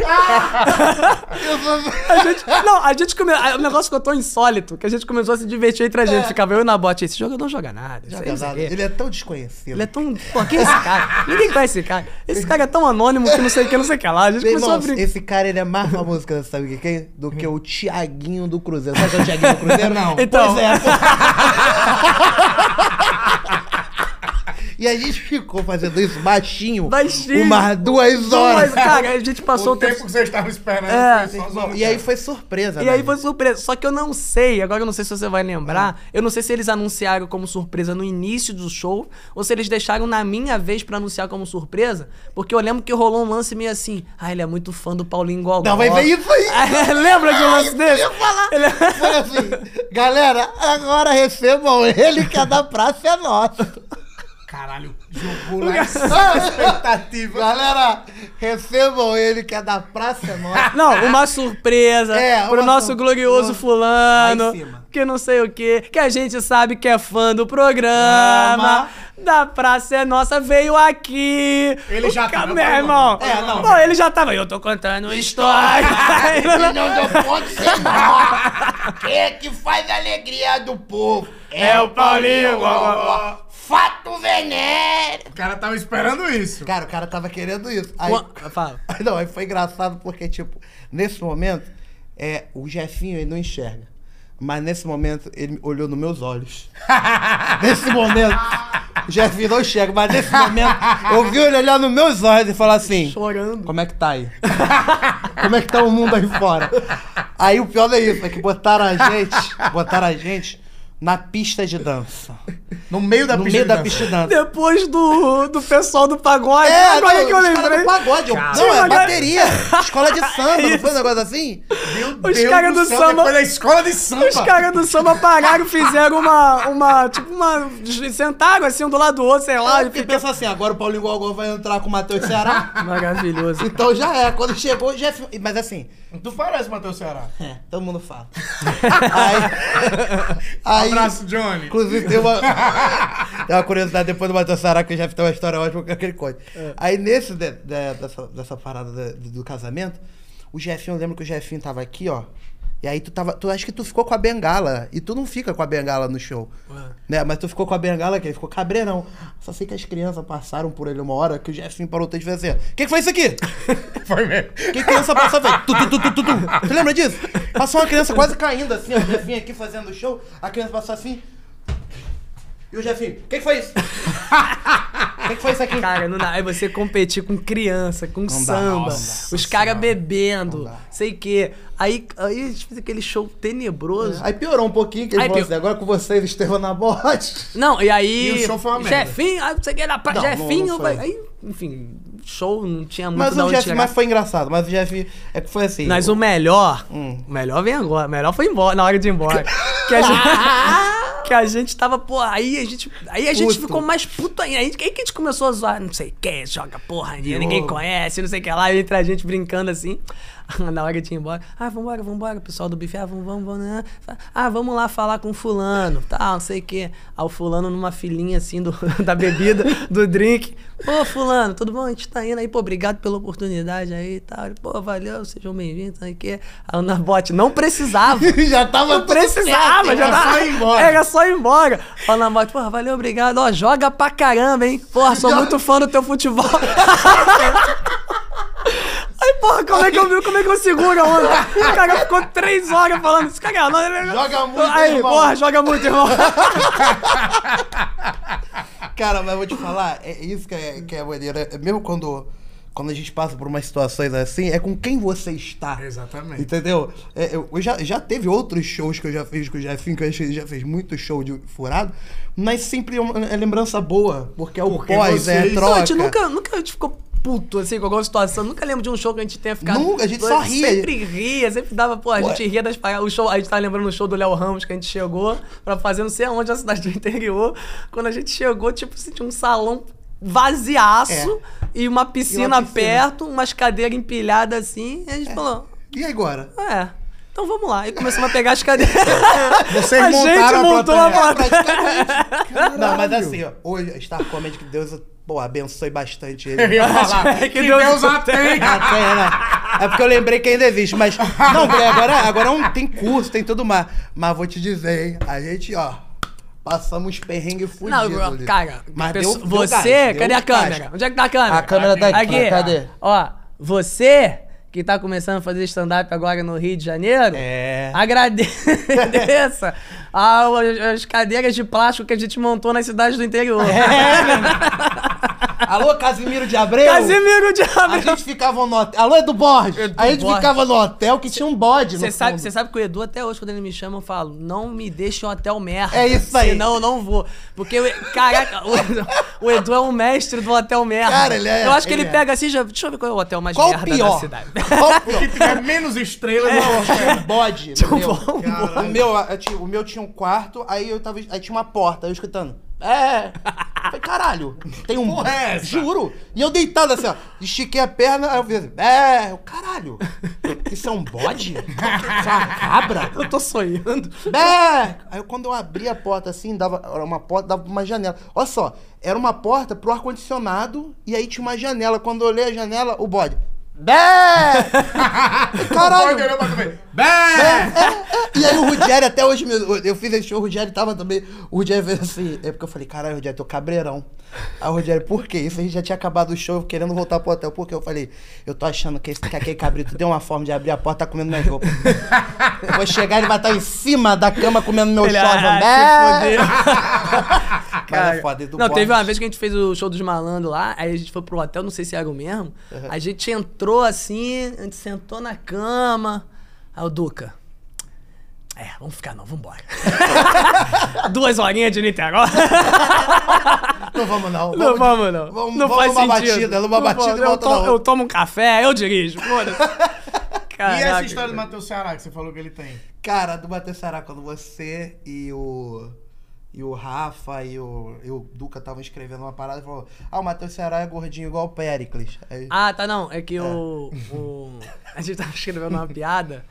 A gente, não, a gente come, o negócio ficou tão insólito que a gente começou a se divertir entre a gente. Ficava eu na bote. Esse jogador não joga nada. Joga nada. Ele é tão desconhecido. Ele é tão. Pô, quem é esse cara? Ninguém conhece esse cara. Esse cara é tão anônimo que não sei o que, não sei o que lá. A gente Meu começou a brincar. esse cara ele é mais famoso que você sabe o que que é? do que o Tiaguinho do Cruzeiro. Sabe quem é o Tiaguinho do Cruzeiro? Não. Então, Pois é. E a gente ficou fazendo isso baixinho, Baixinho. umas duas horas. Mas, cara, a gente passou O tempo que vocês estavam esperando. É. e aí foi surpresa, E né? aí foi surpresa. Só que eu não sei, agora eu não sei se você vai lembrar. Eu não sei se eles anunciaram como surpresa no início do show ou se eles deixaram na minha vez pra anunciar como surpresa. Porque eu lembro que rolou um lance meio assim. Ah, ele é muito fã do Paulinho Gogó. Não, vai ver isso aí. Lembra de um lance desse? eu ia falar. Ele- Foi assim, galera, agora recebam ele que a da praça é nossa. Caralho, jogou lá expectativa. Galera, recebam ele que a da praça é nossa. Não, uma surpresa É, pro uma nosso sur- glorioso fulano. Que não sei o que, que a gente sabe que é fã do programa. Da Praça é Nossa, veio aqui. Ele O já ca- tava, Meu irmão. É, não. Ele já tava. Eu tô contando história. Não deu ponto sem nó. Quem é que faz a alegria do povo? É o Paulinho Gogó. Fato venéreo. O cara tava esperando isso. Cara, o cara tava querendo isso. Aí, Fala. Não, aí foi engraçado porque, tipo, nesse momento, é, o Jefinho ele não enxerga. Mas nesse momento ele olhou nos meus olhos. nesse momento, O Jefinho não chega, mas nesse momento eu vi ele olhar nos meus olhos e falar assim: Chorando. Como é que tá aí? Como é que tá o mundo aí fora? Aí o pior é isso, é que botaram a gente, botaram a gente na pista de dança. No meio da no pista meio de da dança. pista de dança. Depois do, do pessoal do pagode. É, agora não, que eu lembrei. do pagode. eu- Tinha Não, é bateria. Escola de samba, não foi um negócio assim? Meu Os Deus caras do céu, samba- Depois da escola de samba. Os caras do samba pararam, fizeram uma, uma, tipo uma, sentaram assim um do lado do outro, sei lá. Ah, e fica- pensa assim, agora o Paulinho Gogol vai entrar com o Matheus Ceará. Maravilhoso. Então já é. Quando chegou, já... Mas assim, Tu parece Matheus Ceará. é, todo mundo fala. aí... aí Abraço, Johnny. Inclusive, tem uma, tem uma curiosidade depois do Matheus Ceará, que o Jeff tem uma história ótima com aquele conte. Aí, nesse, de- de- dessa, dessa parada de- do casamento, o Jefinho, eu lembro que o Jefinho tava aqui, ó. E aí tu tava. Tu acho que tu ficou com a bengala. E tu não fica com a bengala no show. Né? Mas tu ficou com a bengala que ele ficou cabreirão. Só sei que as crianças passaram por ele uma hora que o Jefinho parou e fez assim: O que, que foi isso aqui? Foi mesmo. Que criança passou? Tu, tu, tu, tu, tu, tu. Tu lembra disso? Passou uma criança quase caindo assim. O Jefinho aqui fazendo o show. A criança passou assim. E o Jefinho, o que, foi isso? O que, foi isso aqui? Cara, não dá. Aí você competir com criança, com dá, samba, nossa os caras Não bebendo, dá. sei o quê. Aí, aí a gente fez aquele show tenebroso. Aí piorou um pouquinho, que ele Aí falou pior- assim, agora com vocês, Estevão na bote. Não, e aí. E o show foi uma merda. Jefinho, aí você quer dar pra Não, não- Jefinho. não vai- aí, enfim, show não tinha muito Mas da o Jeff, mas foi engraçado. Mas o Jeff, é que foi assim. Mas o melhor, Hum. o melhor vem agora. O melhor foi embora, na hora de ir embora. que, a gente, que a gente tava, pô, aí a gente, aí a gente Puto. ficou mais puto ainda. Aí, que a gente começou a zoar, não sei o que, joga porra, ninguém conhece, não sei o que lá. Entre a gente brincando assim. Na hora de ir embora, ah, vambora, vambora, pessoal do bife, ah, vamos, vamos, vamos, né? Ah, vamos lá falar com o fulano, tal, não sei o quê. Aí o fulano numa filinha assim do, da bebida, do drink. Ô, fulano, tudo bom? A gente tá indo aí, pô, obrigado pela oportunidade aí e tal. Pô, valeu, sejam bem-vindos, não sei o quê. Aí o Nabote, não precisava. já tava Não precisava, já era tava. só embora. Era só ir embora. Ó, Nabote, porra, valeu, obrigado. Ó, joga pra caramba, hein? Porra, sou muito fã do teu futebol. Aí, porra, como é que eu? Como é que eu seguro a onda? O cara ficou três horas falando isso. Cara, não, Joga muito, Aí, irmão. porra, joga muito, irmão. Cara, mas eu vou te falar, é isso que é, que é maneiro. É mesmo quando, quando a gente passa por umas situações assim, é com quem você está. Exatamente. Entendeu? É, eu, eu já, já teve outros shows que eu já fiz com o Jefinho, que a gente já fez muito show de furado, mas sempre é, uma, é lembrança boa, porque é o Porque pós, é a vocês- Não, troca. a gente nunca, nunca a gente ficou puto, assim, com alguma situação. Nunca lembro de um show que a gente tenha ficado. Nunca, a gente só ria. Sempre ria, sempre dava, pô, a Ué. gente ria das paradas. O show, a gente tá lembrando do show do Léo Ramos que a gente chegou pra fazer não sei aonde, na cidade do interior. Quando a gente chegou, tipo, assim, tinha um salão vaziaço e uma piscina, É. E uma piscina. perto, umas cadeiras empilhadas assim. E a gente falou, E agora? é. Então vamos lá. E começamos a pegar as cadeiras. Vocês a gente montou a plateia. plateia. Não, mas assim, ó, hoje, a Star Comedy, que Deus pô, abençoe bastante ele. Eu ia falar. Que que Deus Deus a tenha. Né? É porque eu lembrei que ainda existe, mas. Não, agora, agora um, tem curso, tem tudo mais. Mas vou te dizer, hein? A gente, ó. Passamos perrengue fudido. Não, ali. cara, Mas deu- deu você, deu cadê a gás. câmera? Onde é que tá a câmera? A câmera tá aqui, Aqui, cadê? Ó, você que tá começando a fazer stand-up agora no Rio de Janeiro, É. agradeça as, as cadeiras de plástico que a gente montou nas cidades do interior. É, irmão. Alô, Casimiro de Abreu? Casimiro de A Abreu. gente ficava no hotel. Alô, Edu Borges. Edu a gente Borges. ficava no hotel que tinha um bode no Você sabe, você sabe que o Edu, até hoje, quando ele me chama, eu falo, não me deixe em hotel merda. É isso aí. Senão eu não vou. Porque, o- caraca, o Edu, o Edu é um mestre do hotel merda. Cara, ele é- Eu acho que ele ele, é. pega assim, já, deixa eu ver qual é o hotel mais Qual o merda da pior? cidade. Qual o pior? tiver menos estrelas, eu vou Tinha um bode meu. bom, O meu, eu tinha- o meu tinha um quarto, aí eu tava. Aí tinha uma porta, aí eu escutando. É. Falei, caralho, tem um. Porra é essa? Juro. E eu deitado assim, ó. Estiquei a perna, aí eu fiz assim. É, eu, caralho. Isso é um bode? Isso é uma cabra? Eu tô sonhando. É! Aí quando eu abri a porta assim, dava era uma porta, dava uma janela. Olha só, era uma porta pro ar-condicionado e aí tinha uma janela. Quando eu olhei a janela, o bode. Bé! Caralho! Bé! E aí o Ruggeri, até hoje, meu, eu fiz esse show, o Ruggeri tava também. O Ruggeri fez assim. É porque eu falei, caralho, Ruggeri, tô cabreirão. Aí o Ruggeri, por quê? Isso a gente já tinha acabado o show, querendo voltar pro hotel. Porque eu falei, eu tô achando que, esse, que aquele cabrito deu uma forma de abrir a porta, tá comendo minhas roupas. Eu vou chegar e ele vai estar em cima da cama comendo meu Ele, chove. ah, fodeu. Cara, é foda, não, teve uma vez que a gente fez o show dos malandros lá, aí a gente foi pro hotel, não sei se era o mesmo. A gente entrou assim, a gente sentou na cama. Aí o Duca. É, vamos ficar não, vambora. Duas horinhas de Niterói. Não vamos não. Não vamos, não. Vamos, não vamos faz numa sentido. batida, numa Não batida vamos. e eu, volta to- na outra. eu tomo um café, eu dirijo. Foda-se. E Caraca, essa história do. Matheus Ceará que você falou que ele tem? Cara, do Matheus Ceará, quando você e o. E o Rafa e o, e o Duca estavam escrevendo uma parada e falou: Ah, o Matheus Ceará é gordinho igual o Pericles. Aí, Ah, tá, não. É que o, o- A gente tava escrevendo uma piada.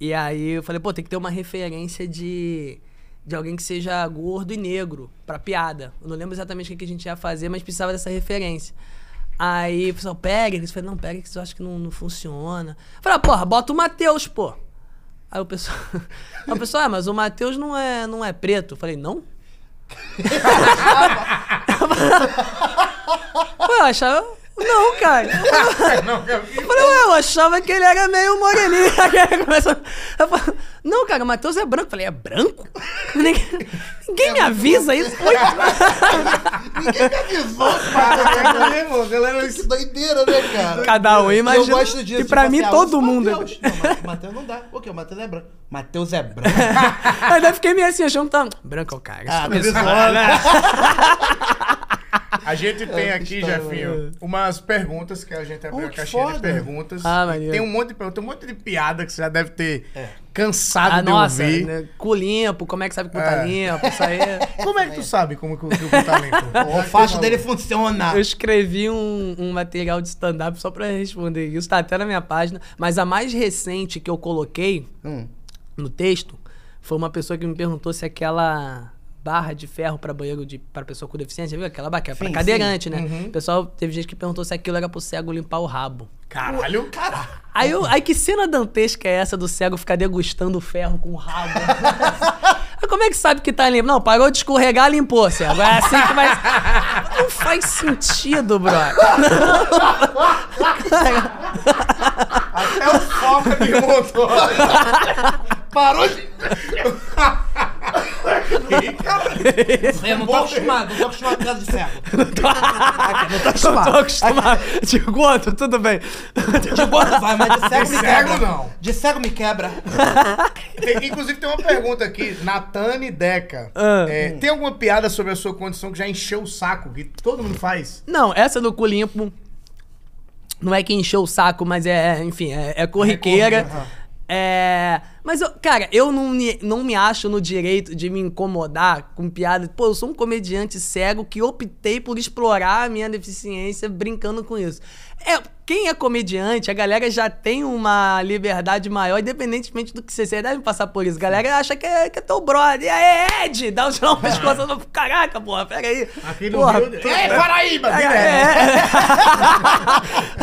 E aí eu falei, pô, tem que ter uma referência de. De alguém que seja gordo e negro pra piada. Eu não lembro exatamente o que que a gente ia fazer, mas precisava dessa referência. Aí o pessoal, Péricles. Eu falei, não, Péricles eu acho que não, não funciona. Eu falei, ah, porra, bota o Matheus, pô. Aí o pessoal. Aí o pessoal, ah, mas o Matheus não é, não é preto. Eu falei, não? Pô, eu achava. Não, cara. Não, eu- Eu falei, ué, eu achava que ele era meio moreninho. Aí começou- Eu falei, não, cara, o Matheus é branco. Eu falei, é branco? Ninguém, ninguém me avisa isso. Ninguém me avisou, Cara, é galera, Que doideira, né, cara? Cada um Eu imagina. gosto disso. E pra tipo mim, assim, ah, todo mundo. Matheus. Não, Matheus não dá. O quê? O Matheus é branco. Matheus é branco. Aí daí fiquei meio assim, achando que tá. Branco é o cara. Ah, tá visual, né? A gente tem É, aqui, Jefinho, umas perguntas que a gente abriu Oh, a caixinha de foda. perguntas. Ah, tem um monte de perguntas, tem um monte de piada que você já deve ter É. cansado Ah, de nossa, ouvir. né? cu limpo, como é que sabe que o cu tá É. limpo? Isso aí. é- Como é que tu sabe como que o cu tá limpo? O olfato dele funciona. Eu escrevi um, um material de stand-up só pra responder isso, tá até na minha página. Mas a mais recente que eu coloquei Hum. no texto foi uma pessoa que me perguntou se aquela barra de ferro pra banheiro de para pessoa com deficiência, viu? Aquela barra que é pra Sim, cadeirante, né? Uhum. O pessoal teve gente que perguntou se aquilo era pro cego limpar o rabo. Caralho, cara. Aí, eu, aí que cena dantesca é essa do cego ficar degustando o ferro com o rabo? Como é que sabe que tá limpo? Não, parou de escorregar, limpou, cego. É assim que vai. Não faz sentido, brother. Até o foco desmontou. Parou de. Eu não tô acostumado, não tô acostumado com casa de cego. Não tô acostumado. De gordo, tudo bem. De gordo vai, mas de cego De me cego, quebra. não. De cego me quebra. Tem- inclusive tem uma pergunta aqui, Natane Deca. Ah. É, tem alguma piada sobre a sua condição que já encheu o saco, que todo mundo faz? Não, essa do cu limpo não é que encheu o saco, mas é, enfim, é, é corriqueira. É corriqueira, É. Mas, eu, cara, eu não me, não me acho no direito de me incomodar com piada. Pô, eu sou um comediante cego que optei por explorar a minha deficiência brincando com isso. É, quem é comediante, a galera já tem uma liberdade maior, independentemente do que você seja. Deve passar por isso. A galera acha que é, que é teu brother. E aí, Ed? Dá um tirão no pescoço. Caraca, porra, pera aí. Aqui no Porra, Rio... É, Paraíba! é, é.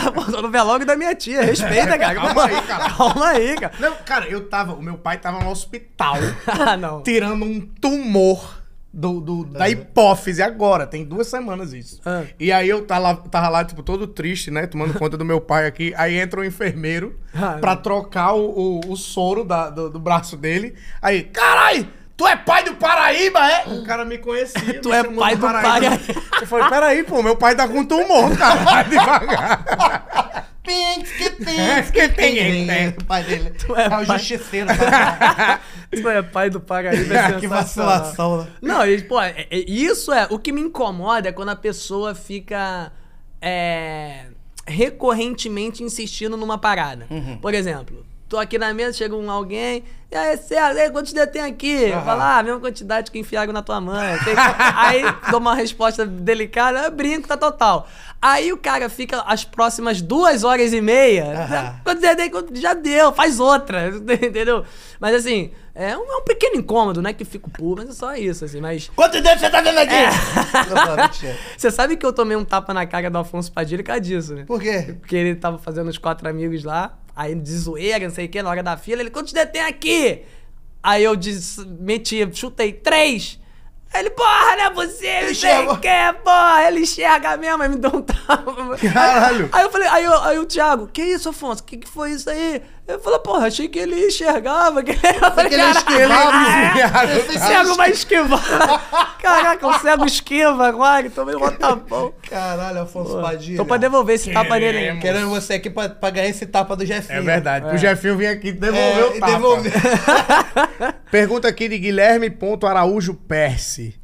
Pô, tô no velório da minha tia, respeita, cara. Calma aí, cara. Calma aí, cara. Não, cara, eu tava... O meu pai tava no hospital Ah, não. tirando um tumor do, do- da hipófise agora. Tem duas semanas isso. Ah. E aí eu tava lá, tava lá, tipo, todo triste, né? Tomando conta do meu pai aqui. Aí entra um enfermeiro Ah, pra trocar o, o, o soro da- do, do braço dele. Aí, carai! Tu é pai do Paraíba, é? O cara me conhecia. Tu é pai do Paraíba. Eu falei, peraí, pô, meu pai tá com tumor, cara. Vai devagar. Pins, que É, tem. que. O pai dele. é É o pai. justiceiro. tá? Tu é pai do Paraíba, é que vacilação, né? Não, e, pô, é- é- isso é. O que me incomoda é quando a pessoa fica. é, recorrentemente insistindo numa parada. Uhum. Por exemplo, tô aqui na mesa, chega um alguém. E aí, César, aí, quantos dedos tem aqui? Aham. Fala, ah, a mesma quantidade que enfiaram na tua mãe. Aí dou uma resposta delicada, eu brinco, tá total. Aí o cara fica as próximas duas horas e meia. Aham. Quantos? Quantos- Já deu, faz outra. Entendeu? Mas assim, é um, é um pequeno incômodo, não é que fico puro, mas é só isso, assim. Mas. Quantos dedos você tá vendo aqui? É. Você sabe que eu tomei um tapa na cara do Afonso Padilha por causa disso, né? Por quê? Porque ele tava fazendo os quatro amigos lá, aí de zoeira, não sei o que, na hora da fila, ele, quantos dedos tem aqui? Aí eu disse, meti, chutei três. Aí ele, porra, não é você, não que, porra, ele enxerga mesmo, aí me deu um tapa. Caralho. Aí eu falei, aí, eu- aí o Thiago, que isso, Afonso, que que foi isso aí? Eu falei, porra, achei que ele enxergava. Que... Eu falei, que ele "Cara, esquivava. esse cego vai esquivar. Caraca, o cego esquiva agora, tomei um tapão. Caralho, Afonso Pô, Padilha. Tô pra devolver esse tapa nele aí. Queremos. Querendo você aqui pra, pra ganhar esse tapa do Jefinho. É verdade. Pro Jefinho vir aqui devolver É, o e tapa. devolver. Pergunta aqui de Guilherme Ponto Araújo Perse.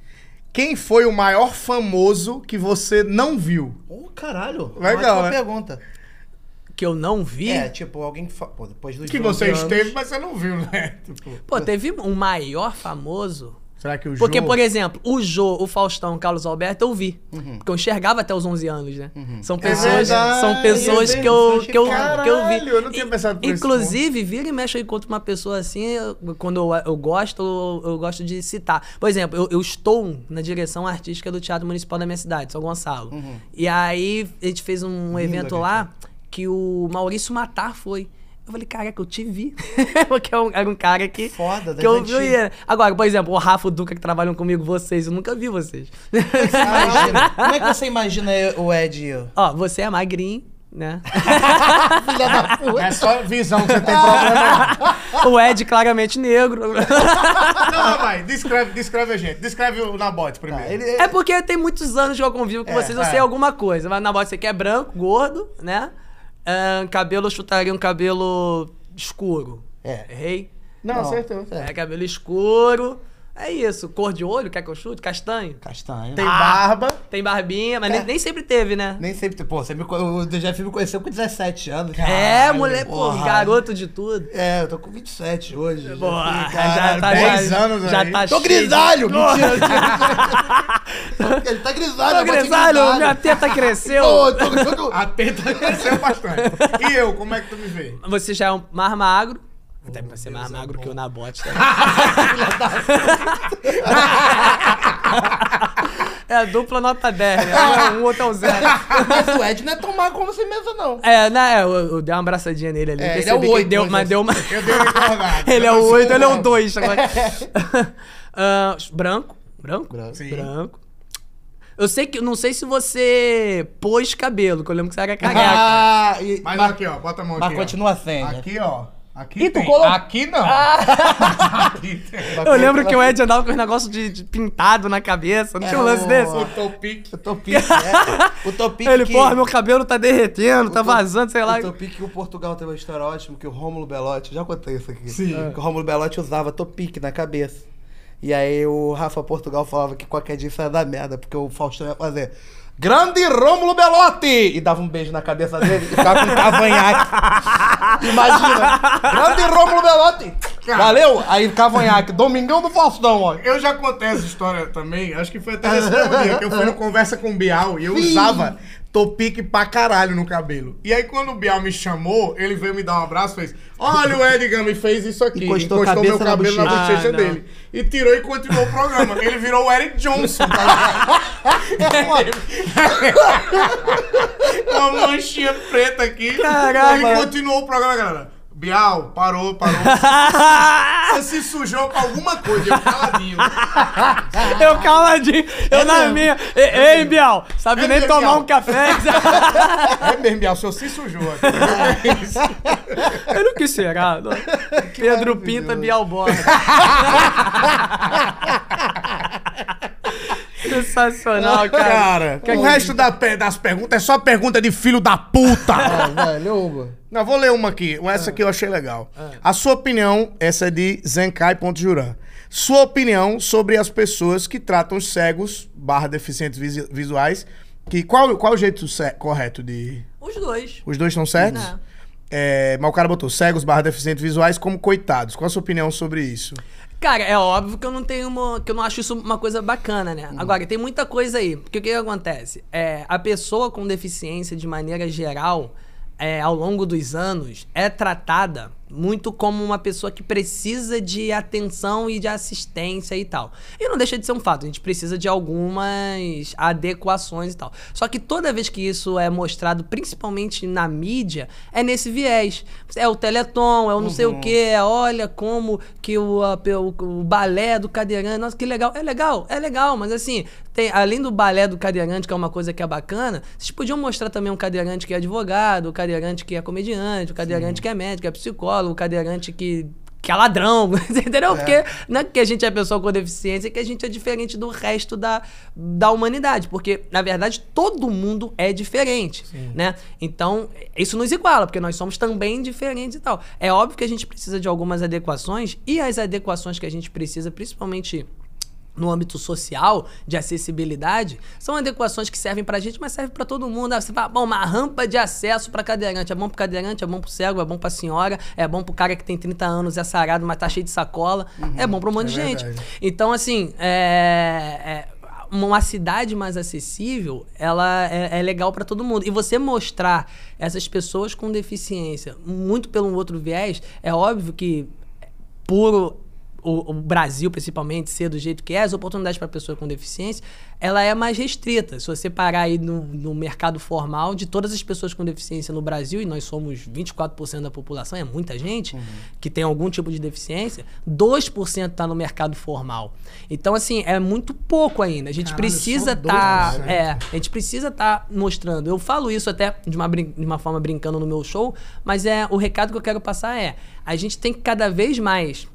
Quem foi o maior famoso que você não viu? Ô, caralho. Legal, ótima né? pergunta. Que eu não vi. É, tipo, alguém que... fa- Pô, depois dos Que 12 você anos- esteve, mas você não viu, né? Tipo, Pô, teve um maior famoso. será que o Porque, Jô- por exemplo, o Jô, o Faustão, o Carlos Alberto, eu vi. Porque eu enxergava até os 11 anos, né? São pessoas, verdade, são pessoas é que, eu, que, eu, verdade. que eu vi. Caralho, eu não tinha pensado por Inclusive, vira e mexe eu encontro uma pessoa assim, eu- quando eu, eu gosto, eu, eu gosto de citar. Por exemplo, eu, eu estou na direção artística do Teatro Municipal da minha cidade, São Gonçalo. E aí, a gente fez um evento lá que o Maurício Matar foi. Eu falei, caraca, eu te vi. Porque é um- era um cara que. Foda, que eu via. Agora, por exemplo, o Rafa e o Duca que trabalham comigo, vocês, eu nunca vi vocês. Imagina. Como é que você imagina o Ed? Ó, você é magrinho, né? Filha da puta. É só visão que você tem problema. o Ed claramente negro. não, vai, descreve, descreve a gente. Descreve o Nabote primeiro. Ele, É porque tem muitos anos que eu convivo com É, vocês, eu é. sei alguma coisa. Mas na bote você quer branco, gordo, né? Cabelo, eu chutaria um cabelo escuro. É. Errei? Não, acertou. É, cabelo escuro. É isso. Cor de olho, quer que eu chute? Castanho. Castanho. Tem barba. Tem barbinha, mas nem, nem sempre teve, né? Nem sempre. Pô, você me, o Jeff me conheceu com 17 anos. é, Caralho, mulher, pô, porra. garoto de tudo. É, eu tô com 27 hoje. já fui, já caralho, tá, 10 já, anos já aí. tá Tô cheio de- grisalho! Mentira, mentira. Ele tá grisalho, Tô eu bati grisalho, minha teta cresceu. Pô, eu tô, eu tô- A teta cresceu bastante. E eu, como é que tu me vê? Você já é um mais magro. Até pra ser mais magro que o Nabote. Tá? é a dupla nota 10, né? Um é um, outro é um zero. Mas o Ed não é tão magro como você mesmo, não. É, né, eu, eu dei uma abraçadinha nele ali. É, ele é percebi o que oito, deu, mas mas eu- deu uma... Eu dei uma incomodada. ele é Eu o sou 8, ele é o nove. 2 agora. Ah, branco. Branco? Branco. Sim. Branco. Eu sei que, não sei se você pôs cabelo, que eu lembro que você era careca. Ah, e, Mas mas, aqui, ó, bota a mão mas aqui. ó. continua sem. Aqui, ó. Aqui tu tem. Ah. Aqui não. Aqui tem. eu lembro que o Ed andava com os negócios de, de pintado na cabeça. Não tinha um lance É, desse? O topique. O Topic, é. O Topic Ele, que... porra, meu cabelo tá derretendo, tá to- vazando, sei lá. O Topic que o Portugal teve uma história ótima, que o Rômulo Belotti, já contei isso aqui. Sim. Que o Rômulo Belotti usava Topic na cabeça. E aí o Rafa Portugal falava que qualquer dia isso ia dar merda, porque o Faustão ia fazer Grande Rômulo Belotti! E dava um beijo na cabeça dele e ficava com um cavanhaque. Imagina! Grande Rômulo Belotti! Valeu! Aí cavanhaque, Domingão do Faustão, ó. Eu já contei essa história também, acho que foi até nesse mesmo dia, que eu fui no Conversa com o Bial e eu Sim. usava topique pra caralho no cabelo. E aí quando o Bial me chamou, ele veio me dar um abraço e fez, olha o Edgar me fez isso aqui. Encostou a meu cabeça na cabelo na bochecha. bochecha Ah, dele. E tirou e continuou o programa. Ele virou o Eric Johnson, tá ligado? Uma manchinha preta aqui. Caraca. Ele continuou o programa, galera. Bial, parou, parou. Você se sujou com alguma coisa, eu caladinho. Eu caladinho, eu na mesmo. minha. Ei, ei, Bial, sabe É nem tomar Bial. um café? É mesmo, Bial, o senhor se sujou aqui. Eu não será. não. Pedro Pinta Bial Borda. Sensacional, cara. Cara, o resto da pe- das perguntas é só pergunta de filho da puta. Ah, velho, Hugo. Não, vou ler uma aqui. Essa aqui eu achei legal. A sua opinião, essa é de Zenkai.juran. Sua opinião sobre as pessoas que tratam os cegos barra deficientes visuais. Que, qual, qual é o jeito correto de. Os dois. Os dois estão certos? Não. É, mas o cara botou cegos barra deficientes visuais como coitados. Qual a sua opinião sobre isso? Cara, é óbvio que eu não tenho uma. que eu não acho isso uma coisa bacana, né? Agora, tem muita coisa aí. Porque o que, que acontece? É, a pessoa com deficiência, de maneira geral, é, ao longo dos anos, é tratada muito como uma pessoa que precisa de atenção e de assistência e tal. E não deixa de ser um fato, a gente precisa de algumas adequações e tal. Só que toda vez que isso é mostrado, principalmente na mídia, é nesse viés. É o Teleton, é o não sei o que, é olha como que o, o, o balé do cadeirante, nossa, que legal. É legal, é legal, mas assim, tem, além do balé do cadeirante, que é uma coisa que é bacana, vocês podiam mostrar também um cadeirante que é advogado, o cadeirante que é comediante, o cadeirante Sim. que é médico, é psicólogo, o cadeirante que que é ladrão, entendeu? É. Porque não é que a gente é pessoa com deficiência, é que a gente é diferente do resto da, da humanidade. Porque, na verdade, todo mundo é diferente, Sim. né? Então, isso nos iguala, porque nós somos também diferentes e tal. É óbvio que a gente precisa de algumas adequações, e as adequações que a gente precisa, principalmente no âmbito social, de acessibilidade, são adequações que servem pra gente, mas servem para todo mundo. Ah, você fala, bom, uma rampa de acesso para cadeirante. É bom pro cadeirante, é bom pro cego, é bom pra senhora, é bom pro cara que tem 30 anos, é sarado, mas tá cheio de sacola. Uhum, é bom pra um monte é de gente. Então, assim, é, é, uma cidade mais acessível, ela é, é legal para todo mundo. E você mostrar essas pessoas com deficiência muito pelo outro viés, é óbvio que por o, o, Brasil, principalmente, ser do jeito que é, as oportunidades para pessoa com deficiência, ela é mais restrita. Se você parar aí no, no mercado formal, de todas as pessoas com deficiência no Brasil, e nós somos 24% da população, é muita gente uhum. que tem algum tipo de deficiência, 2% está no mercado formal. Então, assim, é muito pouco ainda. A gente Caralho, precisa estar. Tá, é, a gente precisa estar tá mostrando. Eu falo isso até de uma, de uma forma brincando no meu show, mas é o recado que eu quero passar é: a gente tem que cada vez mais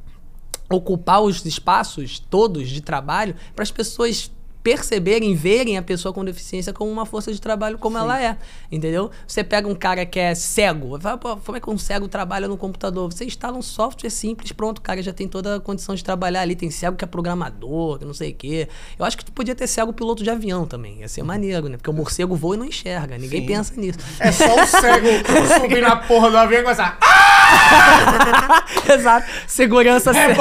ocupar os espaços todos de trabalho para as pessoas perceberem, verem a pessoa com deficiência como uma força de trabalho como Sim. ela é, entendeu? Você pega um cara que é cego, fala, Pô, como é que um cego trabalha no computador? Você instala um software simples, pronto, o cara já tem toda a condição de trabalhar ali, tem cego que é programador, que não sei o quê. Eu acho que tu podia ter cego piloto de avião também, ia ser maneiro, né? Porque o morcego voa e não enxerga, ninguém Sim. pensa nisso. É só o cego subir na porra do avião e começar... Exato. Segurança é,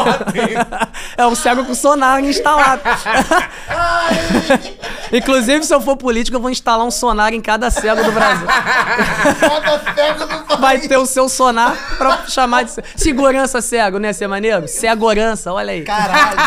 é o cego com sonar instalado. Inclusive, se eu for político, eu vou instalar um sonar em cada cego do Brasil. cada cego do país. Vai ter o seu sonar pra chamar de segurança cego, né? Ser maneiro? Cegorança, olha aí. Caralho.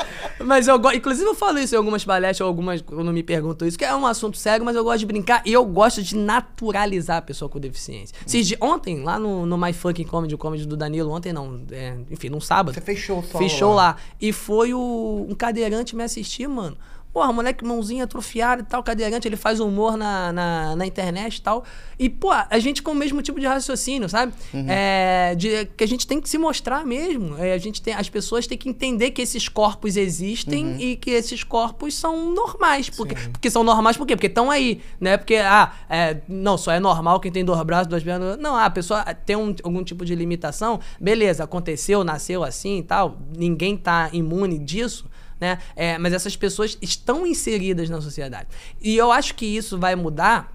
Mas eu gosto. Inclusive, eu falo isso em algumas palestras, algumas. Quando me perguntam isso, que é um assunto sério, mas eu gosto de brincar e eu gosto de naturalizar a pessoa com deficiência. Hum. Se, ontem, lá no, no My Fucking Comedy, o comedy do Danilo, ontem não, é, enfim, num sábado. Você fechou só. Fechou lá. lá. E foi o, um cadeirante me assistir, mano. Porra, moleque mãozinha atrofiada e tal, cadeirante, ele faz humor na, na, na, internet e tal. E, pô, a gente com o mesmo tipo de raciocínio, sabe? Uhum. É, de, que a gente tem que se mostrar mesmo. É, a gente tem, as pessoas têm que entender que esses corpos existem uhum. e que esses corpos são normais. Porque, porque são normais por quê? Porque estão aí, né? Porque, ah, é, não, só é normal quem tem dois braços, duas pernas. Não, ah, a pessoa tem um, algum tipo de limitação. Beleza, aconteceu, nasceu assim e tal. Ninguém tá imune disso né? É, mas essas pessoas estão inseridas na sociedade. E eu acho que isso vai mudar,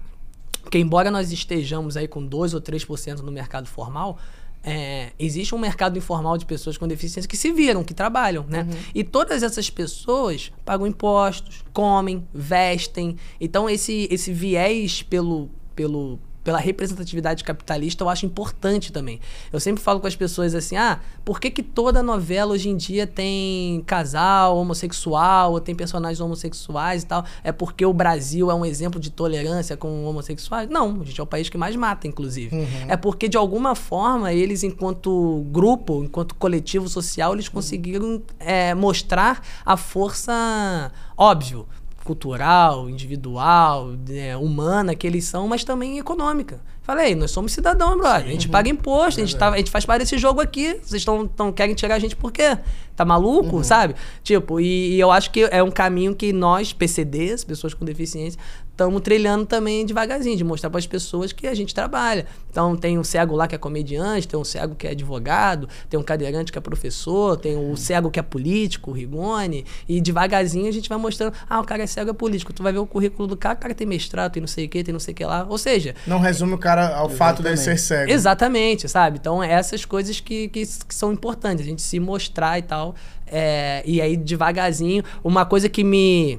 porque embora nós estejamos aí com 2 ou 3% no mercado formal, é, existe um mercado informal de pessoas com deficiência que se viram, que trabalham, né? Uhum. E todas essas pessoas pagam impostos, comem, vestem. Então, esse, esse viés pelo, pelo, pela representatividade capitalista, eu acho importante também. Eu sempre falo com as pessoas assim: ah, por que, que toda novela hoje em dia tem casal homossexual ou tem personagens homossexuais e tal? É porque o Brasil é um exemplo de tolerância com homossexuais? Não, a gente é o país que mais mata, inclusive. Uhum. É porque, de alguma forma, eles, enquanto grupo, enquanto coletivo social, eles conseguiram é, mostrar a força. Óbvio, cultural, individual, é, humana que eles são, mas também econômica. Falei, nós somos cidadãos, brother. Sim, a gente paga imposto, a gente, tá, a gente faz parte desse jogo aqui. Vocês tão, tão, querem tirar a gente por quê? Tá maluco, uhum. sabe? Tipo, e, e, eu acho que é um caminho que nós, PCDs, pessoas com deficiência, estamos trilhando também devagarzinho, de mostrar para as pessoas que a gente trabalha. Então, tem um cego lá que é comediante, tem um cego que é advogado, tem um cadeirante que é professor, tem o um cego que é político, o Rigoni, e devagarzinho a gente vai mostrando, ah, o cara é cego, é político. Tu vai ver o currículo do cara, o cara tem mestrado, tem não sei o que, tem não sei o que lá. Ou seja... Não resume o cara ao Exatamente. fato dele ser cego. Exatamente, sabe? Então, essas coisas que, que, que são importantes, a gente se mostrar e tal. É, e aí, devagarzinho, uma coisa que me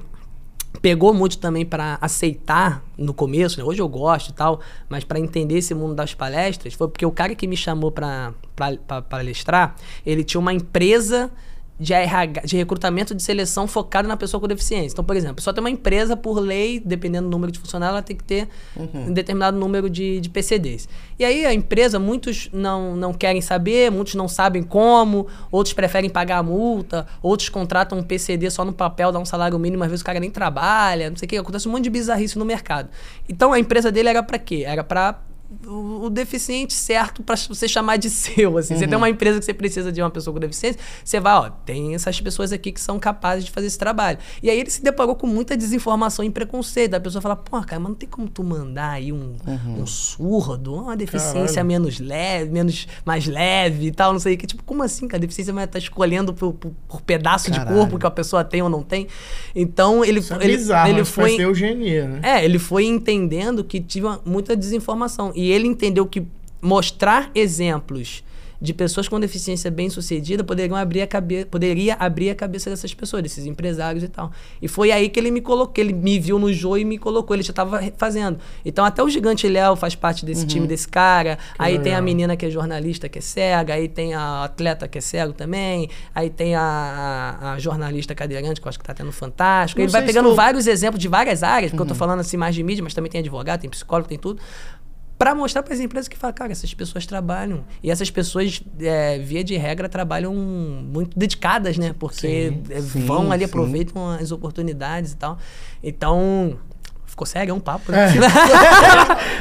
pegou muito também para aceitar no começo, né? Hoje eu gosto e tal, mas para entender esse mundo das palestras foi porque o cara que me chamou para palestrar, ele tinha uma empresa de RH, de recrutamento de seleção focado na pessoa com deficiência. Então, por exemplo, só tem uma empresa, por lei, dependendo do número de funcionários, ela tem que ter uhum. um determinado número de, de PCDs. E aí a empresa, muitos não, não querem saber, muitos não sabem como, outros preferem pagar a multa, outros contratam um PCD só no papel, dá um salário mínimo, às vezes o cara nem trabalha, não sei o que, acontece um monte de bizarrice no mercado. Então a empresa dele era para quê? Era para o, o deficiente certo para você chamar de seu. Assim. Uhum. Você tem uma empresa que você precisa de uma pessoa com deficiência, você vai, ó, tem essas pessoas aqui que são capazes de fazer esse trabalho. E aí ele se deparou com muita desinformação e preconceito. A pessoa fala, pô, cara, mas não tem como tu mandar aí um, uhum. um surdo, uma deficiência Caralho. menos leve, menos mais leve e tal, não sei o que. Tipo, como assim, cara? A deficiência vai estar tá escolhendo por, por, por pedaço Caralho. de corpo que a pessoa tem ou não tem. Então ele, Isso é ele, bizarro, ele foi. Eugenia, né? É, ele foi entendendo que tinha muita desinformação. E ele entendeu que mostrar exemplos de pessoas com deficiência bem-sucedida poderiam abrir a cabeça, poderia abrir a cabeça dessas pessoas, desses empresários e tal. E foi aí que ele me colocou, ele me viu no jogo e me colocou, ele já estava fazendo. Então até o Gigante Léo faz parte desse uhum. time desse cara. Que aí legal. tem a menina que é jornalista que é cega, aí tem a atleta que é cego também, aí tem a, a, a jornalista cadeirante que eu acho que está tendo fantástico. Não ele vai pegando vários exemplos de várias áreas, porque uhum. eu estou falando assim mais de mídia, mas também tem advogado, tem psicólogo, tem tudo para mostrar para as empresas que fala, cara, essas pessoas trabalham. E essas pessoas, é, via de regra, trabalham muito dedicadas, né? Porque sim, é, vão sim, ali, sim. aproveitam as oportunidades e tal. Então, Ficou sério, é um papo, né? É.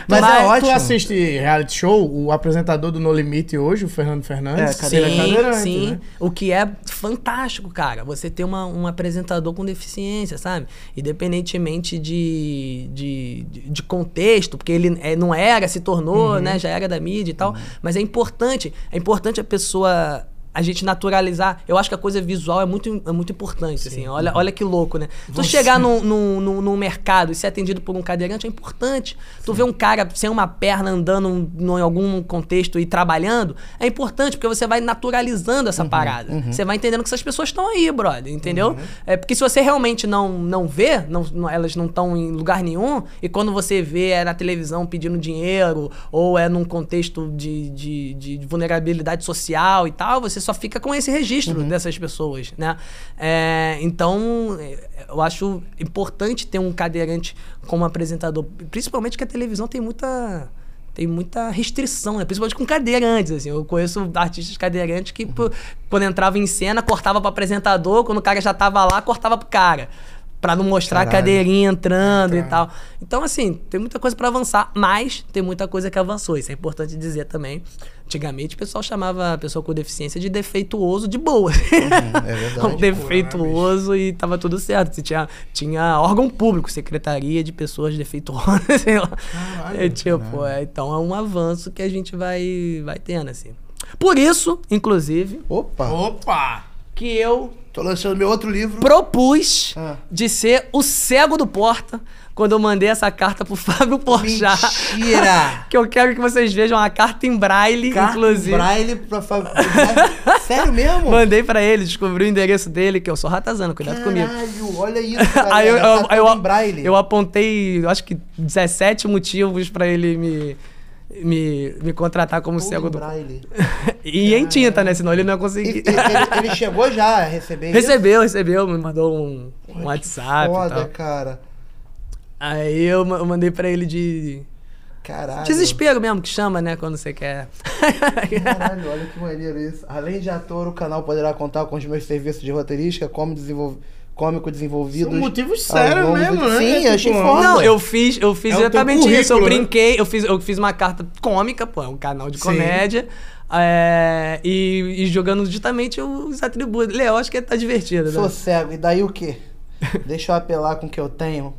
Mas, Mas, é ótimo. Tu assiste reality show, o apresentador do No Limite hoje, o Fernando Fernandes. É, cadeira sim, cadeirante, sim. Né? O que é fantástico, cara. Você ter uma, um apresentador com deficiência, sabe? Independentemente de, de, de contexto, porque ele é, não era, se tornou, uhum. né? Já era da mídia e tal. Uhum. Mas é importante. É importante a pessoa a gente naturalizar. Eu acho que a coisa visual é muito, é muito importante, assim. Olha, olha que louco, né? Você... Tu chegar num, num, num, num, mercado e ser atendido por um cadeirante é importante. Sim. Tu ver um cara sem uma perna andando em algum contexto e trabalhando é importante, porque você vai naturalizando essa uhum, parada. Uhum. Você vai entendendo que essas pessoas estão aí, brother, entendeu? Uhum. É porque se você realmente não, não vê, não, não elas não estão em lugar nenhum, e quando você vê é na televisão pedindo dinheiro, ou é num contexto de, de, de vulnerabilidade social e tal, você só fica com esse registro uhum. dessas pessoas, né? É, então, eu acho importante ter um cadeirante como apresentador, principalmente que a televisão tem muita tem muita restrição, né? Principalmente com cadeirantes, assim. Eu conheço artistas cadeirantes que, uhum. quando entrava em cena, cortava para apresentador, quando o cara já tava lá, cortava pro cara para não mostrar Caralho. a cadeirinha entrando e tal. Então, assim, tem muita coisa para avançar, mas tem muita coisa que avançou. Isso é importante dizer também. Antigamente o pessoal chamava a pessoa com deficiência de defeituoso de boa. Uhum, é verdade. um defeituoso e tava tudo certo. Tinha, tinha órgão público, secretaria de pessoas defeituosas, sei lá. Caralho, é, tipo, é, então é um avanço que a gente vai, vai tendo, assim. Por isso, inclusive. Opa! Opa! Que eu Tô lançando meu outro livro. Propus ah. de ser o cego do Porta quando eu mandei essa carta pro Fábio Porchat. Mentira! que eu quero que vocês vejam a carta em braille, carta inclusive. Em braille pra Fábio Sério mesmo? Mandei pra ele, descobri o endereço dele, que eu sou ratazano, cuidado Caralho, comigo. Olha isso, cara. Aí eu, eu, eu, eu, eu apontei, acho que 17 motivos pra ele me me, me contratar como Tudo cego do. Braille. e em tinta, né? Senão ele não ia conseguir. Ele, ele, ele chegou já a receber Recebeu, isso? recebeu, me mandou um, um WhatsApp. Foda, cara. Aí eu, eu mandei pra ele de. Caralho. Desespero mesmo que chama, né? Quando você quer. Caralho, olha que maneiro isso. Além de ator, o canal poderá contar com os meus serviços de roteirista, como desenvolver cômico desenvolvido. São motivos sérios mesmo, né? Sim, é, achei tipo, foda. Não, eu fiz, eu fiz é exatamente isso. Eu né? brinquei, eu fiz, eu fiz uma carta cômica, pô, é um canal de comédia. É, e, e, jogando justamente os atributos. Léo, acho que tá divertido. Né? Sou cego, e daí o quê? Deixa eu apelar com o que eu tenho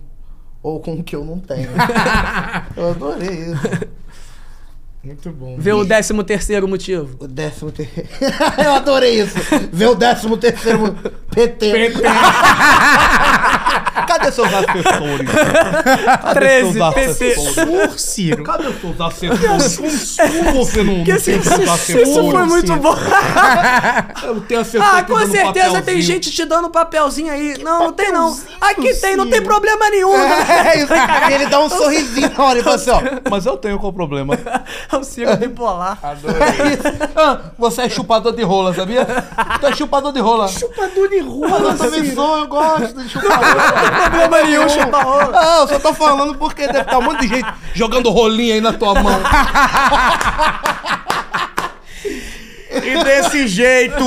ou com o que eu não tenho. eu adorei isso. Muito bom. Vê o décimo terceiro motivo. O décimo terceiro. eu adorei isso. Vê o décimo terceiro motivo. PT. PT. Cadê seus assessores? Cadê 13, seus PT. Ciro. Cadê seus assessores? Como você não, não tem assessores? Isso foi muito bom. Eu tenho assessor Ah, com certeza tem gente te dando papelzinho aí. Não, não tem não. Aqui tem, não tem problema nenhum. É isso. Ele dá um sorrisinho na hora e fala assim, ó. Mas eu tenho qual problema? É o Ciro bipolar. É isso. Ah, você é chupador de rola, sabia? Tu é chupador de rola. Chupador de Eu rola, também Ciro. sou, eu gosto de chupar rola. problema nenhum, chupa rola. Ah, eu só tô falando porque deve estar um monte de gente Jogando rolinha aí na tua mão. E desse jeito,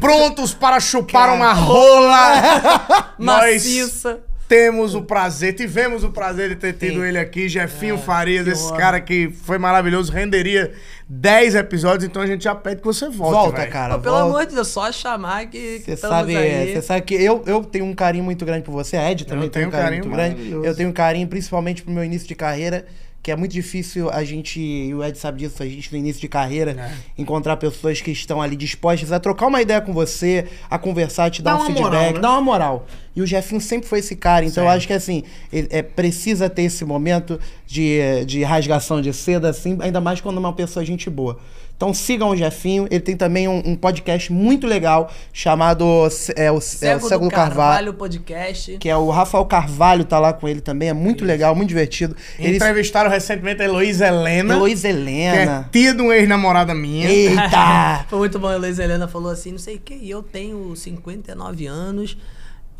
prontos para chupar uma rola, nós Maciça. Temos o prazer, tivemos o prazer de ter tido ele aqui, Jefinho Farias, que esse honra. cara que foi maravilhoso, renderia 10 episódios, então a gente já pede que você volte, Volta, velho. cara. Pô, pelo volta. amor de Deus, só chamar que, Você sabe, aí. você sabe que eu, eu tenho um carinho muito grande por você, a Ed também Eu tem um tenho um carinho, carinho muito grande. Eu tenho um carinho principalmente pro meu início de carreira, que é muito difícil a gente, e o Ed sabe disso, a gente no início de carreira, É. encontrar pessoas que estão ali dispostas a trocar uma ideia com você, a conversar, te dar Dá um feedback, moral, né? dar uma moral. E o Jefinho sempre foi esse cara, então eu acho que assim, ele- é, precisa ter esse momento de, de rasgação de seda, assim, ainda mais quando é uma pessoa gente boa. Então sigam o Jefinho, ele tem também um, um podcast muito legal chamado é, o, é, o Cego, Cego do Carvalho. Carvalho podcast. Que é o Rafael Carvalho, tá lá com ele também. É muito legal, muito divertido. Ele Entrevistaram recentemente a Heloísa Helena, Heloísa que é Helena. tia de uma ex-namorada minha. Eita! Foi muito bom. A Luiz Helena falou assim, não sei o que, e eu tenho 59 anos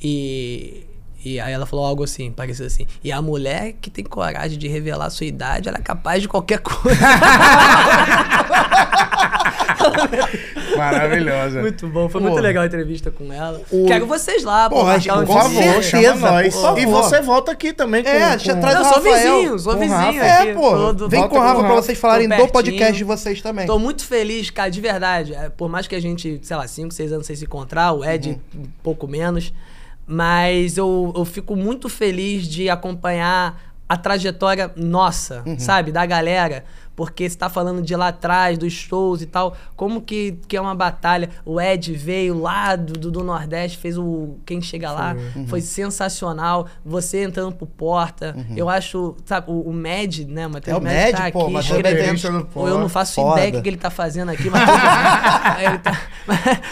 e... E aí ela falou algo assim, pareceu assim. E a mulher que tem coragem de revelar a sua idade, ela é capaz de qualquer coisa. Maravilhosa. muito bom, foi muito Porra. legal a entrevista com ela. O- Quero vocês lá, pô, Porra, um por favor, certeza, chama nós. por favor. E você volta aqui também com... É, com... traz Não, o sou Rafael. vizinho, sou vizinho Rafa. É, aqui. pô. todo- Vem volta com o Rafa pra vocês falarem do podcast de vocês também. Tô muito feliz, cara, de verdade. É, Por mais que a gente, sei lá, 5, 6 anos sem se encontrar, o Ed Uhum. um pouco menos. Mas eu, eu fico muito feliz de acompanhar a trajetória nossa, Uhum. sabe? Da galera. Porque você tá falando de lá atrás, dos shows e tal. Como que, que é uma batalha. O Ed veio lá do, do, Nordeste, fez o Quem Chega Lá. Uhum. Foi sensacional. Você entrando pro Porta. Eu acho, sabe, o, o Med, né? O Matheus Uhum. É o Med Med, tá pô, aqui escrevendo. Pô, eu não faço Foda. ideia do que ele tá fazendo aqui, mas. ele tá...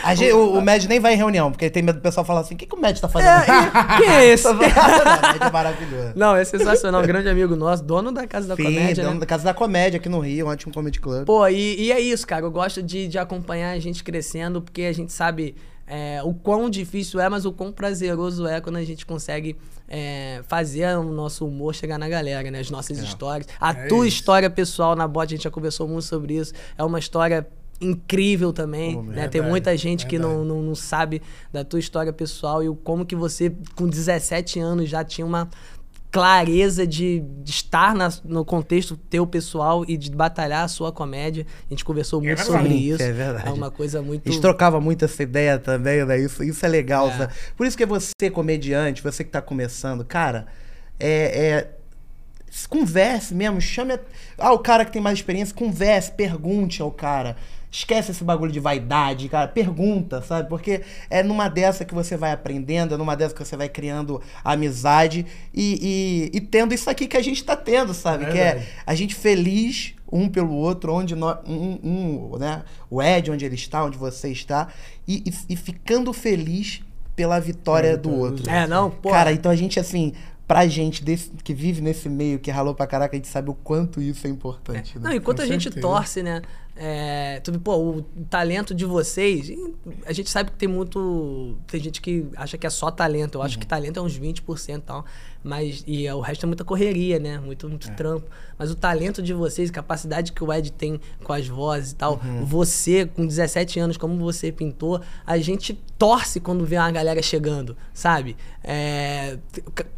A gente- o, o Med nem vai em reunião, porque ele tem medo do pessoal falar assim: o que, que o Med tá fazendo aqui? É, quem é esse? Não, o Med é maravilhoso. Não, é sensacional. Um grande amigo nosso, dono da Casa da Sim, Comédia, dono né? da Casa da Comédia aqui no Rio, um ótimo comedy club. Pô, e, e é isso, cara. Eu gosto de, de acompanhar a gente crescendo, porque a gente sabe é, o quão difícil é, mas o quão prazeroso é quando a gente consegue é, fazer o nosso humor chegar na galera, né? As nossas histórias. A É tua isso. história pessoal na bot, a gente já conversou muito sobre isso. É uma história incrível também, Pô, né? verdade, Tem muita gente que não, não, não sabe da tua história pessoal e o como que você, com 17 anos, já tinha uma clareza de, de estar na- no contexto teu pessoal e de batalhar a sua comédia. A gente conversou muito verdade. sobre Sim, isso. é verdade. É uma coisa muito. A gente trocava muito essa ideia também, né? Isso, isso é legal. É. Por isso que você, comediante, você que tá começando, cara, é. é- Converse mesmo, chame. a- Ah, o cara que tem mais experiência, converse, pergunte ao cara. Esquece esse bagulho de vaidade, cara. Pergunta, sabe? Porque é numa dessa que você vai aprendendo, é numa dessa que você vai criando amizade e, e, e tendo isso aqui que a gente tá tendo, sabe? que é a gente feliz um pelo outro, onde nós, um, um, né? o Ed, onde ele está, onde você está, e, e, e ficando feliz pela vitória do outro. É, não, pô. Cara, então a gente, assim, pra gente desse, que vive nesse meio, que ralou pra caraca, a gente sabe o quanto isso é importante. Não, né? enquanto Com a gente certeza. torce, né? É, pô, o talento de vocês, a gente sabe que tem muito. Tem gente que acha que é só talento. Eu acho que talento é uns 20% e tal. Mas. E o resto é muita correria, né? Muito, muito trampo. Mas o talento de vocês, capacidade que o Ed tem com as vozes e tal, você, com 17 anos, como você pintou, a gente torce quando vê uma galera chegando, sabe? É,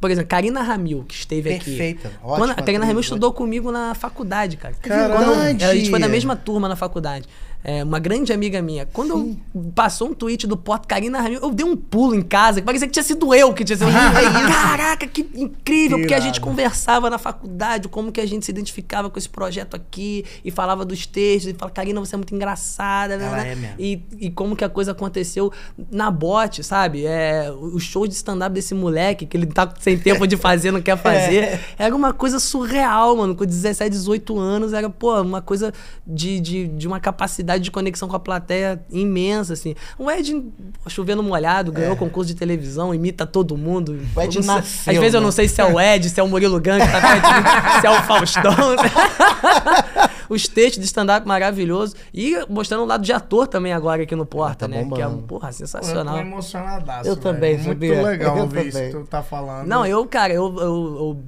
por exemplo, Karina Ramil, que esteve aqui. Perfeita, Quando, a ótima Karina Ramil estudou comigo na faculdade, cara. Caralho! Quando- a gente foi da mesma turma na faculdade. É, uma grande amiga minha. Quando eu, passou um tweet do Porto Karina Ramil, eu dei um pulo em casa, que parecia que tinha sido eu que tinha sido. Caraca, que incrível! Que porque a gente irado. conversava na faculdade, como que a gente se identificava com esse projeto aqui, e falava dos textos, e falava, Karina, você é muito engraçada, né? Ela né? é mesmo. E, e como que a coisa aconteceu na bote, sabe? É, o show de stand-up desse moleque, que ele tá sem tempo de fazer, não quer fazer. Era uma coisa surreal, mano. Com 17, 18 anos, era, pô, uma coisa de, de, de uma capacidade de conexão com a plateia imensa, assim. O Ed, chovendo molhado, ganhou concurso de televisão, imita todo mundo. O Ed nasceu, Às vezes eu não né? sei se é o Ed, se é o Murilo Gang, que tá perto se é o Faustão. Os textos de stand-up maravilhoso. E mostrando o lado de ator também agora aqui no Porta, tá né? Que é, bombando. porra, Eu tô sensacional. emocionadaço. Eu velho. também, Muito sabia? legal Eu ouvir isso também. que tu tá falando. Não, eu, cara, eu, eu, eu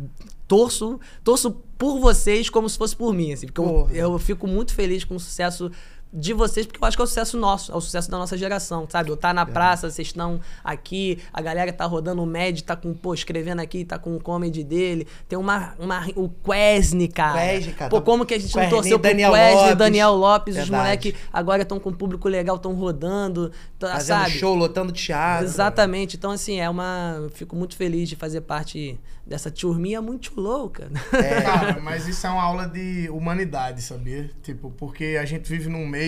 torço, torço por vocês como se fosse por mim, assim, porque eu, eu fico muito feliz com o sucesso de vocês, porque eu acho que é o sucesso nosso, é o sucesso da nossa geração, sabe? Eu tá na praça, vocês estão aqui, a galera tá rodando o Med, tá com, pô, escrevendo aqui, tá com o comedy dele, tem uma, uma o Quesne, cara. Quesne, cara, Pô, tá- como que a gente não Quesne, torceu pro Daniel Quesne, Lopes. Daniel Lopes, os Verdade. moleques agora estão com um público legal, estão rodando, tá, Fazendo sabe? show, lotando teatro. Exatamente. Então, assim, é uma. eu Fico muito feliz de fazer parte dessa turminha muito louca. É. Cara, mas isso é uma aula de humanidade, sabia? Tipo, porque a gente vive num meio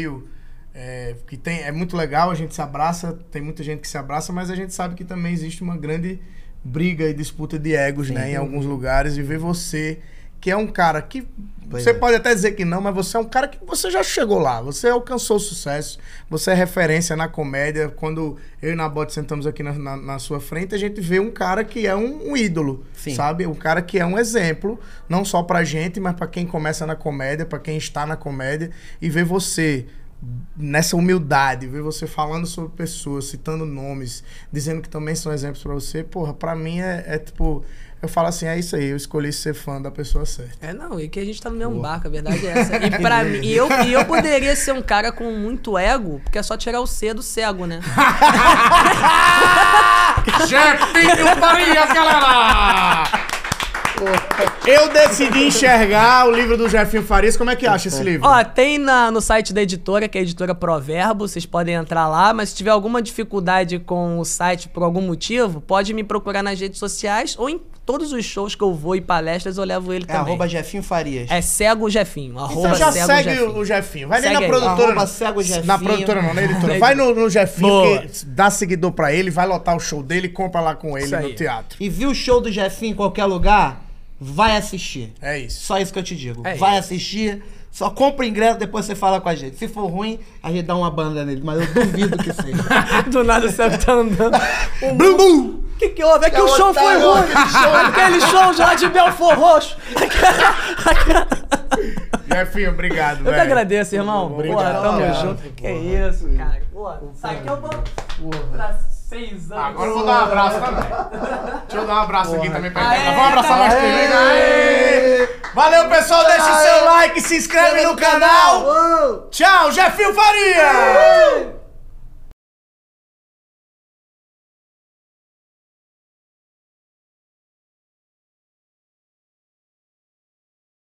é, que tem, é muito legal, a gente se abraça, tem muita gente que se abraça, mas a gente sabe que também existe uma grande briga e disputa de egos, né? Em alguns lugares. E ver você, que é um cara que. Pois você é. pode até dizer que não, mas você é um cara que você já chegou lá, você alcançou o sucesso, você é referência na comédia. Quando eu e na Bote sentamos aqui na, na- na sua frente, a gente vê um cara que é um, um ídolo, Sim. sabe? Um cara que é um exemplo, não só pra gente, mas pra quem começa na comédia, pra quem está na comédia, e ver você nessa humildade, ver você falando sobre pessoas, citando nomes, dizendo que também são exemplos pra você, porra, pra mim é, é tipo. Eu falo assim, é isso aí, eu escolhi ser fã da pessoa certa. É, não, e que a gente tá no mesmo barco, a verdade é essa. E pra mim, e eu, e eu poderia ser um cara com muito ego, porque é só tirar o C do cego, né? Jefinho Farias, galera! Eu decidi enxergar o livro do Jefinho Farias. Como é que acha esse livro? Ó, tem na, no site da editora, que é a editora Proverbo, vocês podem entrar lá, mas se tiver alguma dificuldade com o site por algum motivo, pode me procurar nas redes sociais ou em todos os shows que eu vou e palestras eu levo ele É também. arroba Jefinho Farias. É cego Jefinho. Arroba Então já cego segue Jefinho. o Jefinho. Vai nem Segue na produtora. Arroba não. cego Jefinho. Na produtora não, na editora. Vai no, no Jefinho, que dá seguidor pra ele, vai lotar o show dele, compra lá com ele Isso no teatro. E viu o show do Jefinho em qualquer lugar? Vai assistir. É isso. Só isso que eu te digo. É Vai assistir. Só compra o ingresso, depois você fala com a gente. Se for ruim, a gente dá uma banda nele, mas eu duvido que seja. Do nada você tá andando. Blum, blum. O que, que houve? É que É o show foi ruim. aquele show. Aquele show já de Belfor Roxo. Jefinho, obrigado, Eu velho. que agradeço, irmão. Obrigado, Porra, tamo junto. Que isso, cara. Porra, isso aqui eu vou pra seis anos. Agora eu vou dar um abraço também. Deixa eu dar um abraço aqui também pra ele. Vamos abraçar mais aê. três. Aê! Valeu, pessoal. Deixa o seu like, se inscreve no canal. Tchau, Jefinho Faria!